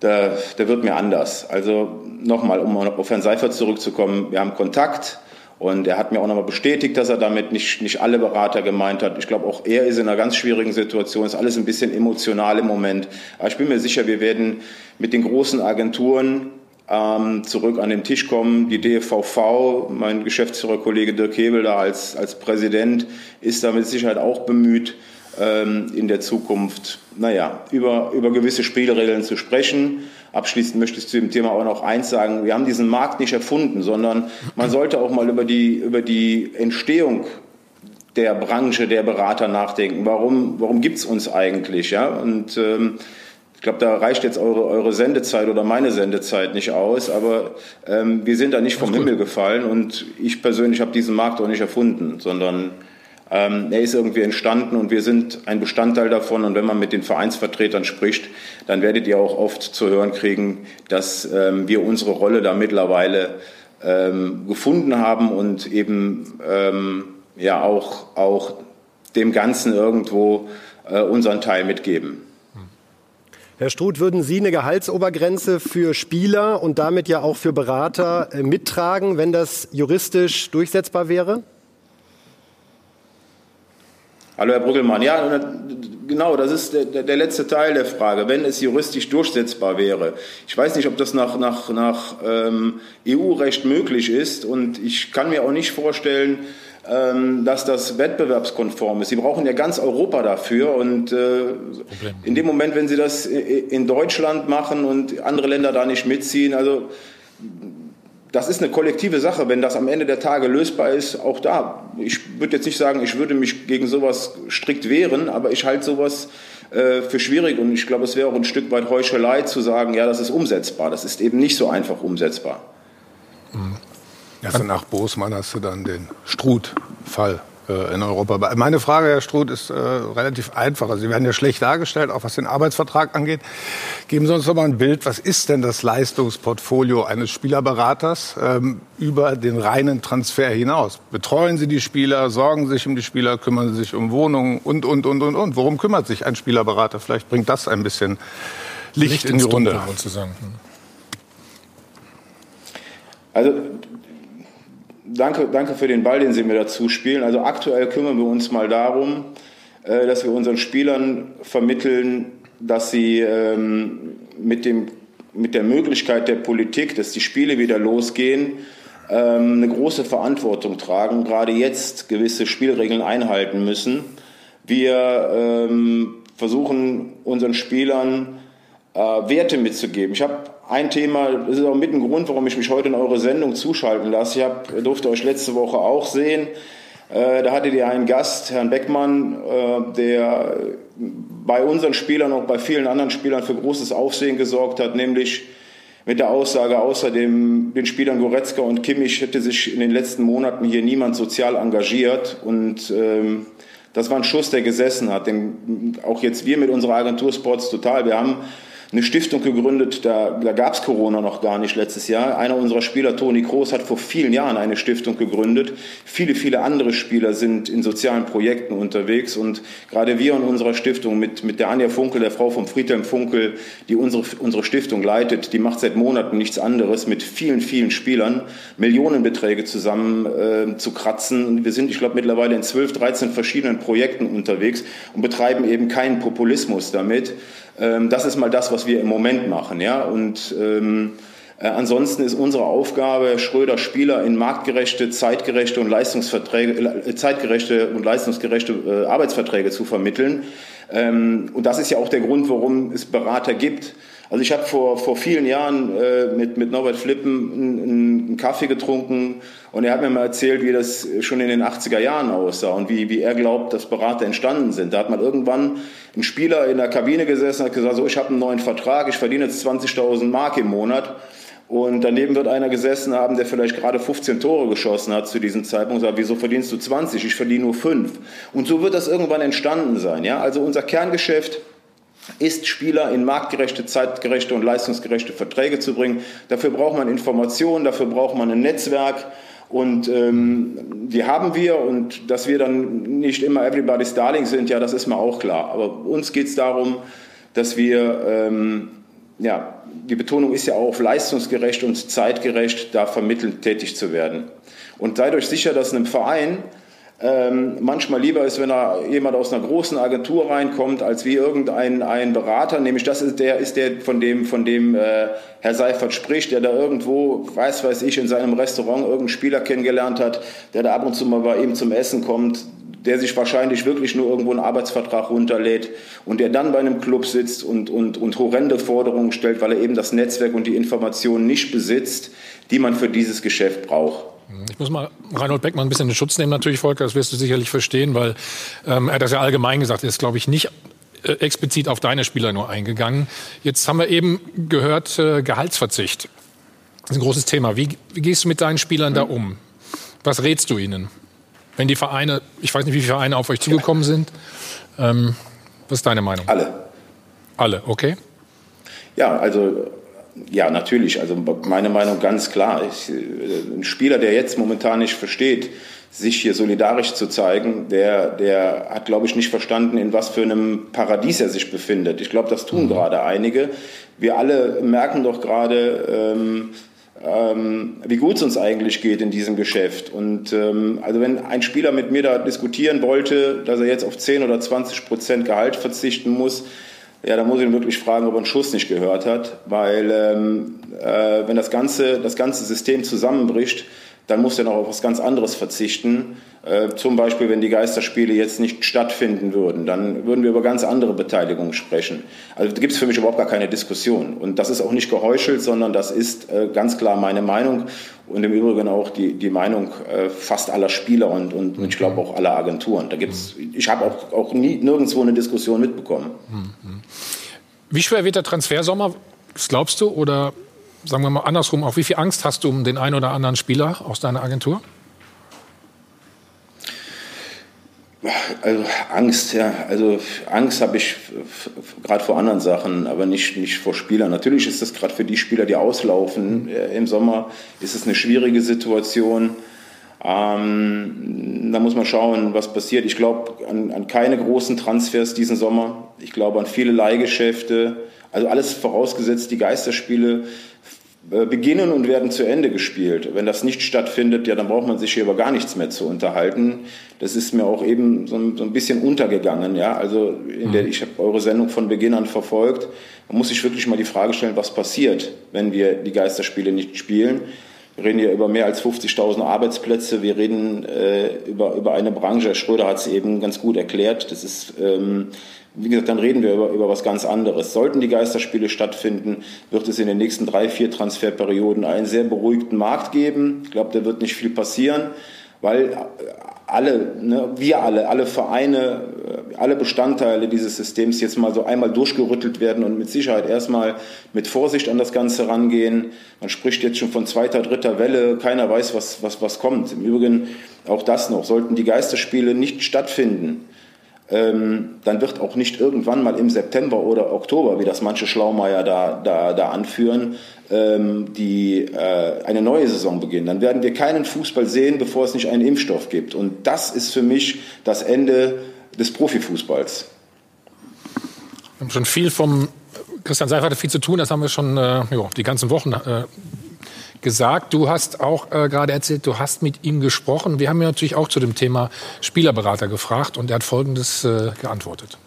da, da wird mir anders. Also nochmal, um auf Herrn Seifert zurückzukommen, wir haben Kontakt, und er hat mir auch nochmal bestätigt, dass er damit nicht, nicht alle Berater gemeint hat. Ich glaube, auch er ist in einer ganz schwierigen Situation. Ist alles ein bisschen emotional im Moment. Aber ich bin mir sicher, wir werden mit den großen Agenturen ähm, zurück an den Tisch kommen. Die DFVV, mein Geschäftsführerkollege Dirk Hebel da als, als Präsident, ist da mit Sicherheit auch bemüht, ähm, in der Zukunft, naja, über, über gewisse Spielregeln zu sprechen. Abschließend möchte ich zu dem Thema auch noch eins sagen. Wir haben diesen Markt nicht erfunden, sondern man sollte auch mal über die, über die Entstehung der Branche der Berater nachdenken. Warum, warum gibt es uns eigentlich? Ja? Und ähm, ich glaube, da reicht jetzt eure, eure Sendezeit oder meine Sendezeit nicht aus, aber ähm, wir sind da nicht vom Himmel gefallen und ich persönlich habe diesen Markt auch nicht erfunden, sondern ähm, er ist irgendwie entstanden und wir sind ein Bestandteil davon. Und wenn man mit den Vereinsvertretern spricht, dann werdet ihr auch oft zu hören kriegen, dass ähm, wir unsere Rolle da mittlerweile ähm, gefunden haben und eben ähm, ja auch, auch dem Ganzen irgendwo äh, unseren Teil mitgeben. Herr Struth, würden Sie eine Gehaltsobergrenze für Spieler und damit ja auch für Berater äh, mittragen, wenn das juristisch durchsetzbar wäre? Hallo Herr Brüggelmann, ja, genau, das ist der, der, letzte Teil der Frage. Wenn es juristisch durchsetzbar wäre, ich weiß nicht, ob das nach, nach, nach ähm, EU-Recht möglich ist und ich kann mir auch nicht vorstellen, ähm, dass das wettbewerbskonform ist. Sie brauchen ja ganz Europa dafür und äh, in dem Moment, wenn Sie das in Deutschland machen und andere Länder da nicht mitziehen, also das ist eine kollektive Sache, wenn das am Ende der Tage lösbar ist, auch da. Ich würde jetzt nicht sagen, ich würde mich gegen sowas strikt wehren, aber ich halte sowas äh, für schwierig und ich glaube, es wäre auch ein Stück weit Heuchelei zu sagen, ja, das ist umsetzbar. Das ist eben nicht so einfach umsetzbar. Mhm. Also nach Bosmann hast du dann den Struth-Fall äh, in Europa. Meine Frage, Herr Struth, ist äh, relativ einfach. Also Sie werden ja schlecht dargestellt, auch was den Arbeitsvertrag angeht. Geben Sie uns doch mal ein Bild. Was ist denn das Leistungsportfolio eines Spielerberaters ähm, über den reinen Transfer hinaus? Betreuen Sie die Spieler, sorgen Sie sich um die Spieler, kümmern Sie sich um Wohnungen und, und, und, und, und. Worum kümmert sich ein Spielerberater? Vielleicht bringt das ein bisschen Licht, Licht in die Runde. Sozusagen. Also danke, danke für den Ball, den Sie mir dazu spielen. Also aktuell kümmern wir uns mal darum, äh, dass wir unseren Spielern vermitteln, dass sie ähm, mit, dem, mit der Möglichkeit der Politik, dass die Spiele wieder losgehen, ähm, eine große Verantwortung tragen, gerade jetzt gewisse Spielregeln einhalten müssen. Wir ähm, versuchen unseren Spielern äh, Werte mitzugeben. Ich habe ein Thema, das ist auch mit ein Grund, warum ich mich heute in eure Sendung zuschalten lasse. Ich hab, durfte euch letzte Woche auch sehen. Äh, da hattet ihr einen Gast, Herrn Beckmann, äh, der bei unseren Spielern und bei vielen anderen Spielern für großes Aufsehen gesorgt hat, nämlich mit der Aussage, außerdem den Spielern Goretzka und Kimmich hätte sich in den letzten Monaten hier niemand sozial engagiert. Und ähm, das war ein Schuss, der gesessen hat. Denn auch jetzt wir mit unserer Agentur Sports Total, wir haben eine Stiftung gegründet, da, da gab es Corona noch gar nicht letztes Jahr. Einer unserer Spieler, Toni Kroos, hat vor vielen Jahren eine Stiftung gegründet. Viele, viele andere Spieler sind in sozialen Projekten unterwegs und gerade wir in unserer Stiftung mit, mit der Anja Funkel, der Frau von Friedhelm Funkel, die unsere, unsere Stiftung leitet, die macht seit Monaten nichts anderes, mit vielen, vielen Spielern Millionenbeträge zusammen äh, zu kratzen. Wir sind, ich glaube, mittlerweile in 12, 13 verschiedenen Projekten unterwegs und betreiben eben keinen Populismus damit. Ähm, das ist mal das, was wir im Moment machen. Ja? Und ähm, äh, ansonsten ist unsere Aufgabe, Schröder Spieler in marktgerechte, zeitgerechte und Leistungsverträge, äh, zeitgerechte und leistungsgerechte äh, Arbeitsverträge zu vermitteln. Ähm, und das ist ja auch der Grund, warum es Berater gibt. Also ich habe vor, vor vielen Jahren äh, mit, mit Norbert Flippen einen, einen Kaffee getrunken und er hat mir mal erzählt, wie das schon in den 80er Jahren aussah und wie, wie er glaubt, dass Berater entstanden sind. Da hat man irgendwann ein Spieler in der Kabine gesessen und hat gesagt, so ich habe einen neuen Vertrag, ich verdiene jetzt 20.000 Mark im Monat. Und daneben wird einer gesessen haben, der vielleicht gerade 15 Tore geschossen hat zu diesem Zeitpunkt und sagt, wieso verdienst du 20? Ich verdiene nur 5. Und so wird das irgendwann entstanden sein. Ja? Also unser Kerngeschäft ist, Spieler in marktgerechte, zeitgerechte und leistungsgerechte Verträge zu bringen. Dafür braucht man Informationen, dafür braucht man ein Netzwerk. Und ähm, die haben wir und dass wir dann nicht immer Everybody's Darling sind, ja, das ist mir auch klar. Aber uns geht es darum, dass wir, ähm, ja, die Betonung ist ja auch auf leistungsgerecht und zeitgerecht da vermittelnd tätig zu werden. Und seid euch sicher, dass in einem Verein ähm, manchmal lieber ist, wenn da jemand aus einer großen Agentur reinkommt, als wie irgendein ein Berater. Nämlich das ist der, ist der von dem, von dem äh, Herr Seifert spricht, der da irgendwo, weiß weiß ich, in seinem Restaurant irgendeinen Spieler kennengelernt hat, der da ab und zu mal bei ihm zum Essen kommt, der sich wahrscheinlich wirklich nur irgendwo einen Arbeitsvertrag runterlädt und der dann bei einem Club sitzt und, und, und horrende Forderungen stellt, weil er eben das Netzwerk und die Informationen nicht besitzt, die man für dieses Geschäft braucht. Ich muss mal Reinhold Beckmann ein bisschen in Schutz nehmen, natürlich, Volker, das wirst du sicherlich verstehen, weil ähm, er hat das ja allgemein gesagt, er ist, glaube ich, nicht äh, explizit auf deine Spieler nur eingegangen. Jetzt haben wir eben gehört, äh, Gehaltsverzicht. Das ist ein großes Thema. Wie, wie gehst du mit deinen Spielern da um? Was rätst du ihnen? Wenn die Vereine, ich weiß nicht, wie viele Vereine auf euch zugekommen sind, ähm, was ist deine Meinung? Alle. Alle, okay. Ja, also ja, natürlich. Also meine Meinung ganz klar. Ich, äh, ein Spieler, der jetzt momentan nicht versteht, sich hier solidarisch zu zeigen, der, der hat, glaube ich, nicht verstanden, in was für einem Paradies er sich befindet. Ich glaube, das tun mhm. gerade einige. Wir alle merken doch gerade, ähm, ähm, wie gut es uns eigentlich geht in diesem Geschäft. Und ähm, also wenn ein Spieler mit mir da diskutieren wollte, dass er jetzt auf 10 oder 20 Prozent Gehalt verzichten muss, ja, da muss ich ihn wirklich fragen, ob er einen Schuss nicht gehört hat, weil ähm, äh, wenn das ganze, das ganze System zusammenbricht, dann muss er noch auf was ganz anderes verzichten. Äh, zum Beispiel, wenn die Geisterspiele jetzt nicht stattfinden würden, dann würden wir über ganz andere Beteiligungen sprechen. Also da gibt es für mich überhaupt gar keine Diskussion. Und das ist auch nicht geheuchelt, sondern das ist äh, ganz klar meine Meinung und im Übrigen auch die, die Meinung äh, fast aller Spieler und, und ich glaube auch aller Agenturen. Da gibt's, ich habe auch, auch nie, nirgendwo eine Diskussion mitbekommen. Mhm. Wie schwer wird der Transfersommer, was glaubst du? Oder sagen wir mal andersrum, auch wie viel Angst hast du um den einen oder anderen Spieler aus deiner Agentur? Also Angst, ja. Also Angst habe ich gerade vor anderen Sachen, aber nicht, nicht vor Spielern. Natürlich ist das gerade für die Spieler, die auslaufen äh, im Sommer, ist es eine schwierige Situation. Ähm, da muss man schauen, was passiert. Ich glaube an, an keine großen Transfers diesen Sommer. Ich glaube an viele Leihgeschäfte. Also alles vorausgesetzt, die Geisterspiele äh, beginnen und werden zu Ende gespielt. Wenn das nicht stattfindet, ja, dann braucht man sich hier über gar nichts mehr zu unterhalten. Das ist mir auch eben so ein, so ein bisschen untergegangen. Ja? Also in der, mhm. ich habe eure Sendung von Beginn an verfolgt. Man muss sich wirklich mal die Frage stellen, was passiert, wenn wir die Geisterspiele nicht spielen. Wir reden hier über mehr als 50.000 Arbeitsplätze. Wir reden äh, über, über eine Branche. Herr Schröder hat es eben ganz gut erklärt. Das ist ähm, wie gesagt, dann reden wir über, über was ganz anderes. Sollten die Geisterspiele stattfinden, wird es in den nächsten drei, vier Transferperioden einen sehr beruhigten Markt geben. Ich glaube, da wird nicht viel passieren, weil alle, ne, wir alle, alle Vereine, alle Bestandteile dieses Systems jetzt mal so einmal durchgerüttelt werden und mit Sicherheit erstmal mit Vorsicht an das Ganze rangehen. Man spricht jetzt schon von zweiter, dritter Welle. Keiner weiß, was, was, was kommt. Im Übrigen auch das noch. Sollten die Geisterspiele nicht stattfinden, ähm, dann wird auch nicht irgendwann mal im September oder Oktober, wie das manche Schlaumeier da, da, da anführen, ähm, die, äh, eine neue Saison beginnen. Dann werden wir keinen Fußball sehen, bevor es nicht einen Impfstoff gibt. Und das ist für mich das Ende des Profifußballs. Wir haben schon viel vom Christian Seifert viel zu tun, das haben wir schon äh, jo, die ganzen Wochen äh, gesagt. Du hast auch äh, gerade erzählt, du hast mit ihm gesprochen. Wir haben ihn natürlich auch zu dem Thema Spielerberater gefragt und er hat Folgendes äh, geantwortet.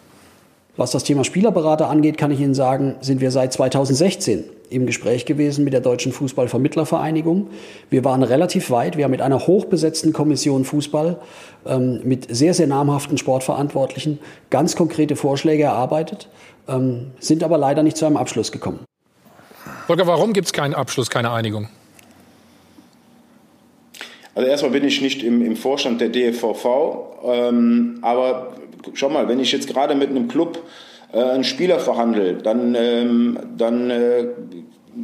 Was das Thema Spielerberater angeht, kann ich Ihnen sagen, sind wir seit 2016 im Gespräch gewesen mit der Deutschen Fußballvermittlervereinigung. Wir waren relativ weit. Wir haben mit einer hochbesetzten Kommission Fußball ähm, mit sehr, sehr namhaften Sportverantwortlichen ganz konkrete Vorschläge erarbeitet, ähm, sind aber leider nicht zu einem Abschluss gekommen. Volker, warum gibt es keinen Abschluss, keine Einigung? Also erstmal bin ich nicht im, im Vorstand der DFVV, ähm, aber schau mal, wenn ich jetzt gerade mit einem Club äh, einen Spieler verhandle, dann, ähm, dann äh,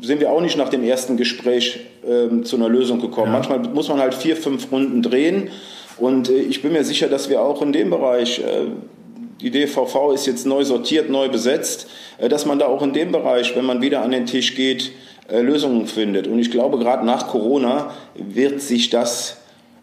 sind wir auch nicht nach dem ersten Gespräch ähm, zu einer Lösung gekommen. Ja. Manchmal muss man halt vier, fünf Runden drehen und äh, ich bin mir sicher, dass wir auch in dem Bereich äh, die DVV ist jetzt neu sortiert, neu besetzt, äh, dass man da auch in dem Bereich, wenn man wieder an den Tisch geht, äh, Lösungen findet. Und ich glaube, gerade nach Corona wird sich das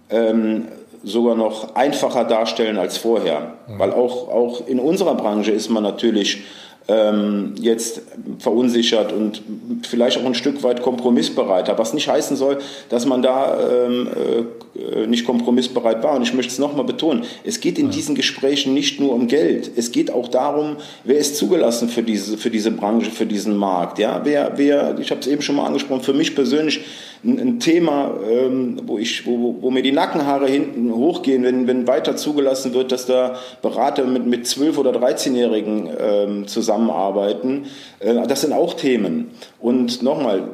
ähm, sogar noch einfacher darstellen als vorher. Mhm. Weil auch, auch in unserer Branche ist man natürlich ähm, jetzt verunsichert und vielleicht auch ein Stück weit kompromissbereiter. Was nicht heißen soll, dass man da ähm, äh, nicht kompromissbereit war. Und ich möchte es nochmal betonen, es geht in diesen Gesprächen nicht nur um Geld. Es geht auch darum, wer ist zugelassen für diese, für diese Branche, für diesen Markt. Ja? Wer, wer, ich habe es eben schon mal angesprochen, für mich persönlich ein, ein Thema, ähm, wo, ich, wo, wo mir die Nackenhaare hinten hochgehen, wenn, wenn weiter zugelassen wird, dass da Berater mit, mit 12- oder 13-Jährigen ähm, zusammenarbeiten. Äh, das sind auch Themen. Und nochmal,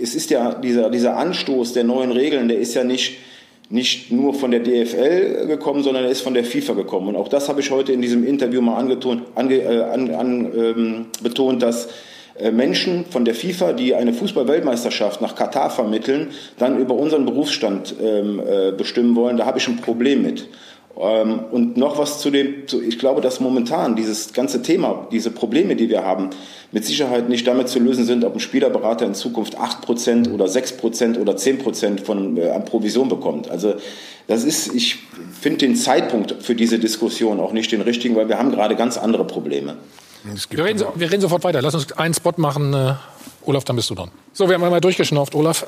es ist ja dieser, dieser Anstoß der neuen Regeln, der ist ja nicht nicht nur von der DFL gekommen, sondern er ist von der FIFA gekommen. Und auch das habe ich heute in diesem Interview mal angetont, ange, äh, an, an, ähm, betont, dass Menschen von der FIFA, die eine Fußball-Weltmeisterschaft nach Katar vermitteln, dann über unseren Berufsstand ähm, äh, bestimmen wollen, da habe ich ein Problem mit. Ähm, und noch was zu dem, ich glaube, dass momentan dieses ganze Thema, diese Probleme, die wir haben, mit Sicherheit nicht damit zu lösen sind, ob ein Spielerberater in Zukunft 8% oder 6% oder 10% von, äh, an Provision bekommt. Also das ist, ich finde den Zeitpunkt für diese Diskussion auch nicht den richtigen, weil wir haben gerade ganz andere Probleme. Wir reden, wir reden, sofort weiter. Lass uns einen Spot machen. Uh, Olaf, dann bist du dran. So, wir haben einmal durchgeschnauft. Olaf,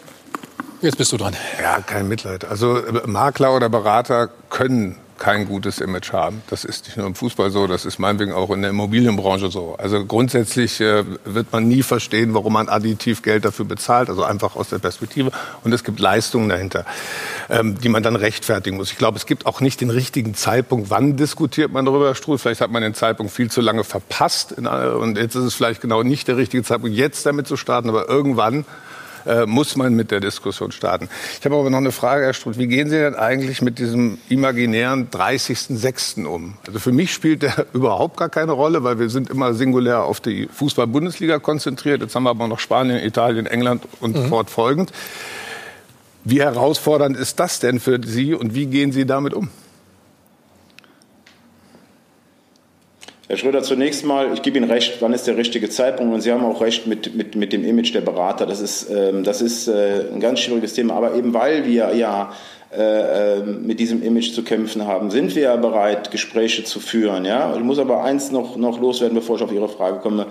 jetzt bist du dran. Ja, kein Mitleid. Also Makler oder Berater können kein gutes Image haben. Das ist nicht nur im Fußball so, das ist meinetwegen auch in der Immobilienbranche so. Also grundsätzlich äh, wird man nie verstehen, warum man additiv Geld dafür bezahlt, also einfach aus der Perspektive. Und es gibt Leistungen dahinter, ähm, die man dann rechtfertigen muss. Ich glaube, es gibt auch nicht den richtigen Zeitpunkt, wann diskutiert man darüber, Struhl. Vielleicht hat man den Zeitpunkt viel zu lange verpasst. und jetzt ist es vielleicht genau nicht der richtige Zeitpunkt, jetzt damit zu starten, aber irgendwann äh, muss man mit der Diskussion starten. Ich habe aber noch eine Frage, Herr Struth. Wie gehen Sie denn eigentlich mit diesem imaginären 30.06. um? Also für mich spielt der überhaupt gar keine Rolle, weil wir sind immer singulär auf die Fußball-Bundesliga konzentriert. Jetzt haben wir aber noch Spanien, Italien, England und mhm. fortfolgend. Wie herausfordernd ist das denn für Sie und wie gehen Sie damit um? Herr Schröder, zunächst mal, ich gebe Ihnen recht, wann ist der richtige Zeitpunkt? Und Sie haben auch recht mit, mit, mit dem Image der Berater. Das ist, ähm, das ist äh, ein ganz schwieriges Thema. Aber eben weil wir ja äh, ähm, mit diesem Image zu kämpfen haben, sind wir ja bereit, Gespräche zu führen. Ja? Ich muss aber eins noch, noch loswerden, bevor ich auf Ihre Frage komme.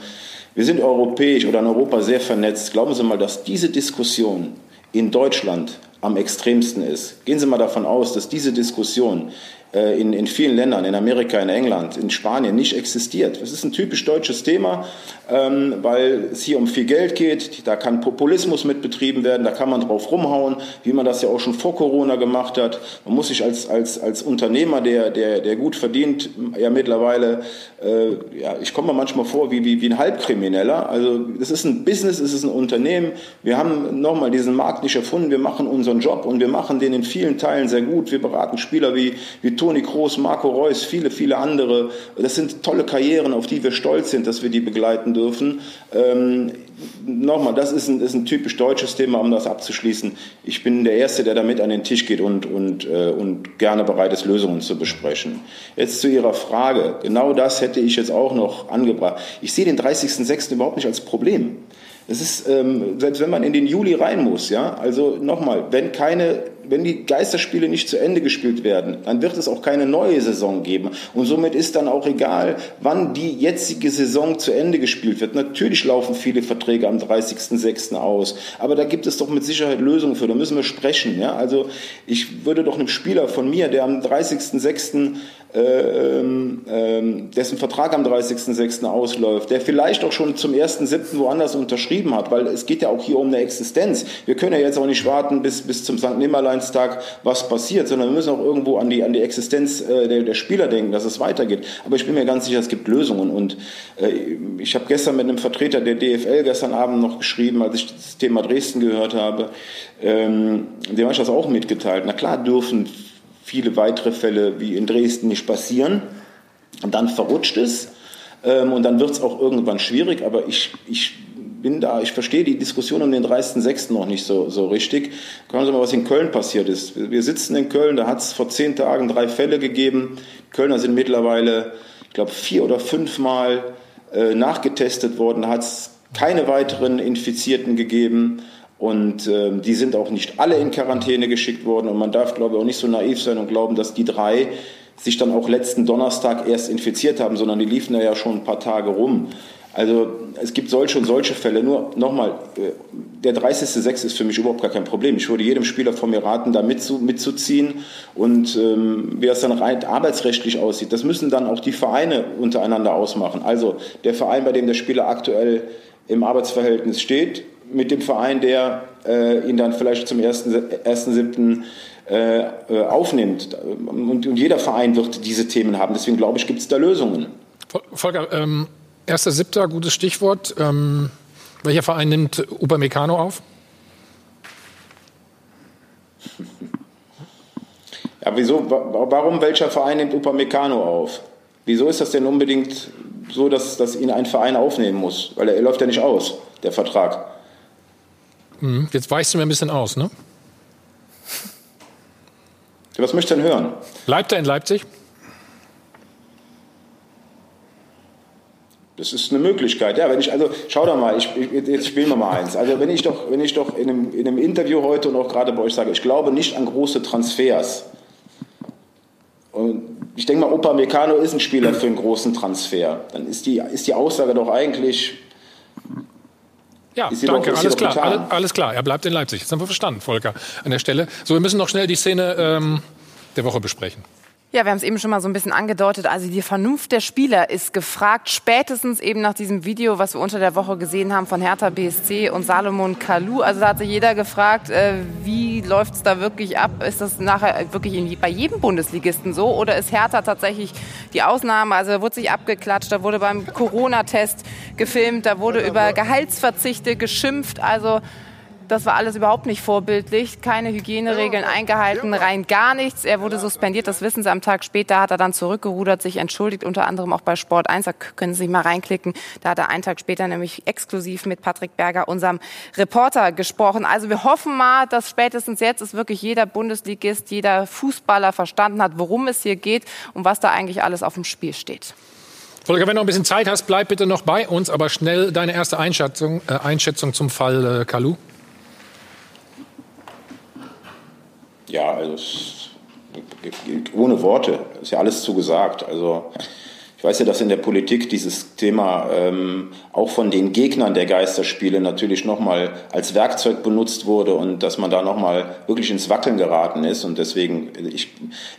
Wir sind europäisch oder in Europa sehr vernetzt. Glauben Sie mal, dass diese Diskussion in Deutschland am extremsten ist. Gehen Sie mal davon aus, dass diese Diskussion äh, in, in vielen Ländern, in Amerika, in England, in Spanien nicht existiert. Das ist ein typisch deutsches Thema, ähm, weil es hier um viel Geld geht. Da kann Populismus mit betrieben werden, da kann man drauf rumhauen, wie man das ja auch schon vor Corona gemacht hat. Man muss sich als, als, als Unternehmer, der, der, der gut verdient, ja mittlerweile, äh, ja, ich komme mir manchmal vor wie, wie, wie ein Halbkrimineller. Also es ist ein Business, es ist ein Unternehmen. Wir haben nochmal diesen Markt nicht erfunden, wir machen unseren Job und wir machen den in vielen Teilen sehr gut. Wir beraten Spieler wie, wie Toni Kroos, Marco Reus, viele, viele andere. Das sind tolle Karrieren, auf die wir stolz sind, dass wir die begleiten dürfen. Ähm, Nochmal, das ist ein, ist ein, typisch deutsches Thema, um das abzuschließen. Ich bin der Erste, der damit an den Tisch geht und, und, äh, und gerne bereit ist, Lösungen zu besprechen. Jetzt zu Ihrer Frage. Genau das hätte ich jetzt auch noch angebracht. Ich sehe den 30.06. überhaupt nicht als Problem. Es ist, ähm, selbst wenn man in den Juli rein muss, ja, also nochmal, wenn keine wenn die Geisterspiele nicht zu Ende gespielt werden, dann wird es auch keine neue Saison geben. Und somit ist dann auch egal, wann die jetzige Saison zu Ende gespielt wird. Natürlich laufen viele Verträge am 30.06. aus, aber da gibt es doch mit Sicherheit Lösungen für. Da müssen wir sprechen. Ja? Also ich würde doch einem Spieler von mir, der am 30.06 äh, ähm, ähm, dessen Vertrag am 30.06. ausläuft, der vielleicht auch schon zum 1.07. woanders unterschrieben hat, weil es geht ja auch hier um eine Existenz. Wir können ja jetzt auch nicht warten bis, bis zum St. Nimmerleinstag, was passiert, sondern wir müssen auch irgendwo an die, an die Existenz äh, der, der Spieler denken, dass es weitergeht. Aber ich bin mir ganz sicher, es gibt Lösungen. Und äh, ich habe gestern mit einem Vertreter der DFL gestern Abend noch geschrieben, als ich das Thema Dresden gehört habe, ähm, dem habe ich das auch mitgeteilt. Na klar dürfen viele weitere Fälle wie in Dresden nicht passieren. Und dann verrutscht es ähm, und dann wird es auch irgendwann schwierig. Aber ich, ich bin da, ich verstehe die Diskussion um den 30.06. noch nicht so, so richtig. Schauen Sie mal, was in Köln passiert ist. Wir sitzen in Köln, da hat es vor zehn Tagen drei Fälle gegeben. Kölner sind mittlerweile, ich glaube, vier oder fünfmal äh, nachgetestet worden. Da hat es keine weiteren Infizierten gegeben. Und äh, die sind auch nicht alle in Quarantäne geschickt worden. Und man darf, glaube ich, auch nicht so naiv sein und glauben, dass die drei sich dann auch letzten Donnerstag erst infiziert haben, sondern die liefen da ja schon ein paar Tage rum. Also es gibt solche und solche Fälle. Nur nochmal, äh, der 30.06. ist für mich überhaupt gar kein Problem. Ich würde jedem Spieler von mir raten, da mitzu, mitzuziehen. Und ähm, wie das dann rein arbeitsrechtlich aussieht, das müssen dann auch die Vereine untereinander ausmachen. Also der Verein, bei dem der Spieler aktuell im Arbeitsverhältnis steht, mit dem Verein, der äh, ihn dann vielleicht zum 1.7. Äh, äh, aufnimmt. Und, und, jeder Verein wird diese Themen haben. Deswegen glaube ich, gibt es da Lösungen. Volker, ähm, 1.7. gutes Stichwort. Ähm, welcher Verein nimmt Upamecano auf? Ja, wieso, warum welcher Verein nimmt Upamecano auf? Wieso ist das denn unbedingt so, dass, dass ihn ein Verein aufnehmen muss? Weil er, er läuft ja nicht aus, der Vertrag. Mhm. Jetzt weichst du mir ein bisschen aus, ne? Was möchtest du denn hören? Bleibt er in Leipzig? Das ist eine Möglichkeit. Ja, wenn ich, also, schau doch mal, ich, jetzt spielen wir mal eins. Also, wenn ich doch, wenn ich doch in einem, in einem Interview heute und auch gerade bei euch sage, ich glaube nicht an große Transfers. Und ich denke mal, Opa Meccano ist ein Spieler für einen großen Transfer. Dann ist die, ist die Aussage doch eigentlich ja, danke, alles klar, alles, alles, klar. Er bleibt in Leipzig. Das haben wir verstanden, Volker, an der Stelle. So, wir müssen noch schnell die Szene ähm, der Woche besprechen. Ja, wir haben es eben schon mal so ein bisschen angedeutet. Also die Vernunft der Spieler ist gefragt, spätestens eben nach diesem Video, was wir unter der Woche gesehen haben von Hertha BSC und Salomon Kalou. Also da hat sich jeder gefragt, äh, wie läuft es da wirklich ab? Ist das nachher wirklich bei jedem Bundesligisten so oder ist Hertha tatsächlich die Ausnahme? Also da wurde sich abgeklatscht, da wurde beim Corona-Test gefilmt, da wurde über Gehaltsverzichte geschimpft. Also das war alles überhaupt nicht vorbildlich. Keine Hygieneregeln eingehalten, rein gar nichts. Er wurde suspendiert, das wissen Sie. Am Tag später hat er dann zurückgerudert, sich entschuldigt, unter anderem auch bei Sport 1. Da können Sie sich mal reinklicken. Da hat er einen Tag später nämlich exklusiv mit Patrick Berger, unserem Reporter, gesprochen. Also wir hoffen mal, dass spätestens jetzt ist wirklich jeder Bundesligist, jeder Fußballer verstanden hat, worum es hier geht und was da eigentlich alles auf dem Spiel steht. Volker, wenn du noch ein bisschen Zeit hast, bleib bitte noch bei uns, aber schnell deine erste Einschätzung, äh, Einschätzung zum Fall äh, Kalu. Ja, also ohne Worte ist ja alles zugesagt. Also ich weiß ja, dass in der Politik dieses Thema ähm, auch von den Gegnern der Geisterspiele natürlich nochmal als Werkzeug benutzt wurde und dass man da nochmal wirklich ins Wackeln geraten ist. Und deswegen, ich,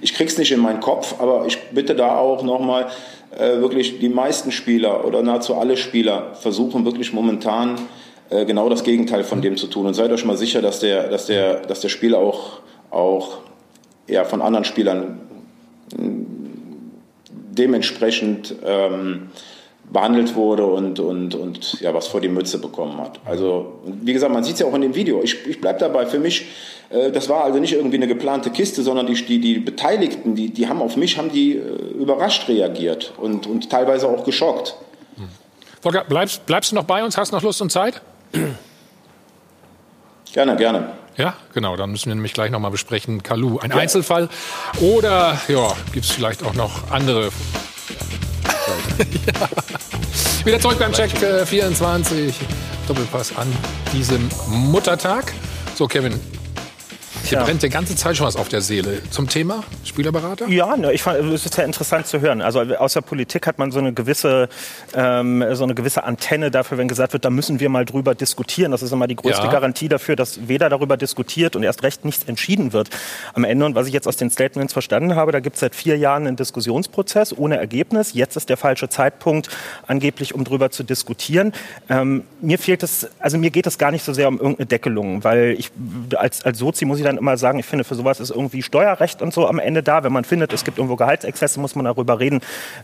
ich krieg's nicht in meinen Kopf, aber ich bitte da auch nochmal äh, wirklich die meisten Spieler oder nahezu alle Spieler versuchen wirklich momentan äh, genau das Gegenteil von dem zu tun. Und seid euch mal sicher, dass der, dass der, dass der Spieler auch auch ja, von anderen Spielern dementsprechend ähm, behandelt wurde und, und, und ja, was vor die Mütze bekommen hat. Also, wie gesagt, man sieht es ja auch in dem Video. Ich, ich bleibe dabei, für mich, äh, das war also nicht irgendwie eine geplante Kiste, sondern die, die, die Beteiligten, die, die haben auf mich haben die äh, überrascht reagiert und, und teilweise auch geschockt. Volker, bleibst, bleibst du noch bei uns? Hast du noch Lust und Zeit? Gerne, gerne. Ja, genau. Dann müssen wir nämlich gleich noch mal besprechen. Kalu, ein ja. Einzelfall oder ja, gibt es vielleicht auch noch andere? ja. Wieder zurück beim Check äh, 24. Doppelpass an diesem Muttertag. So, Kevin, hier ja. brennt die ganze Zeit schon was auf der Seele. Zum Thema Spielerberater? Ja, ne, ich fand, es ist ja interessant zu hören. Also aus der Politik hat man so eine gewisse, ähm, so eine gewisse Antenne dafür, wenn gesagt wird, da müssen wir mal drüber diskutieren. Das ist immer die größte ja. Garantie dafür, dass weder darüber diskutiert und erst recht nichts entschieden wird am Ende. Und was ich jetzt aus den Statements verstanden habe, da gibt es seit vier Jahren einen Diskussionsprozess ohne Ergebnis. Jetzt ist der falsche Zeitpunkt, angeblich, um drüber zu diskutieren. Ähm, mir fehlt es, also mir geht es gar nicht so sehr um irgendeine Deckelung, weil ich als, als Sozi muss ich dann immer sagen, ich finde, für sowas ist irgendwie Steuerrecht und so am Ende da. Wenn man findet, es gibt irgendwo Gehaltsexzesse, muss man darüber reden,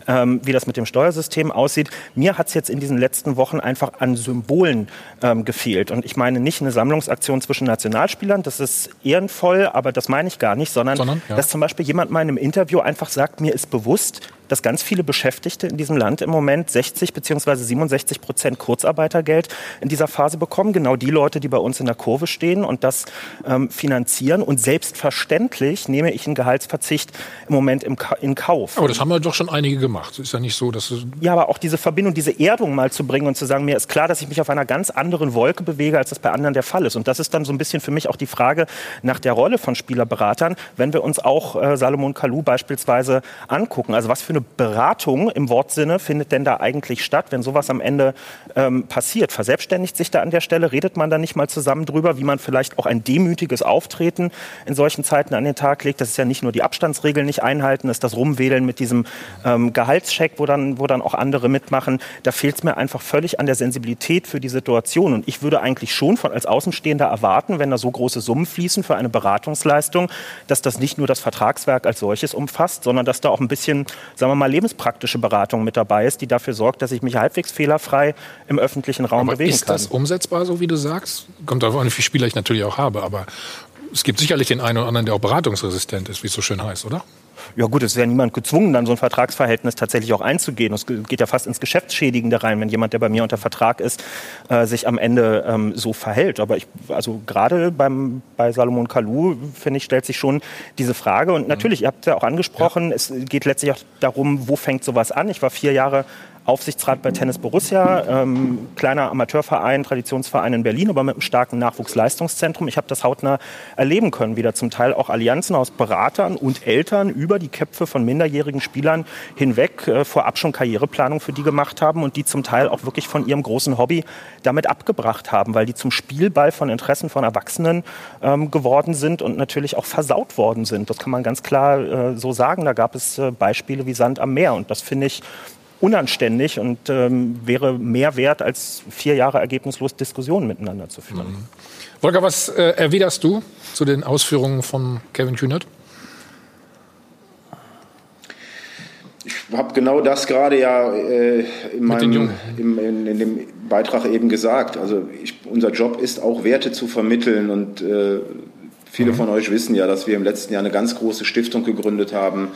ähm, wie das mit dem Steuersystem aussieht. Mir hat es jetzt in diesen letzten Wochen einfach an Symbolen ähm, gefehlt. Und ich meine nicht eine Sammlungsaktion zwischen Nationalspielern, das ist ehrenvoll, aber das meine ich gar nicht, sondern, sondern ja. dass zum Beispiel jemand mal in einem Interview einfach sagt, mir ist bewusst, dass ganz viele Beschäftigte in diesem Land im Moment 60 bzw. 67 Prozent Kurzarbeitergeld in dieser Phase bekommen. Genau die Leute, die bei uns in der Kurve stehen und das ähm, finanzieren. Und selbstverständlich nehme ich einen Gehaltsverzicht im Moment im Ka in Kauf. Aber das haben wir doch schon einige gemacht. Ist ja nicht so, dass Ja, aber auch diese Verbindung, diese Erdung mal zu bringen und zu sagen, mir ist klar, dass ich mich auf einer ganz anderen Wolke bewege, als das bei anderen der Fall ist. Und das ist dann so ein bisschen für mich auch die Frage nach der Rolle von Spielerberatern, wenn wir uns auch äh, Salomon Kalou beispielsweise angucken. Also was für eine eine Beratung im Wortsinne findet denn da eigentlich statt, wenn sowas am Ende ähm, passiert? Verselbstständigt sich da an der Stelle? Redet man da nicht mal zusammen drüber, wie man vielleicht auch ein demütiges Auftreten in solchen Zeiten an den Tag legt? Das ist ja nicht nur die Abstandsregeln nicht einhalten, das ist das Rumwedeln mit diesem ähm, Gehaltscheck, wo dann, wo dann auch andere mitmachen. Da fehlt es mir einfach völlig an der Sensibilität für die Situation. Und ich würde eigentlich schon von als Außenstehender erwarten, wenn da so große Summen fließen für eine Beratungsleistung, dass das nicht nur das Vertragswerk als solches umfasst, sondern dass da auch ein bisschen, sagen sagen wir mal, lebenspraktische Beratung mit dabei ist, die dafür sorgt, dass ich mich halbwegs fehlerfrei im öffentlichen Raum aber bewegen ist kann. Ist das umsetzbar, so wie du sagst? Kommt darauf an, wie viele Spieler ich natürlich auch habe, aber es gibt sicherlich den einen oder anderen, der auch beratungsresistent ist, wie es so schön heißt, oder? Ja gut, es ist ja niemand gezwungen, dann so ein Vertragsverhältnis tatsächlich auch einzugehen. Es geht ja fast ins Geschäftsschädigende rein, wenn jemand, der bei mir unter Vertrag ist, äh, sich am Ende ähm, so verhält. Aber ich, also gerade beim, bei Salomon Kalou, finde ich, stellt sich schon diese Frage. Und natürlich, ihr habt es ja auch angesprochen, ja. es geht letztlich auch darum, wo fängt sowas an. Ich war vier Jahre Aufsichtsrat bei Tennis Borussia, ähm, kleiner Amateurverein, Traditionsverein in Berlin, aber mit einem starken Nachwuchsleistungszentrum. Ich habe das hautnah erleben können, wie da zum Teil auch Allianzen aus Beratern und Eltern über die Köpfe von minderjährigen Spielern hinweg äh, vorab schon Karriereplanung für die gemacht haben und die zum Teil auch wirklich von ihrem großen Hobby damit abgebracht haben, weil die zum Spielball von Interessen von Erwachsenen ähm, geworden sind und natürlich auch versaut worden sind. Das kann man ganz klar äh, so sagen. Da gab es äh, Beispiele wie Sand am Meer und das finde ich unanständig und ähm, wäre mehr wert, als vier Jahre ergebnislos Diskussionen miteinander zu führen. Mhm. Volker, was äh, erwiderst du zu den Ausführungen von Kevin Kühnert? Ich habe genau das gerade ja äh, in, meinem, im, in, in, dem Beitrag eben gesagt. Also ich, unser Job ist auch Werte zu vermitteln und äh, viele mhm. von euch wissen ja, dass wir im letzten Jahr eine ganz große Stiftung gegründet haben.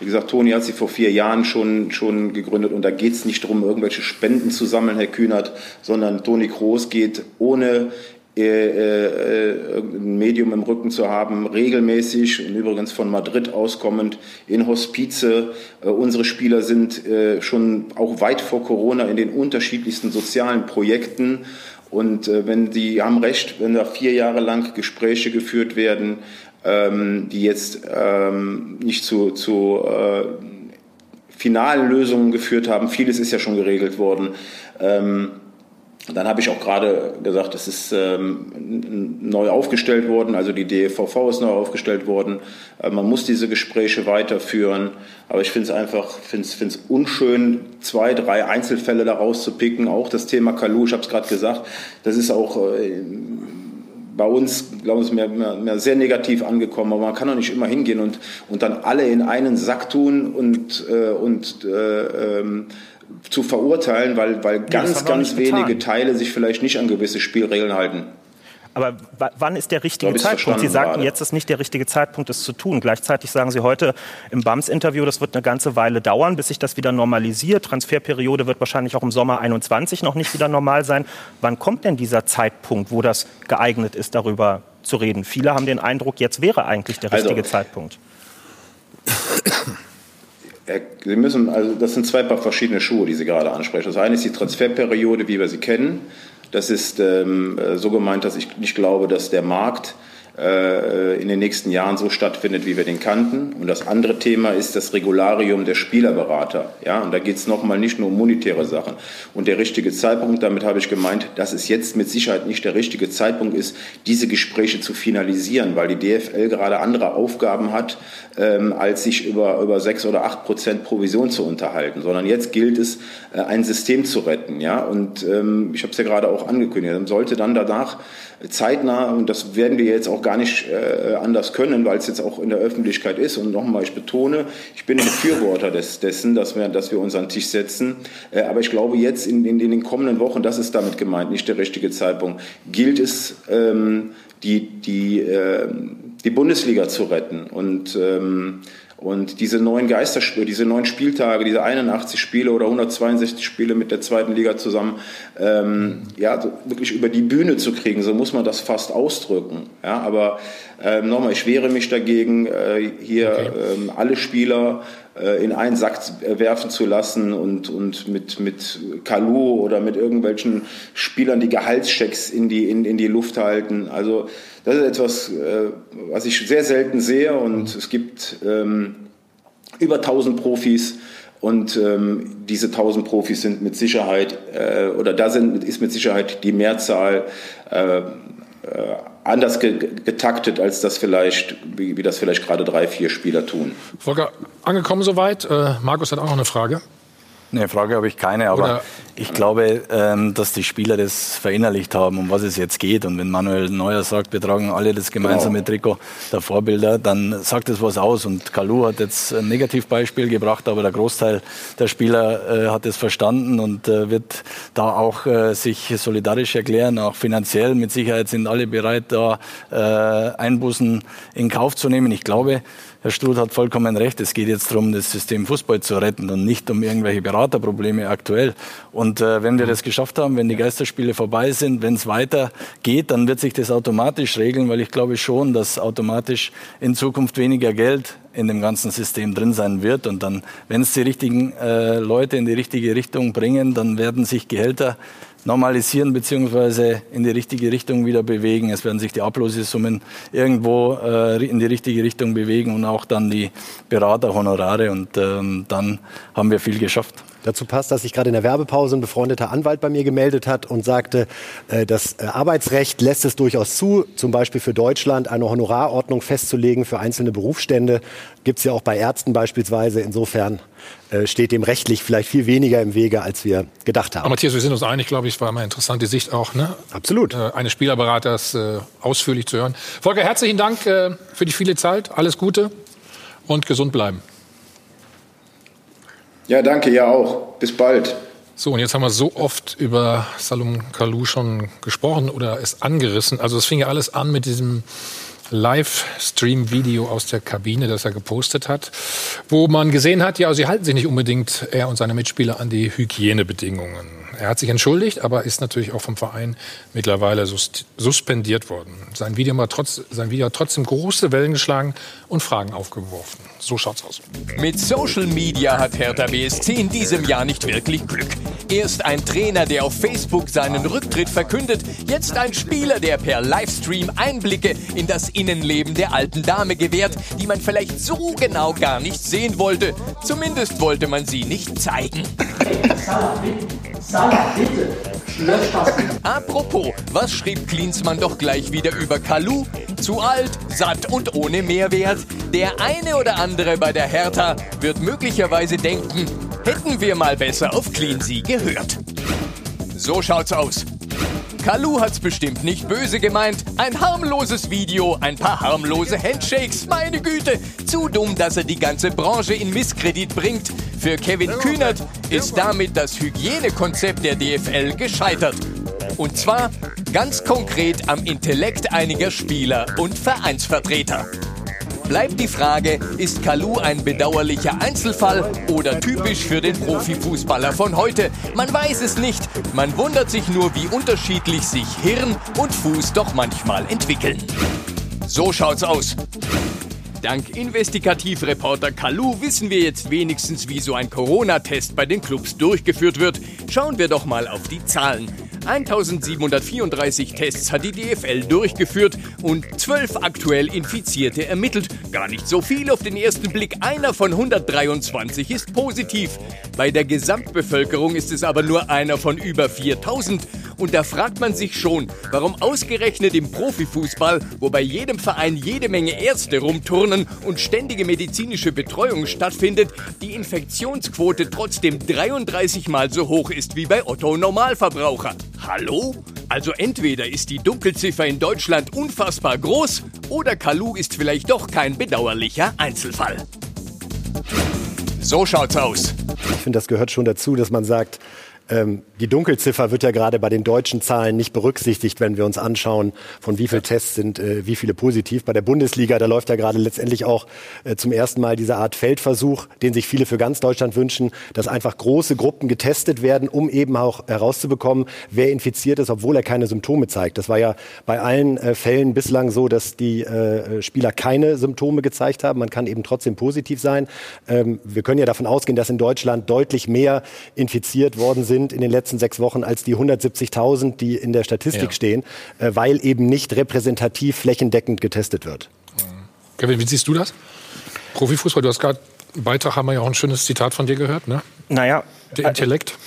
Wie gesagt, Toni hat sie vor vier Jahren schon, schon gegründet und da geht es nicht darum, irgendwelche Spenden zu sammeln, Herr Kühnert, sondern Toni Kroos geht ohne äh, äh, ein Medium im Rücken zu haben, regelmäßig und übrigens von Madrid auskommend in Hospize. Äh, unsere Spieler sind äh, schon auch weit vor Corona in den unterschiedlichsten sozialen Projekten. Und äh, wenn die haben recht, wenn da vier Jahre lang Gespräche geführt werden, ähm, die jetzt ähm, nicht zu, zu äh, finalen Lösungen geführt haben, vieles ist ja schon geregelt worden. Ähm, dann habe ich auch gerade gesagt, es ist ähm, neu aufgestellt worden, also die DVV ist neu aufgestellt worden. Äh, man muss diese Gespräche weiterführen, aber ich finde es einfach finde es unschön, zwei, drei Einzelfälle daraus zu picken. Auch das Thema Kalu, ich habe es gerade gesagt, das ist auch äh, bei uns, glaube ich, mehr, mehr, mehr, sehr negativ angekommen. Aber man kann doch nicht immer hingehen und, und dann alle in einen Sack tun und, äh, und äh, ähm, zu verurteilen, weil, weil ganz, ganz wenige Teile sich vielleicht nicht an gewisse Spielregeln halten. Aber wann ist der richtige Zeitpunkt? Sie sagten, gerade. jetzt ist nicht der richtige Zeitpunkt, es zu tun. Gleichzeitig sagen Sie heute im BAMS-Interview, das wird eine ganze Weile dauern, bis sich das wieder normalisiert. Transferperiode wird wahrscheinlich auch im Sommer 21 noch nicht wieder normal sein. Wann kommt denn dieser Zeitpunkt, wo das geeignet ist, darüber zu reden? Viele haben den Eindruck, jetzt wäre eigentlich der richtige also, Zeitpunkt. Sie müssen, also das sind zwei verschiedene Schuhe, die Sie gerade ansprechen. Das eine ist die Transferperiode, wie wir sie kennen. Das ist ähm, so gemeint, dass ich nicht glaube, dass der Markt äh, in den nächsten Jahren so stattfindet, wie wir den kannten. Und das andere Thema ist das Regularium der Spielerberater. Ja, und da geht es nochmal nicht nur um monetäre Sachen. Und der richtige Zeitpunkt, damit habe ich gemeint, dass es jetzt mit Sicherheit nicht der richtige Zeitpunkt ist, diese Gespräche zu finalisieren, weil die DFL gerade andere Aufgaben hat, ähm, als sich über, über sechs oder acht Prozent Provision zu unterhalten, sondern jetzt gilt es, äh, ein System zu retten. Ja, und ähm, ich habe es ja gerade auch angekündigt, sollte dann danach zeitnah, und das werden wir jetzt auch gar nicht äh, anders können, weil es jetzt auch in der Öffentlichkeit ist. Und nochmal, ich betone, ich bin Befürworter des, dessen, dass wir, dass wir uns an den Tisch setzen. Äh, aber ich glaube, jetzt in, in, in, den kommenden Wochen, das ist damit gemeint, nicht der richtige Zeitpunkt, gilt es, ähm, die, die, äh, die Bundesliga zu retten. Und ähm, und diese neuen Geisterspiele, diese neun Spieltage, diese 81 Spiele oder 162 Spiele mit der zweiten Liga zusammen, ähm, ja, so wirklich über die Bühne zu kriegen, so muss man das fast ausdrücken. Ja, aber ähm, nochmal, ich wehre mich dagegen, äh, hier okay. ähm, alle Spieler äh, in einen Sack werfen zu lassen und, und mit, mit Kalu oder mit irgendwelchen Spielern die Gehaltschecks in die, in, in die Luft halten. Also das ist etwas, äh, was ich sehr selten sehe und es gibt ähm, über 1000 Profis und ähm, diese 1000 Profis sind mit Sicherheit, äh, oder da sind, ist mit Sicherheit die Mehrzahl äh, äh, anders ge getaktet, als das vielleicht, wie, wie, das vielleicht gerade drei, vier Spieler tun. Volker, angekommen soweit. Äh, Markus hat auch noch eine Frage. Eine Frage habe ich keine, aber Oder, ich glaube, ähm, dass die Spieler das verinnerlicht haben, um was es jetzt geht. Und wenn Manuel Neuer sagt, wir tragen alle das gemeinsame genau. Trikot der Vorbilder, dann sagt das was aus. Und Kalu hat jetzt ein Negativbeispiel gebracht, aber der Großteil der Spieler äh, hat es verstanden und äh, wird da auch äh, sich solidarisch erklären, auch finanziell. Mit Sicherheit sind alle bereit, da Einbußen in Kauf zu nehmen. Ich glaube, Herr Struth hat vollkommen recht. Es geht jetzt darum, das System Fußball zu retten und nicht um irgendwelche Beraterprobleme aktuell. Und äh, wenn wir das geschafft haben, wenn die Geisterspiele vorbei sind, wenn es weitergeht, dann wird sich das automatisch regeln, weil ich glaube schon, dass automatisch in Zukunft weniger Geld in dem ganzen System drin sein wird. Und dann, wenn es die richtigen äh, Leute in die richtige Richtung bringen, dann werden sich Gehälter normalisieren bzw. in die richtige Richtung wieder bewegen. Es werden sich die Ablösesummen irgendwo äh, in die richtige Richtung bewegen und auch dann die Beraterhonorare. Und ähm, dann haben wir viel geschafft. Dazu passt, dass sich gerade in der Werbepause ein befreundeter Anwalt bei mir gemeldet hat und sagte, äh, das äh, Arbeitsrecht lässt es durchaus zu, zum Beispiel für Deutschland eine Honorarordnung festzulegen für einzelne Berufsstände. Gibt es ja auch bei Ärzten beispielsweise. Insofern äh, steht dem rechtlich vielleicht viel weniger im Wege, als wir gedacht haben. Aber Matthias, wir sind uns einig, glaube ich, war mal interessant, die Sicht auch, ne? Absolut. Eines Spielerberaters ausführlich zu hören. Volker, herzlichen Dank für die viele Zeit. Alles Gute und gesund bleiben. Ja, danke, ja auch. Bis bald. So, und jetzt haben wir so oft über Salom Kalou schon gesprochen oder es angerissen. Also es fing ja alles an mit diesem Livestream-Video aus der Kabine, das er gepostet hat, wo man gesehen hat, ja, sie halten sich nicht unbedingt, er und seine Mitspieler, an die Hygienebedingungen. Er hat sich entschuldigt, aber ist natürlich auch vom Verein mittlerweile suspendiert worden. Sein Video, hat trotz, sein Video hat trotzdem große Wellen geschlagen und Fragen aufgeworfen. So schaut's aus. Mit Social Media hat Hertha BSC in diesem Jahr nicht wirklich Glück. Erst ein Trainer, der auf Facebook seinen Rücktritt verkündet, jetzt ein Spieler, der per Livestream Einblicke in das Innenleben der alten Dame gewährt, die man vielleicht so genau gar nicht sehen wollte. Zumindest wollte man sie nicht zeigen. Salah, Apropos, was schrieb Klinsmann doch gleich wieder über Kalu? Zu alt, satt und ohne Mehrwert. Der eine oder andere bei der Hertha wird möglicherweise denken, hätten wir mal besser auf Cleansea gehört. So schaut's aus. Kalu hat's bestimmt nicht böse gemeint. Ein harmloses Video, ein paar harmlose Handshakes, meine Güte. Zu dumm, dass er die ganze Branche in Misskredit bringt. Für Kevin Kühnert ist damit das Hygienekonzept der DFL gescheitert. Und zwar ganz konkret am Intellekt einiger Spieler und Vereinsvertreter. Bleibt die Frage, ist Kalu ein bedauerlicher Einzelfall oder typisch für den Profifußballer von heute? Man weiß es nicht. Man wundert sich nur, wie unterschiedlich sich Hirn und Fuß doch manchmal entwickeln. So schaut's aus. Dank Investigativreporter Kalu wissen wir jetzt wenigstens, wie so ein Corona-Test bei den Clubs durchgeführt wird. Schauen wir doch mal auf die Zahlen. 1734 Tests hat die DFL durchgeführt und 12 aktuell Infizierte ermittelt. Gar nicht so viel auf den ersten Blick. Einer von 123 ist positiv. Bei der Gesamtbevölkerung ist es aber nur einer von über 4000. Und da fragt man sich schon, warum ausgerechnet im Profifußball, wo bei jedem Verein jede Menge Ärzte rumturnen und ständige medizinische Betreuung stattfindet, die Infektionsquote trotzdem 33 mal so hoch ist wie bei Otto Normalverbraucher. Hallo? Also entweder ist die Dunkelziffer in Deutschland unfassbar groß oder Kalu ist vielleicht doch kein bedauerlicher Einzelfall. So schaut's aus. Ich finde, das gehört schon dazu, dass man sagt, ähm, die Dunkelziffer wird ja gerade bei den deutschen Zahlen nicht berücksichtigt, wenn wir uns anschauen, von wie viele Tests sind, äh, wie viele positiv. Bei der Bundesliga, da läuft ja gerade letztendlich auch äh, zum ersten Mal diese Art Feldversuch, den sich viele für ganz Deutschland wünschen, dass einfach große Gruppen getestet werden, um eben auch herauszubekommen, wer infiziert ist, obwohl er keine Symptome zeigt. Das war ja bei allen äh, Fällen bislang so, dass die äh, Spieler keine Symptome gezeigt haben. Man kann eben trotzdem positiv sein. Ähm, wir können ja davon ausgehen, dass in Deutschland deutlich mehr infiziert worden sind sind in den letzten sechs Wochen als die 170.000, die in der Statistik ja. stehen, äh, weil eben nicht repräsentativ flächendeckend getestet wird. Kevin, wie siehst du das? Profifußball, du hast gerade Beitrag, haben wir ja auch ein schönes Zitat von dir gehört, ne? Naja. Der Intellekt.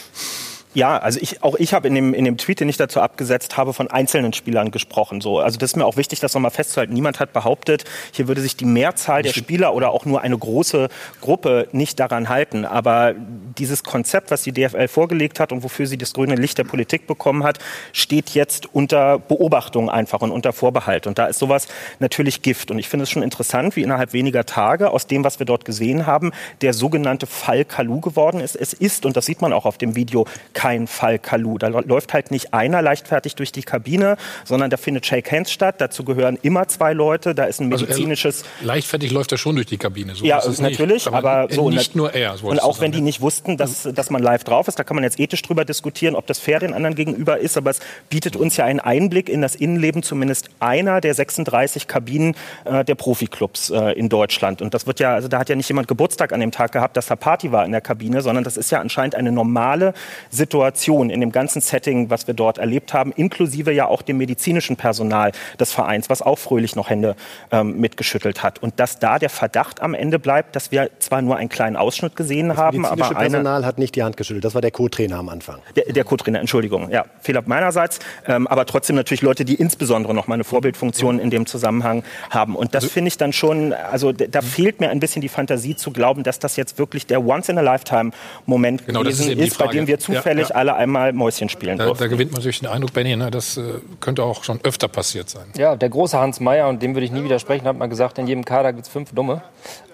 Ja, also ich, auch ich habe in dem, in dem Tweet, den ich dazu abgesetzt habe, von einzelnen Spielern gesprochen. So. Also das ist mir auch wichtig, das nochmal festzuhalten. Niemand hat behauptet, hier würde sich die Mehrzahl der Spieler oder auch nur eine große Gruppe nicht daran halten. Aber dieses Konzept, was die DFL vorgelegt hat und wofür sie das grüne Licht der Politik bekommen hat, steht jetzt unter Beobachtung einfach und unter Vorbehalt. Und da ist sowas natürlich Gift. Und ich finde es schon interessant, wie innerhalb weniger Tage aus dem, was wir dort gesehen haben, der sogenannte Fall Kalu geworden ist. Es ist, und das sieht man auch auf dem Video, kein Fall Kalu. Da läuft halt nicht einer leichtfertig durch die Kabine, sondern da findet Shake Hands statt. Dazu gehören immer zwei Leute. Da ist ein also medizinisches. Also leichtfertig läuft er schon durch die Kabine. So ja, natürlich, nicht. aber, aber so nicht nur er. So und auch wenn die nicht wussten, dass, dass man live drauf ist, da kann man jetzt ethisch drüber diskutieren, ob das fair den anderen gegenüber ist. Aber es bietet uns ja einen Einblick in das Innenleben zumindest einer der 36 Kabinen äh, der Profiklubs äh, in Deutschland. Und das wird ja, also da hat ja nicht jemand Geburtstag an dem Tag gehabt, dass da Party war in der Kabine, sondern das ist ja anscheinend eine normale Situation Situation, in dem ganzen Setting, was wir dort erlebt haben, inklusive ja auch dem medizinischen Personal des Vereins, was auch fröhlich noch Hände ähm, mitgeschüttelt hat. Und dass da der Verdacht am Ende bleibt, dass wir zwar nur einen kleinen Ausschnitt gesehen das haben, aber Das Personal hat nicht die Hand geschüttelt. Das war der Co-Trainer am Anfang. Der, der Co-Trainer, Entschuldigung. Ja, Fehler meinerseits. Ähm, aber trotzdem natürlich Leute, die insbesondere noch mal eine Vorbildfunktion in dem Zusammenhang haben. Und das also finde ich dann schon, also da fehlt mir ein bisschen die Fantasie zu glauben, dass das jetzt wirklich der Once-in-a-Lifetime-Moment genau, gewesen ist, ist bei dem wir zufällig ja, ja. alle einmal Mäuschen spielen da, da, gewinnt man natürlich den Eindruck, Benny, ne, das äh, könnte auch schon öfter passiert sein. Ja, der große Hans Meyer, und dem würde ich nie widersprechen, hat mal gesagt, in jedem Kader gibt es fünf Dumme.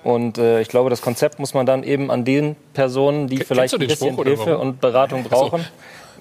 Und äh, ich glaube, das Konzept muss man dann eben an den Personen, die K vielleicht ein bisschen Spruch, Hilfe und Beratung brauchen. So.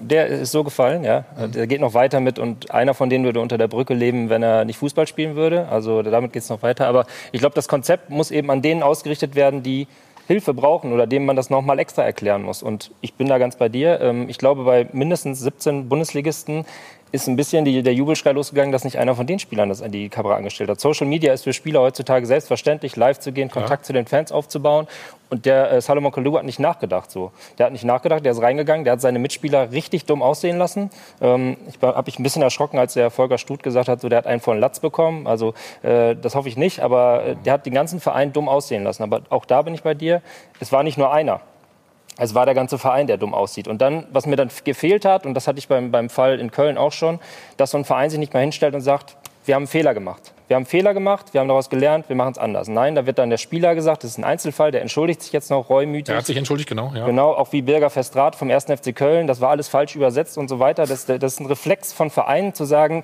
Der ist so gefallen, ja. Mhm. Der geht noch weiter mit und einer von denen würde unter der Brücke leben, wenn er nicht Fußball spielen würde. Also damit geht es noch weiter. Aber ich glaube, das Konzept muss eben an denen ausgerichtet werden, die Hilfe brauchen oder denen man das nochmal extra erklären muss. Und ich bin da ganz bei dir. Ähm, ich glaube, bei mindestens 17 Bundesligisten ist ein bisschen die, der Jubelschrei losgegangen, dass nicht einer von den Spielern das an die Kamera angestellt hat. Social Media ist für Spieler heutzutage selbstverständlich, live zu gehen, Kontakt ja. zu den Fans aufzubauen. Und der äh, Salomon Kalou hat nicht nachgedacht so. Der hat nicht nachgedacht, der ist reingegangen, der hat seine Mitspieler richtig dumm aussehen lassen. Ähm, ich habe mich ein bisschen erschrocken, als der Volker Stut gesagt hat, so der hat einen von Latz bekommen. Also äh, das hoffe ich nicht, aber äh, der hat den ganzen Verein dumm aussehen lassen. Aber auch da bin ich bei dir. Es war nicht nur einer. Es war der ganze Verein, der dumm aussieht. Und dann, was mir dann gefehlt hat, und das hatte ich beim, beim Fall in Köln auch schon, dass so ein Verein sich nicht mehr hinstellt und sagt, wir haben einen Fehler gemacht. Wir haben einen Fehler gemacht, wir haben daraus gelernt, wir machen es anders. Nein, da wird dann der Spieler gesagt, das ist ein Einzelfall, der entschuldigt sich jetzt noch reumütig. Er hat sich entschuldigt, genau. Ja. Genau, auch wie Birger Festrat vom 1. FC Köln, das war alles falsch übersetzt und so weiter. Das, das ist ein Reflex von Vereinen zu sagen,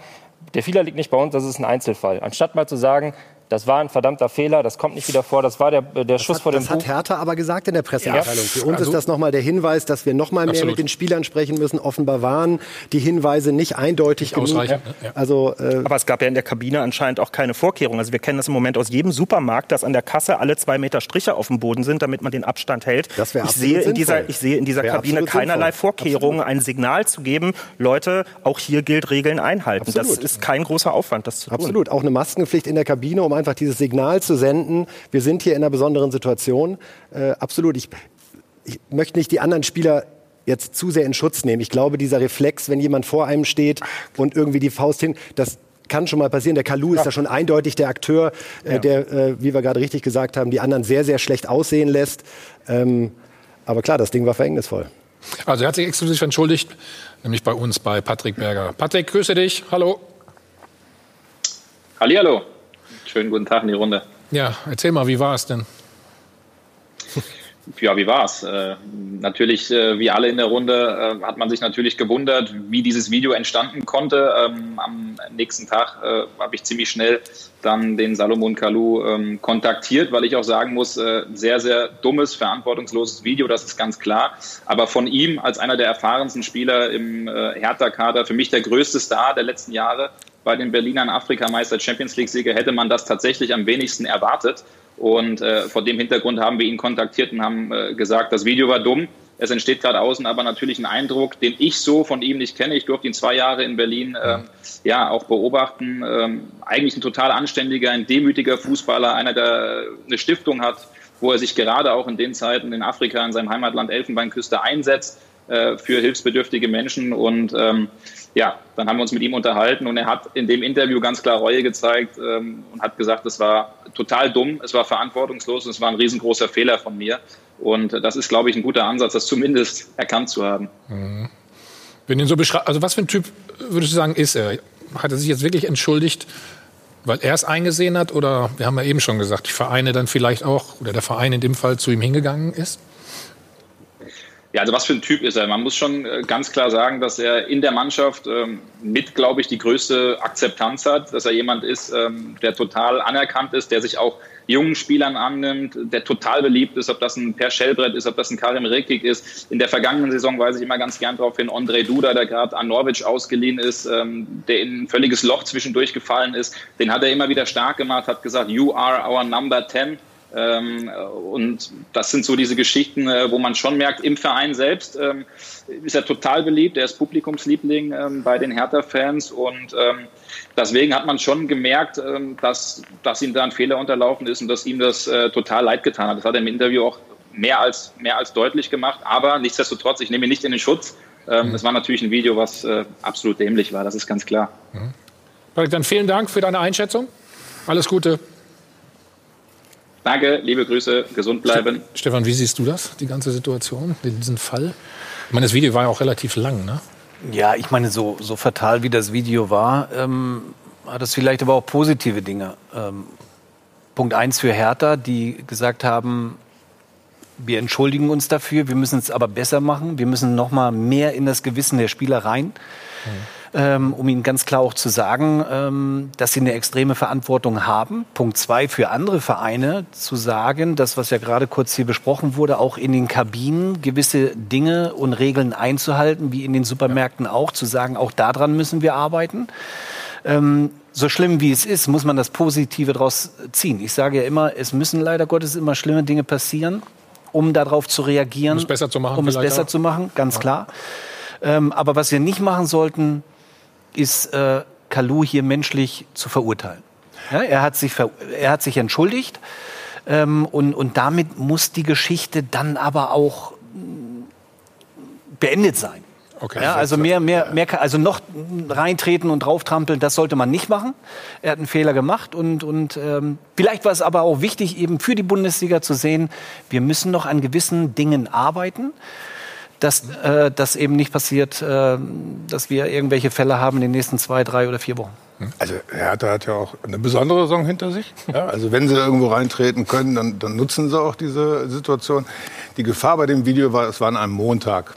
der Fehler liegt nicht bei uns, das ist ein Einzelfall. Anstatt mal zu sagen, das war ein verdammter Fehler, das kommt nicht wieder vor, das war der, der Schuss hat, vor dem Das Buch. hat Hertha aber gesagt in der Pressemitteilung. Ja. Für uns also, ist das nochmal der Hinweis, dass wir nochmal mehr mit den Spielern sprechen müssen. Offenbar waren die Hinweise nicht eindeutig nicht genug. Ja. Also, äh aber es gab ja in der Kabine anscheinend auch keine Vorkehrungen. Also wir kennen das im Moment aus jedem Supermarkt, dass an der Kasse alle zwei Meter Striche auf dem Boden sind, damit man den Abstand hält. Das ich, sehe in dieser, ich sehe in dieser Kabine keinerlei sinnvoll. Vorkehrungen, absolut. ein Signal zu geben, Leute, auch hier gilt Regeln einhalten. Absolut. Das ist kein großer Aufwand, das zu tun. Absolut, auch eine Maskenpflicht in der Kabine, um einfach dieses Signal zu senden, wir sind hier in einer besonderen Situation. Äh, absolut. Ich, ich möchte nicht die anderen Spieler jetzt zu sehr in Schutz nehmen. Ich glaube, dieser Reflex, wenn jemand vor einem steht und irgendwie die Faust hin, das kann schon mal passieren. Der Kalu ist ja. da schon eindeutig der Akteur, äh, ja. der, äh, wie wir gerade richtig gesagt haben, die anderen sehr, sehr schlecht aussehen lässt. Ähm, aber klar, das Ding war verhängnisvoll. Also er hat sich exklusiv entschuldigt, nämlich bei uns, bei Patrick Berger. Patrick, grüße dich. Hallo. Hallihallo. Schönen guten Tag in die Runde. Ja, erzähl mal, wie war es denn? Ja, wie war's? Äh, natürlich, äh, wie alle in der Runde, äh, hat man sich natürlich gewundert, wie dieses Video entstanden konnte. Ähm, am nächsten Tag äh, habe ich ziemlich schnell dann den Salomon Kalou ähm, kontaktiert, weil ich auch sagen muss, äh, sehr, sehr dummes, verantwortungsloses Video, das ist ganz klar. Aber von ihm als einer der erfahrensten Spieler im äh, Hertha-Kader, für mich der größte Star der letzten Jahre, bei den Berlinern Afrikameister Champions League-Sieger hätte man das tatsächlich am wenigsten erwartet. Und äh, vor dem Hintergrund haben wir ihn kontaktiert und haben äh, gesagt, das Video war dumm. Es entsteht gerade außen aber natürlich ein Eindruck, den ich so von ihm nicht kenne. Ich durfte ihn zwei Jahre in Berlin äh, ja auch beobachten. Ähm, eigentlich ein total anständiger, ein demütiger Fußballer, einer, der eine Stiftung hat, wo er sich gerade auch in den Zeiten in Afrika, in seinem Heimatland Elfenbeinküste einsetzt äh, für hilfsbedürftige Menschen. Und ähm, ja, dann haben wir uns mit ihm unterhalten und er hat in dem Interview ganz klar Reue gezeigt ähm, und hat gesagt, es war total dumm, es war verantwortungslos und es war ein riesengroßer Fehler von mir. Und das ist, glaube ich, ein guter Ansatz, das zumindest erkannt zu haben. Mhm. Wenn ihn so also was für ein Typ würdest du sagen, ist er? Hat er sich jetzt wirklich entschuldigt, weil er es eingesehen hat? Oder wir haben ja eben schon gesagt, die Vereine dann vielleicht auch, oder der Verein in dem Fall zu ihm hingegangen ist? Ja, also was für ein Typ ist er? Man muss schon äh, ganz klar sagen, dass er in der Mannschaft ähm, mit, glaube ich, die größte Akzeptanz hat, dass er jemand ist, ähm, der total anerkannt ist, der sich auch jungen Spielern annimmt, der total beliebt ist, ob das ein Per Schellbrett ist, ob das ein Karim Rekik ist. In der vergangenen Saison weise ich immer ganz gern darauf hin, André Duda, der gerade an Norwich ausgeliehen ist, ähm, der in ein völliges Loch zwischendurch gefallen ist, den hat er immer wieder stark gemacht, hat gesagt, you are our number 10. Ähm, und das sind so diese Geschichten, äh, wo man schon merkt, im Verein selbst ähm, ist er total beliebt. Er ist Publikumsliebling ähm, bei den Hertha-Fans und deswegen hat man schon gemerkt, dass, dass ihm da ein Fehler unterlaufen ist und dass ihm das äh, total leid getan hat. Das hat er im Interview auch mehr als, mehr als deutlich gemacht. Aber nichtsdestotrotz, ich nehme ihn nicht in den Schutz. Es war natürlich ein Video, was äh, absolut dämlich war, das ist ganz klar. Dann vielen Dank für deine Einschätzung. Alles Gute. Danke, liebe Grüße, gesund bleiben. Stefan, wie siehst du das, die ganze Situation, diesen Fall? Ich meine, das Video war ja auch relativ lang, ne? Ja, ich meine, so, so fatal wie das Video war, ähm, hat es vielleicht aber auch positive Dinge. Ähm, Punkt eins für Hertha, die gesagt haben, wir entschuldigen uns dafür, wir müssen es aber besser machen, wir müssen noch mal mehr in das Gewissen der Spieler rein. Mhm ähm, um Ihnen ganz klar auch zu sagen, ähm, dass Sie eine extreme Verantwortung haben. Punkt zwei, für andere Vereine zu sagen, das, was ja gerade kurz hier besprochen wurde, auch in den Kabinen gewisse Dinge und Regeln einzuhalten, wie in den Supermärkten auch, zu sagen, auch daran müssen wir arbeiten. Ähm, so schlimm wie es ist, muss man das Positive daraus ziehen. Ich sage ja immer, es müssen leider Gottes immer schlimme Dinge passieren, um darauf zu reagieren. Um es besser zu machen. Um es besser auch. zu machen, ganz ja. klar. Ähm, aber was wir nicht machen sollten, ist äh, Kalu hier menschlich zu verurteilen. Ja, er, hat sich er hat sich entschuldigt ähm, und, und damit muss die Geschichte dann aber auch mm, beendet sein. Okay, ja, also mehr, mehr, mehr, also noch reintreten und drauftrampeln, das sollte man nicht machen. Er hat einen Fehler gemacht und, und ähm, vielleicht war es aber auch wichtig, eben für die Bundesliga zu sehen, wir müssen noch an gewissen Dingen arbeiten dass äh, das eben nicht passiert, äh, dass wir irgendwelche Fälle haben in den nächsten zwei, drei oder vier Wochen. Also Hertha hat ja auch eine besondere Saison hinter sich. Ja, also wenn sie irgendwo reintreten können, dann, dann, nutzen sie auch diese Situation. Die Gefahr bei dem Video war, es war an einem Montag.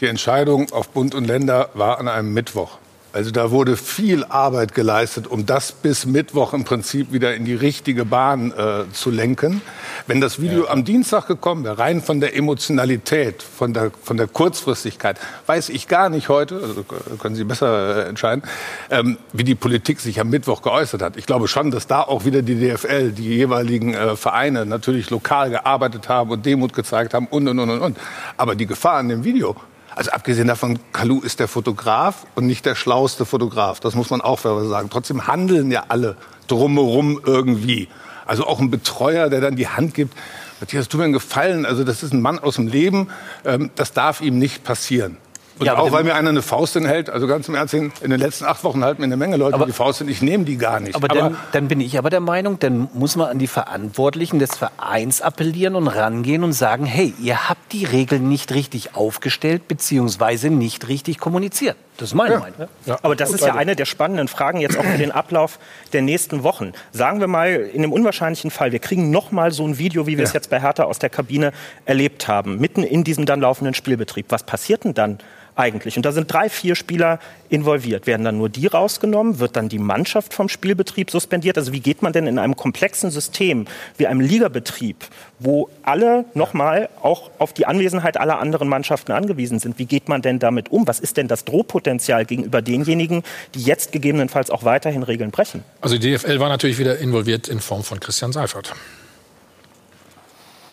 Die Entscheidung auf Bund und Länder war an einem Mittwoch. Also da wurde viel Arbeit geleistet, um das bis Mittwoch im Prinzip wieder in die richtige Bahn äh, zu lenken. Wenn das Video ja. am Dienstag gekommen wäre, rein von der Emotionalität, von der, von der Kurzfristigkeit, weiß ich gar nicht heute, also können Sie besser äh, entscheiden, ähm, wie die Politik sich am Mittwoch geäußert hat. Ich glaube schon, dass da auch wieder die DFL, die jeweiligen äh, Vereine natürlich lokal gearbeitet haben und Demut gezeigt haben und, und, und, und. Aber die Gefahr an dem Video also abgesehen davon, Kalu ist der Fotograf und nicht der schlauste Fotograf. Das muss man auch sagen. Trotzdem handeln ja alle drumherum irgendwie. Also auch ein Betreuer, der dann die Hand gibt. Matthias, tu mir einen Gefallen. Also das ist ein Mann aus dem Leben. Ähm, das darf ihm nicht passieren. Und ja, auch weil mir einer eine Faust hinhält, also ganz im Ernst, in den letzten acht Wochen halten mir eine Menge Leute aber, die Faust hin, ich nehme die gar nicht. Aber, aber dann, dann, bin ich aber der Meinung, dann muss man an die Verantwortlichen des Vereins appellieren und rangehen und sagen, hey, ihr habt die Regeln nicht richtig aufgestellt beziehungsweise nicht richtig kommuniziert. Das ist meine ja. Meinung. Ja. Aber das ist ja eine der spannenden Fragen jetzt auch für den Ablauf der nächsten Wochen. Sagen wir mal, in dem unwahrscheinlichen Fall, wir kriegen noch mal so ein Video, wie wir ja. es jetzt bei Hertha aus der Kabine erlebt haben, mitten in diesem dann laufenden Spielbetrieb. Was passiert denn dann? Eigentlich. Und da sind drei, vier Spieler involviert. Werden dann nur die rausgenommen? Wird dann die Mannschaft vom Spielbetrieb suspendiert? Also wie geht man denn in einem komplexen System wie einem Ligabetrieb, wo alle nochmal auch auf die Anwesenheit aller anderen Mannschaften angewiesen sind, wie geht man denn damit um? Was ist denn das Drohpotenzial gegenüber denjenigen, die jetzt gegebenenfalls auch weiterhin Regeln brechen? Also die DFL war natürlich wieder involviert in Form von Christian Seifert.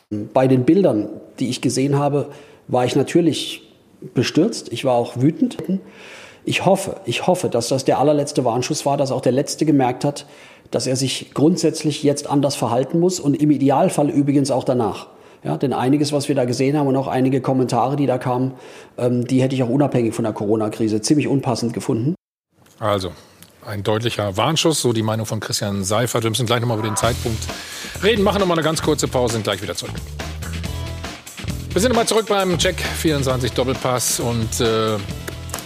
Bei den Bildern, die ich gesehen habe, war ich natürlich bestürzt, ich war auch wütend. Ich hoffe, ich hoffe, dass das der allerletzte Warnschuss war, dass auch der Letzte gemerkt hat, dass er sich grundsätzlich jetzt anders verhalten muss und im Idealfall übrigens auch danach. Ja, denn einiges, was wir da gesehen haben und auch einige Kommentare, die da kamen, ähm, die hätte ich auch unabhängig von der Corona-Krise ziemlich unpassend gefunden. Also, ein deutlicher Warnschuss, so die Meinung von Christian Seifert. Wir müssen gleich nochmal über den Zeitpunkt reden, machen nochmal eine ganz kurze Pause, sind gleich wieder zurück. Wir sind nochmal zurück beim Check 24 Doppelpass und äh,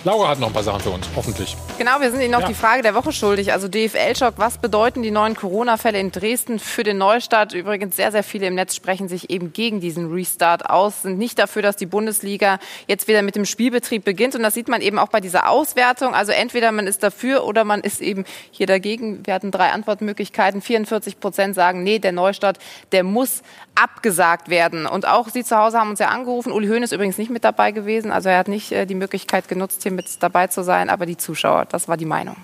Laura hat noch ein paar Sachen für uns, hoffentlich. Genau, wir sind Ihnen noch ja. die Frage der Woche schuldig. Also DFL-Schock, was bedeuten die neuen Corona-Fälle in Dresden für den Neustart? Übrigens, sehr, sehr viele im Netz sprechen sich eben gegen diesen Restart aus, sind nicht dafür, dass die Bundesliga jetzt wieder mit dem Spielbetrieb beginnt. Und das sieht man eben auch bei dieser Auswertung. Also entweder man ist dafür oder man ist eben hier dagegen. Wir hatten drei Antwortmöglichkeiten. 44 Prozent sagen, nee, der Neustart, der muss abgesagt werden. Und auch Sie zu Hause haben uns ja angerufen. Uli Höhn ist übrigens nicht mit dabei gewesen. Also er hat nicht äh, die Möglichkeit genutzt, hier mit dabei zu sein, aber die Zuschauer. Das war die Meinung.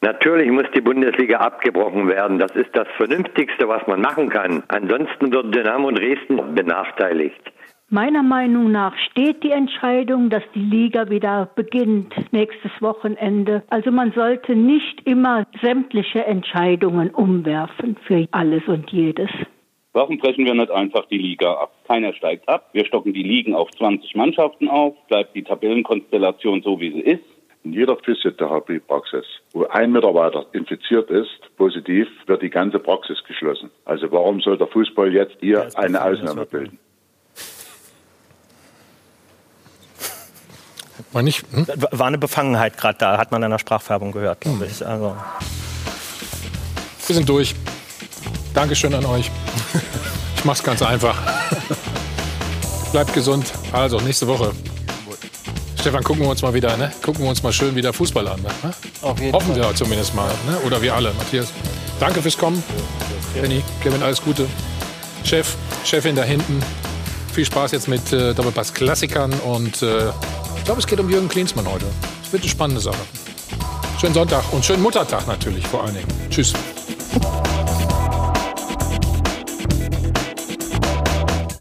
Natürlich muss die Bundesliga abgebrochen werden. Das ist das Vernünftigste, was man machen kann. Ansonsten wird Dynamo Dresden benachteiligt. Meiner Meinung nach steht die Entscheidung, dass die Liga wieder beginnt nächstes Wochenende. Also man sollte nicht immer sämtliche Entscheidungen umwerfen für alles und jedes. Warum brechen wir nicht einfach die Liga ab? Keiner steigt ab. Wir stocken die Ligen auf 20 Mannschaften auf, bleibt die Tabellenkonstellation so, wie sie ist. In jeder Physiotherapiepraxis, wo ein Mitarbeiter infiziert ist, positiv, wird die ganze Praxis geschlossen. Also warum soll der Fußball jetzt hier eine Ausnahme bilden? War, nicht, hm? War eine Befangenheit gerade da, hat man in der Sprachfärbung gehört, glaube ich. Also. Wir sind durch. Dankeschön an euch. Ich mach's ganz einfach. Bleibt gesund. Also, nächste Woche. Stefan, gucken wir uns mal wieder, ne? Gucken wir uns mal schön wieder Fußball an. Ne? Hoffen Fall. wir zumindest mal. Ne? Oder wir alle. Matthias, danke fürs Kommen. Benny, Kevin, alles Gute. Chef, Chefin da hinten. Viel Spaß jetzt mit äh, Doppelpass-Klassikern und äh, ich glaube, es geht um Jürgen Klinsmann heute. Es wird eine spannende Sache. Schönen Sonntag und schönen Muttertag natürlich vor allen Dingen. Tschüss.